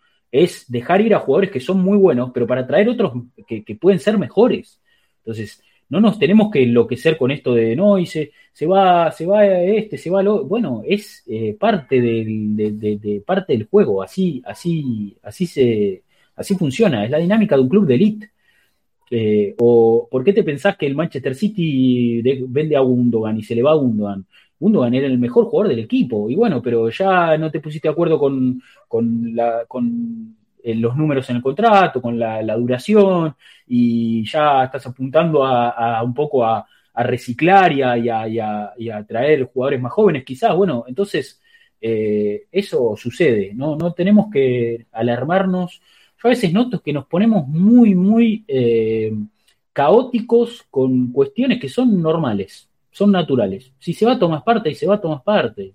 es dejar ir a jugadores que son muy buenos, pero para traer otros que, pueden ser mejores. Entonces, no nos tenemos que enloquecer con esto de no, y se, se va, se va este, se va lo. Bueno, es eh, parte del, de, de, de, parte del juego, así, así, así se, así funciona, es la dinámica de un club de elite. Eh, o ¿por qué te pensás que el Manchester City de, vende a Gundogan y se le va a Gundogan? Gundogan era el mejor jugador del equipo. Y bueno, pero ya no te pusiste de acuerdo con, con, la, con los números en el contrato, con la, duración, y ya estás apuntando a, un poco a, a reciclar y a, y, a, y a, traer jugadores más jóvenes, quizás. Bueno, entonces eh, eso sucede, ¿no? No tenemos que alarmarnos. A veces noto que nos ponemos muy, muy eh, caóticos con cuestiones que son normales son naturales. Si se va a tomar parte, y se va a tomar parte.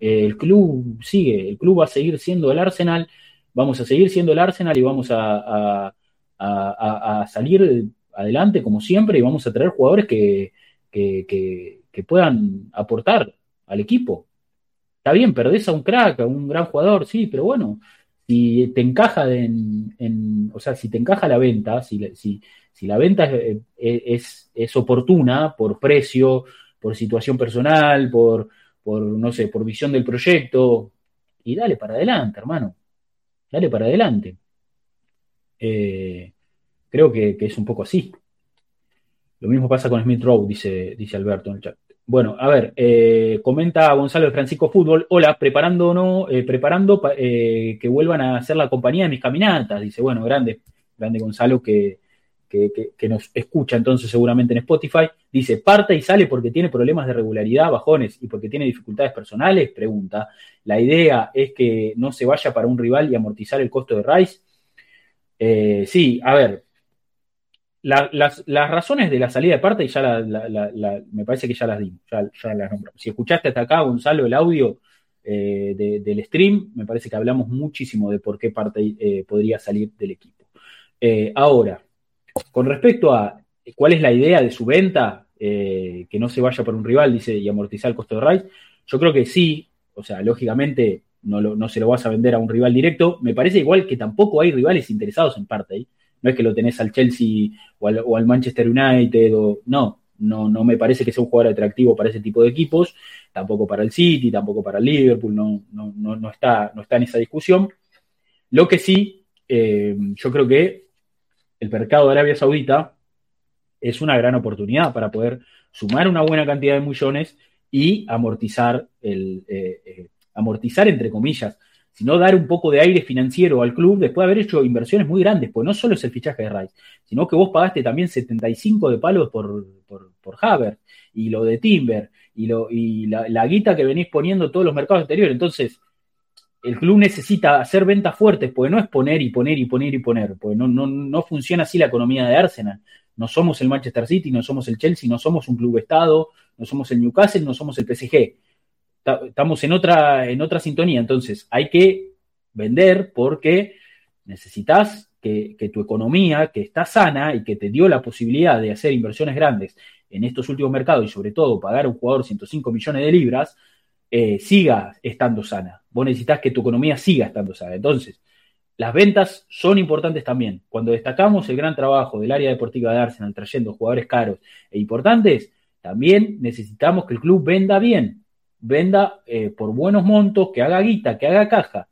El club sigue, el club va a seguir siendo el Arsenal, vamos a seguir siendo el Arsenal y vamos a, salir adelante como siempre y vamos a traer jugadores que, que, que, puedan aportar al equipo. Está bien, perdés a un crack, a un gran jugador, sí, pero bueno, si te encaja en, en o sea, si te encaja la venta, si, si, si la venta es, es, es, oportuna por precio, por situación personal, por, por, no sé, por visión del proyecto, y dale para adelante, hermano. Dale para adelante. Eh, creo que, que, es un poco así. Lo mismo pasa con Smith Rowe, dice, dice Alberto en el chat. Bueno, a ver, eh, comenta Gonzalo de Francisco Fútbol. Hola, preparando, eh, preparando eh, que vuelvan a hacer la compañía de mis caminatas. Dice, bueno, grande, grande Gonzalo que, que, que, que, nos escucha entonces seguramente en Spotify, dice, parte y sale porque tiene problemas de regularidad, bajones y porque tiene dificultades personales, pregunta, la idea es que no se vaya para un rival y amortizar el costo de Rice. Sí, a ver, la, las, las, razones de la salida de parte ya la, la, me parece que ya las dimos, ya, las nombramos. Si escuchaste hasta acá, Gonzalo, el audio eh, de, del stream, me parece que hablamos muchísimo de por qué parte eh, podría salir del equipo. Eh, ahora, con respecto a cuál es la idea de su venta, que no se vaya por un rival, dice, y amortizar el costo de Rice, yo creo que sí, o sea, lógicamente no, no se lo vas a vender a un rival directo, me parece igual que tampoco hay rivales interesados en parte no es que lo tenés al Chelsea o al, Manchester United, o no, no, no me parece que sea un jugador atractivo para ese tipo de equipos, tampoco para el City, tampoco para el Liverpool, no, no, no, no, está, no está en esa discusión. Lo que sí, eh, yo creo que el mercado de Arabia Saudita es una gran oportunidad para poder sumar una buena cantidad de millones y amortizar el eh, eh, amortizar entre comillas, sino dar un poco de aire financiero al club después de haber hecho inversiones muy grandes, pues no solo es el fichaje de Rice, sino que vos pagaste también 75 de palos por, por, por y lo de Timber y, lo, y la, la guita que venís poniendo todos los mercados exteriores. Entonces, el club necesita hacer ventas fuertes, porque no es poner y poner y poner y poner, porque no, no, no funciona así la economía de Arsenal. No somos el Manchester City, no somos el Chelsea, no somos un club Estado, no somos el Newcastle, no somos el PSG. Ta- estamos en otra, en otra sintonía, entonces hay que vender porque necesitas que, que tu economía, que está sana y que te dio la posibilidad de hacer inversiones grandes en estos últimos mercados y sobre todo pagar a un jugador 105 millones de libras, eh, siga estando sana. Vos necesitas que tu economía siga estando sana. Entonces, las ventas son importantes también. Cuando destacamos el gran trabajo del área deportiva de Arsenal trayendo jugadores caros e importantes, también necesitamos que el club venda bien, venda eh, por buenos montos, que haga guita, que haga caja.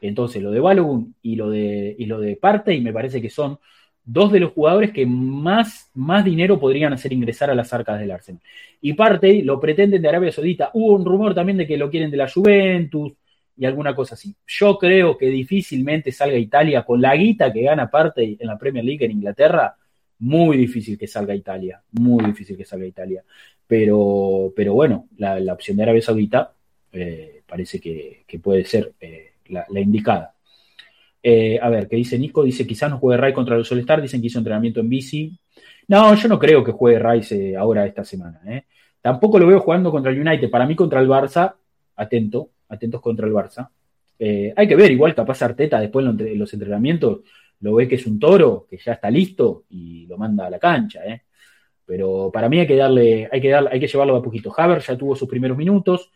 Entonces, lo de Balogun y lo de, y lo de Partey me parece que son dos de los jugadores que más, más dinero podrían hacer ingresar a las arcas del Arsenal. Y Partey lo pretenden de Arabia Saudita. Hubo un rumor también de que lo quieren de la Juventus y alguna cosa así. Yo creo que difícilmente salga Italia con la guita que gana Partey en la Premier League en Inglaterra. Muy difícil que salga Italia, muy difícil que salga Italia. Pero, pero bueno, la, opción de Arabia Saudita eh, parece que, puede ser eh, la, indicada. Eh, a ver, ¿qué dice Nico? Dice, quizás no juegue Rai contra los All-Star, dicen que hizo entrenamiento en bici. No, yo no creo que juegue Rice ahora esta semana. Tampoco lo veo jugando contra el United. Para mí contra el Barça, atento, atentos contra el Barça. Hay que ver, igual capaz Arteta después en los entrenamientos lo ve que es un toro, que ya está listo y lo manda a la cancha. ¿eh? Pero para mí hay que darle, hay que darle, hay que llevarlo a poquito. Haver ya tuvo sus primeros minutos.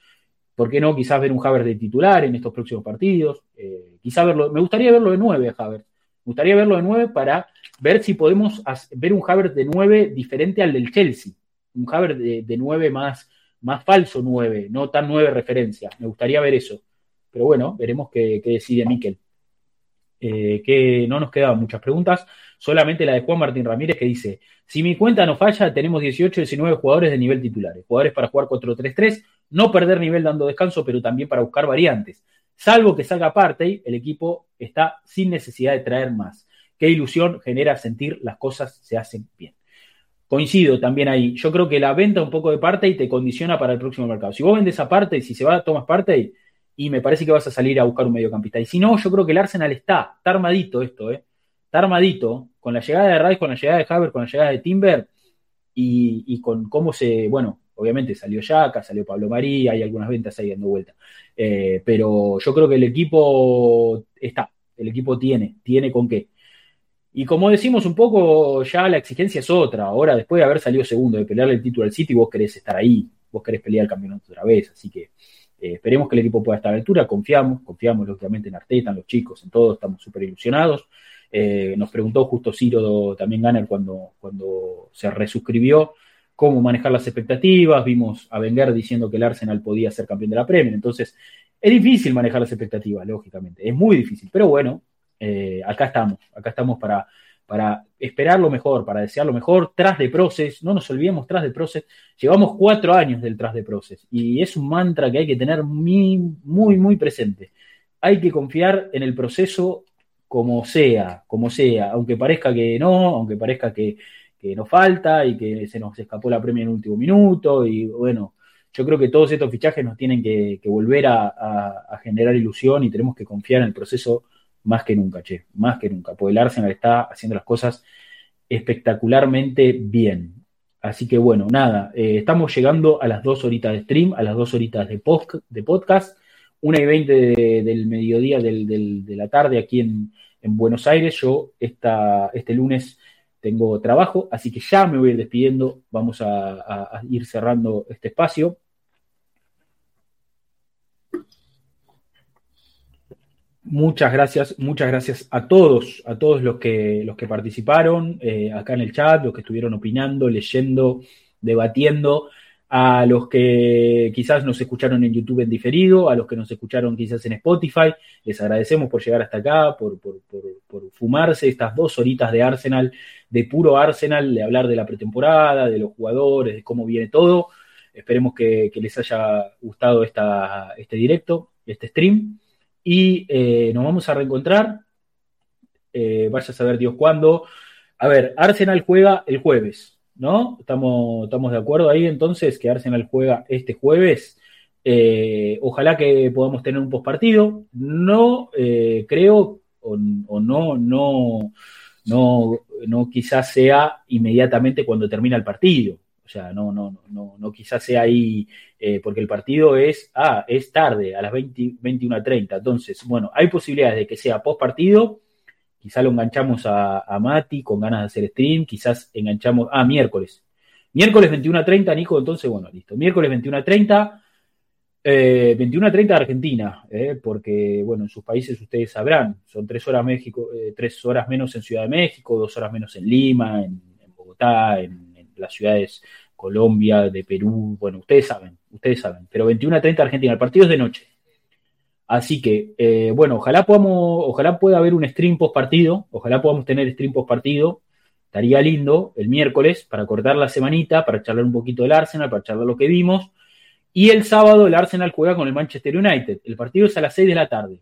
¿Por qué no? Quizás ver un Haver de titular en estos próximos partidos. Eh, quizás verlo, me gustaría verlo de nueve, Haver. Me gustaría verlo de nueve para ver si podemos ver un Haver de nueve diferente al del Chelsea. Un Haver de, de nueve más, más falso nueve, no tan nueve referencia. Me gustaría ver eso. Pero bueno, veremos qué, qué decide Miquel. Eh, que no nos quedaban muchas preguntas, solamente la de Juan Martín Ramírez que dice, si mi cuenta no falla, tenemos 18, 19 jugadores de nivel titulares, jugadores para jugar 4-3-3, no perder nivel dando descanso, pero también para buscar variantes. Salvo que salga Partey, el equipo está sin necesidad de traer más. Qué ilusión genera sentir las cosas se hacen bien. Coincido también ahí. Yo creo que la venta un poco de Partey te condiciona para el próximo mercado. Si vos vendes a Partey, si se va Thomas Partey, y me parece que vas a salir a buscar un mediocampista. Y si no, yo creo que el Arsenal está, está armadito esto, ¿eh? Está armadito con la llegada de Rice, con la llegada de Haver, con la llegada de Timber y, y con cómo se, bueno, obviamente salió Yaka, salió Pablo María, hay algunas ventas ahí dando vuelta. Eh, pero yo creo que el equipo está, el equipo tiene, tiene con qué. Y como decimos un poco, ya la exigencia es otra. Ahora, después de haber salido segundo, de pelearle el título al City, vos querés estar ahí, vos querés pelear el campeonato otra vez. Así que eh, esperemos que el equipo pueda estar a la altura. Confiamos, confiamos lógicamente en Arteta, en los chicos, en todos, estamos súper ilusionados. Eh, nos preguntó justo Ciro también Ganner cuando, cuando se resuscribió cómo manejar las expectativas. Vimos a Wenger diciendo que el Arsenal podía ser campeón de la Premier. Entonces, es difícil manejar las expectativas, lógicamente. Es muy difícil. Pero bueno, eh, acá estamos. Acá estamos para, para esperar lo mejor, para desear lo mejor. Tras de Proces, no nos olvidemos, tras de Proces. Llevamos cuatro años del tras de Proces. Y es un mantra que hay que tener muy, muy, presente. Hay que confiar en el proceso como sea, como sea, aunque parezca que no, aunque parezca que, que nos falta y que se nos escapó la premia en el último minuto. Y bueno, yo creo que todos estos fichajes nos tienen que, volver a, generar ilusión y tenemos que confiar en el proceso más que nunca, che, más que nunca, porque el Arsenal está haciendo las cosas espectacularmente bien. Así que bueno, nada, eh, estamos llegando a las dos horitas de stream, a las dos horitas de, post, de podcast, una y veinte de, del mediodía del, de la tarde aquí en, en Buenos Aires. Yo esta, este lunes tengo trabajo, así que ya me voy a ir despidiendo. Vamos a ir cerrando este espacio. Muchas gracias, muchas gracias a todos, a todos los que, los que participaron eh, acá en el chat, los que estuvieron opinando, leyendo, debatiendo, a los que quizás nos escucharon en YouTube en diferido, a los que nos escucharon quizás en Spotify, les agradecemos por llegar hasta acá, por, por, por, por fumarse estas dos horitas de Arsenal, de puro Arsenal, de hablar de la pretemporada, de los jugadores, de cómo viene todo. Esperemos que, que les haya gustado esta, este directo, este stream. Y eh, nos vamos a reencontrar. Eh, vaya a saber Dios cuándo. A ver, Arsenal juega el jueves, ¿no? Estamos, estamos de acuerdo ahí entonces que Arsenal juega este jueves. Eh, ojalá que podamos tener un postpartido. No creo, o, o, no, no, no, no quizás sea inmediatamente cuando termina el partido. O sea, no, no, no, no quizás sea ahí, eh, porque el partido es, ah, es tarde, a las 20, 21.30. Entonces, bueno, hay posibilidades de que sea post partido, quizás lo enganchamos a, Mati con ganas de hacer stream, quizás enganchamos, ah, miércoles. Miércoles 21.30, Nico, entonces, bueno, listo. Miércoles 21.30, eh, 21.30 Argentina, eh, porque, bueno, en sus países ustedes sabrán, son tres horas, México, eh, tres horas menos en Ciudad de México, dos horas menos en Lima, en, en Bogotá, en, en, las ciudades Colombia, de Perú, bueno, ustedes saben, ustedes saben, pero 21.30 Argentina, el partido es de noche. Así que, eh, bueno, ojalá podamos, ojalá pueda haber un stream post partido, ojalá podamos tener stream post partido, estaría lindo el miércoles para cortar la semanita, para charlar un poquito del Arsenal, para charlar lo que vimos. Y el sábado el Arsenal juega con el Manchester United. El partido es a las 6 de la tarde.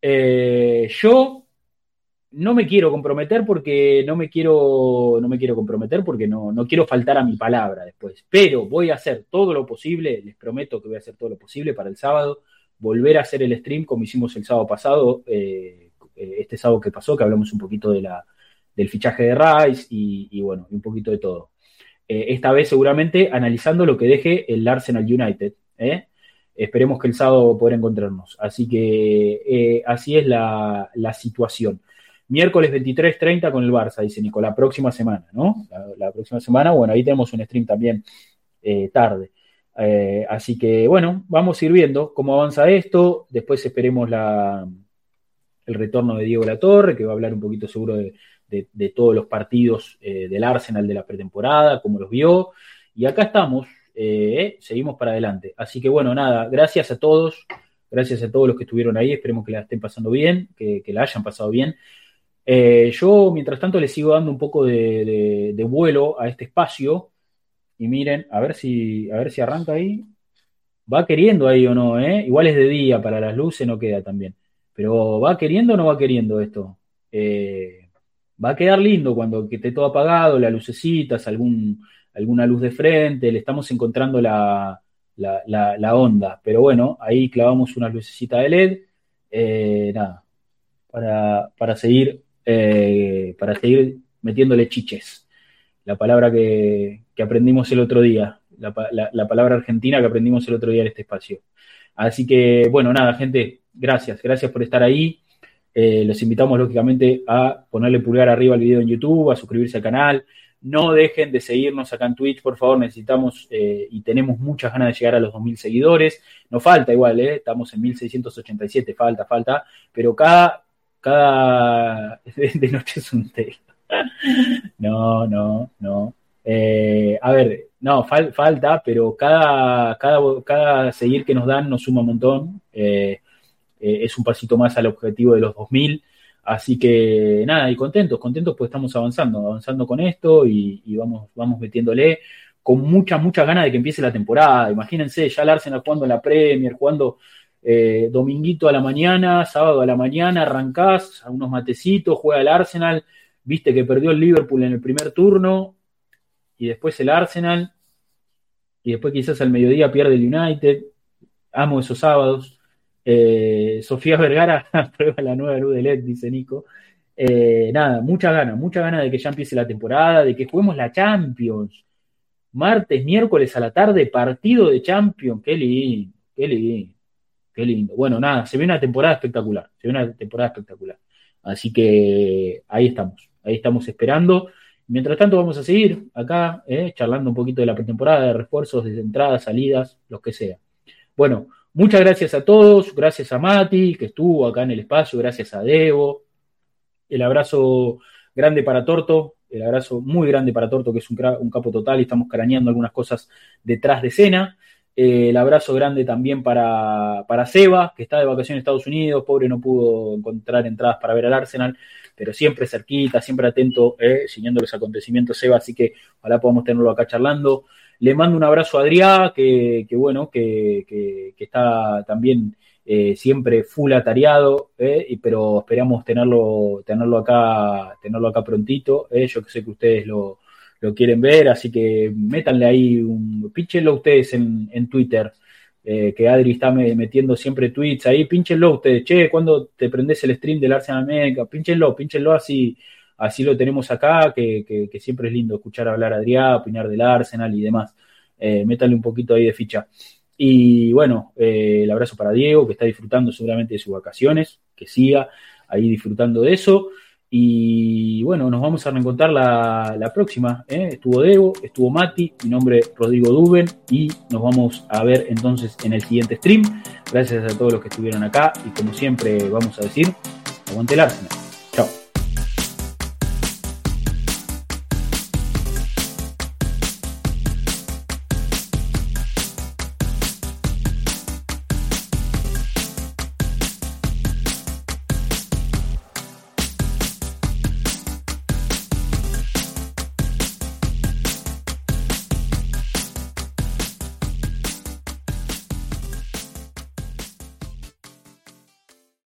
Eh, yo no me quiero comprometer porque no me quiero, no me quiero comprometer porque no, no quiero faltar a mi palabra después. Pero voy a hacer todo lo posible, les prometo que voy a hacer todo lo posible para el sábado, volver a hacer el stream como hicimos el sábado pasado, eh, este sábado que pasó, que hablamos un poquito de la, del fichaje de Rice y, bueno, un poquito de todo. Eh, esta vez seguramente analizando lo que deje el Arsenal United. ¿eh? Esperemos que el sábado poder encontrarnos. Así que eh, así es la, la, situación. Miércoles 23.30 con el Barça, dice Nico, la próxima semana, ¿no? La, próxima semana, bueno, ahí tenemos un stream también eh, tarde. así que bueno, vamos a ir viendo cómo avanza esto. Después esperemos la, el retorno de Diego Latorre, que va a hablar un poquito seguro de, de, todos los partidos eh, del Arsenal de la pretemporada, cómo los vio. Y acá estamos, eh, seguimos para adelante. Así que bueno, nada, gracias a todos, gracias a todos los que estuvieron ahí, esperemos que la estén pasando bien, que, que la hayan pasado bien. Eh, yo, mientras tanto, les sigo dando un poco de, vuelo a este espacio. Y miren, a ver si, a ver si arranca ahí. Va queriendo ahí o no, ¿eh? Igual es de día, para las luces no queda también. Pero ¿va queriendo o no va queriendo esto? Eh, va a quedar lindo cuando esté todo apagado, las lucecitas, algún, alguna luz de frente, le estamos encontrando la, la, onda. Pero bueno, ahí clavamos una lucecita de LED, eh, nada, para, para, seguir, eh, para seguir metiéndole chiches. La palabra que, aprendimos el otro día, la, la, palabra argentina que aprendimos el otro día en este espacio. Así que, bueno, nada, gente, gracias, gracias por estar ahí. Eh, los invitamos lógicamente a ponerle pulgar arriba al video en YouTube, a suscribirse al canal. No dejen de seguirnos acá en Twitch, por favor, necesitamos eh, y tenemos muchas ganas de llegar a los 2.000 seguidores. No falta igual, estamos en 1.687, falta, falta, pero cada, cada de noche es un té. no, no, no. Eh, a ver, no, fal, falta, pero cada, cada, cada seguir que nos dan nos suma un montón. Eh, eh, es un pasito más al objetivo de los 2000. Así que nada, y contentos, contentos pues estamos avanzando, avanzando con esto y, y vamos, vamos metiéndole con muchas, muchas ganas de que empiece la temporada. Imagínense, ya el Arsenal jugando en la Premier, jugando eh, dominguito a la mañana, sábado a la mañana, arrancás a unos matecitos, juega el Arsenal, viste que perdió el Liverpool en el primer turno y después el Arsenal y después quizás al mediodía pierde el United. Amo esos sábados. Eh, Sofía Vergara prueba la nueva luz de LED, dice Nico. Eh, nada, mucha ganas, mucha ganas de que ya empiece la temporada, de que juguemos la Champions. Martes, miércoles a la tarde, partido de Champions. Qué lindo, qué lindo, qué lindo. Bueno, nada, se ve una temporada espectacular, se ve una temporada espectacular. Así que ahí estamos, ahí estamos esperando. Mientras tanto, vamos a seguir acá, eh, charlando un poquito de la pretemporada, de refuerzos, de entradas, salidas, lo que sea. Bueno, Muchas gracias a todos, gracias a Mati, que estuvo acá en el espacio, gracias a Debo. El abrazo grande para Torto, el abrazo muy grande para Torto, que es un, capo total y estamos carañando algunas cosas detrás de escena. Eh, el abrazo grande también para, para Seba, que está de vacaciones en Estados Unidos, pobre no pudo encontrar entradas para ver al Arsenal, pero siempre cerquita, siempre atento, eh, siguiendo los acontecimientos, Seba, así que ojalá podamos tenerlo acá charlando. Le mando un abrazo a Adrián, que, que bueno, que, que, está también eh, siempre full atareado, eh, pero esperamos tenerlo, tenerlo acá, tenerlo acá prontito. Yo sé que ustedes lo, lo, quieren ver, así que métanle ahí un, pínchenlo ustedes en, en Twitter. Eh, que Adri está metiendo siempre tweets ahí, pínchenlo ustedes, che, cuando te prendes el stream del Arsenal América, pínchenlo, pínchenlo así, así lo tenemos acá, que, que- siempre es lindo escuchar hablar a Adrián, opinar del Arsenal y demás. Eh, métale un poquito ahí de ficha. Y bueno, eh, el abrazo para Diego, que está disfrutando seguramente de sus vacaciones, que siga ahí disfrutando de eso. Y bueno, nos vamos a reencontrar la, la próxima. ¿eh? Estuvo Diego, estuvo Mati, mi nombre es Rodrigo Duben y nos vamos a ver entonces en el siguiente stream. Gracias a todos los que estuvieron acá y como siempre vamos a decir, aguante el.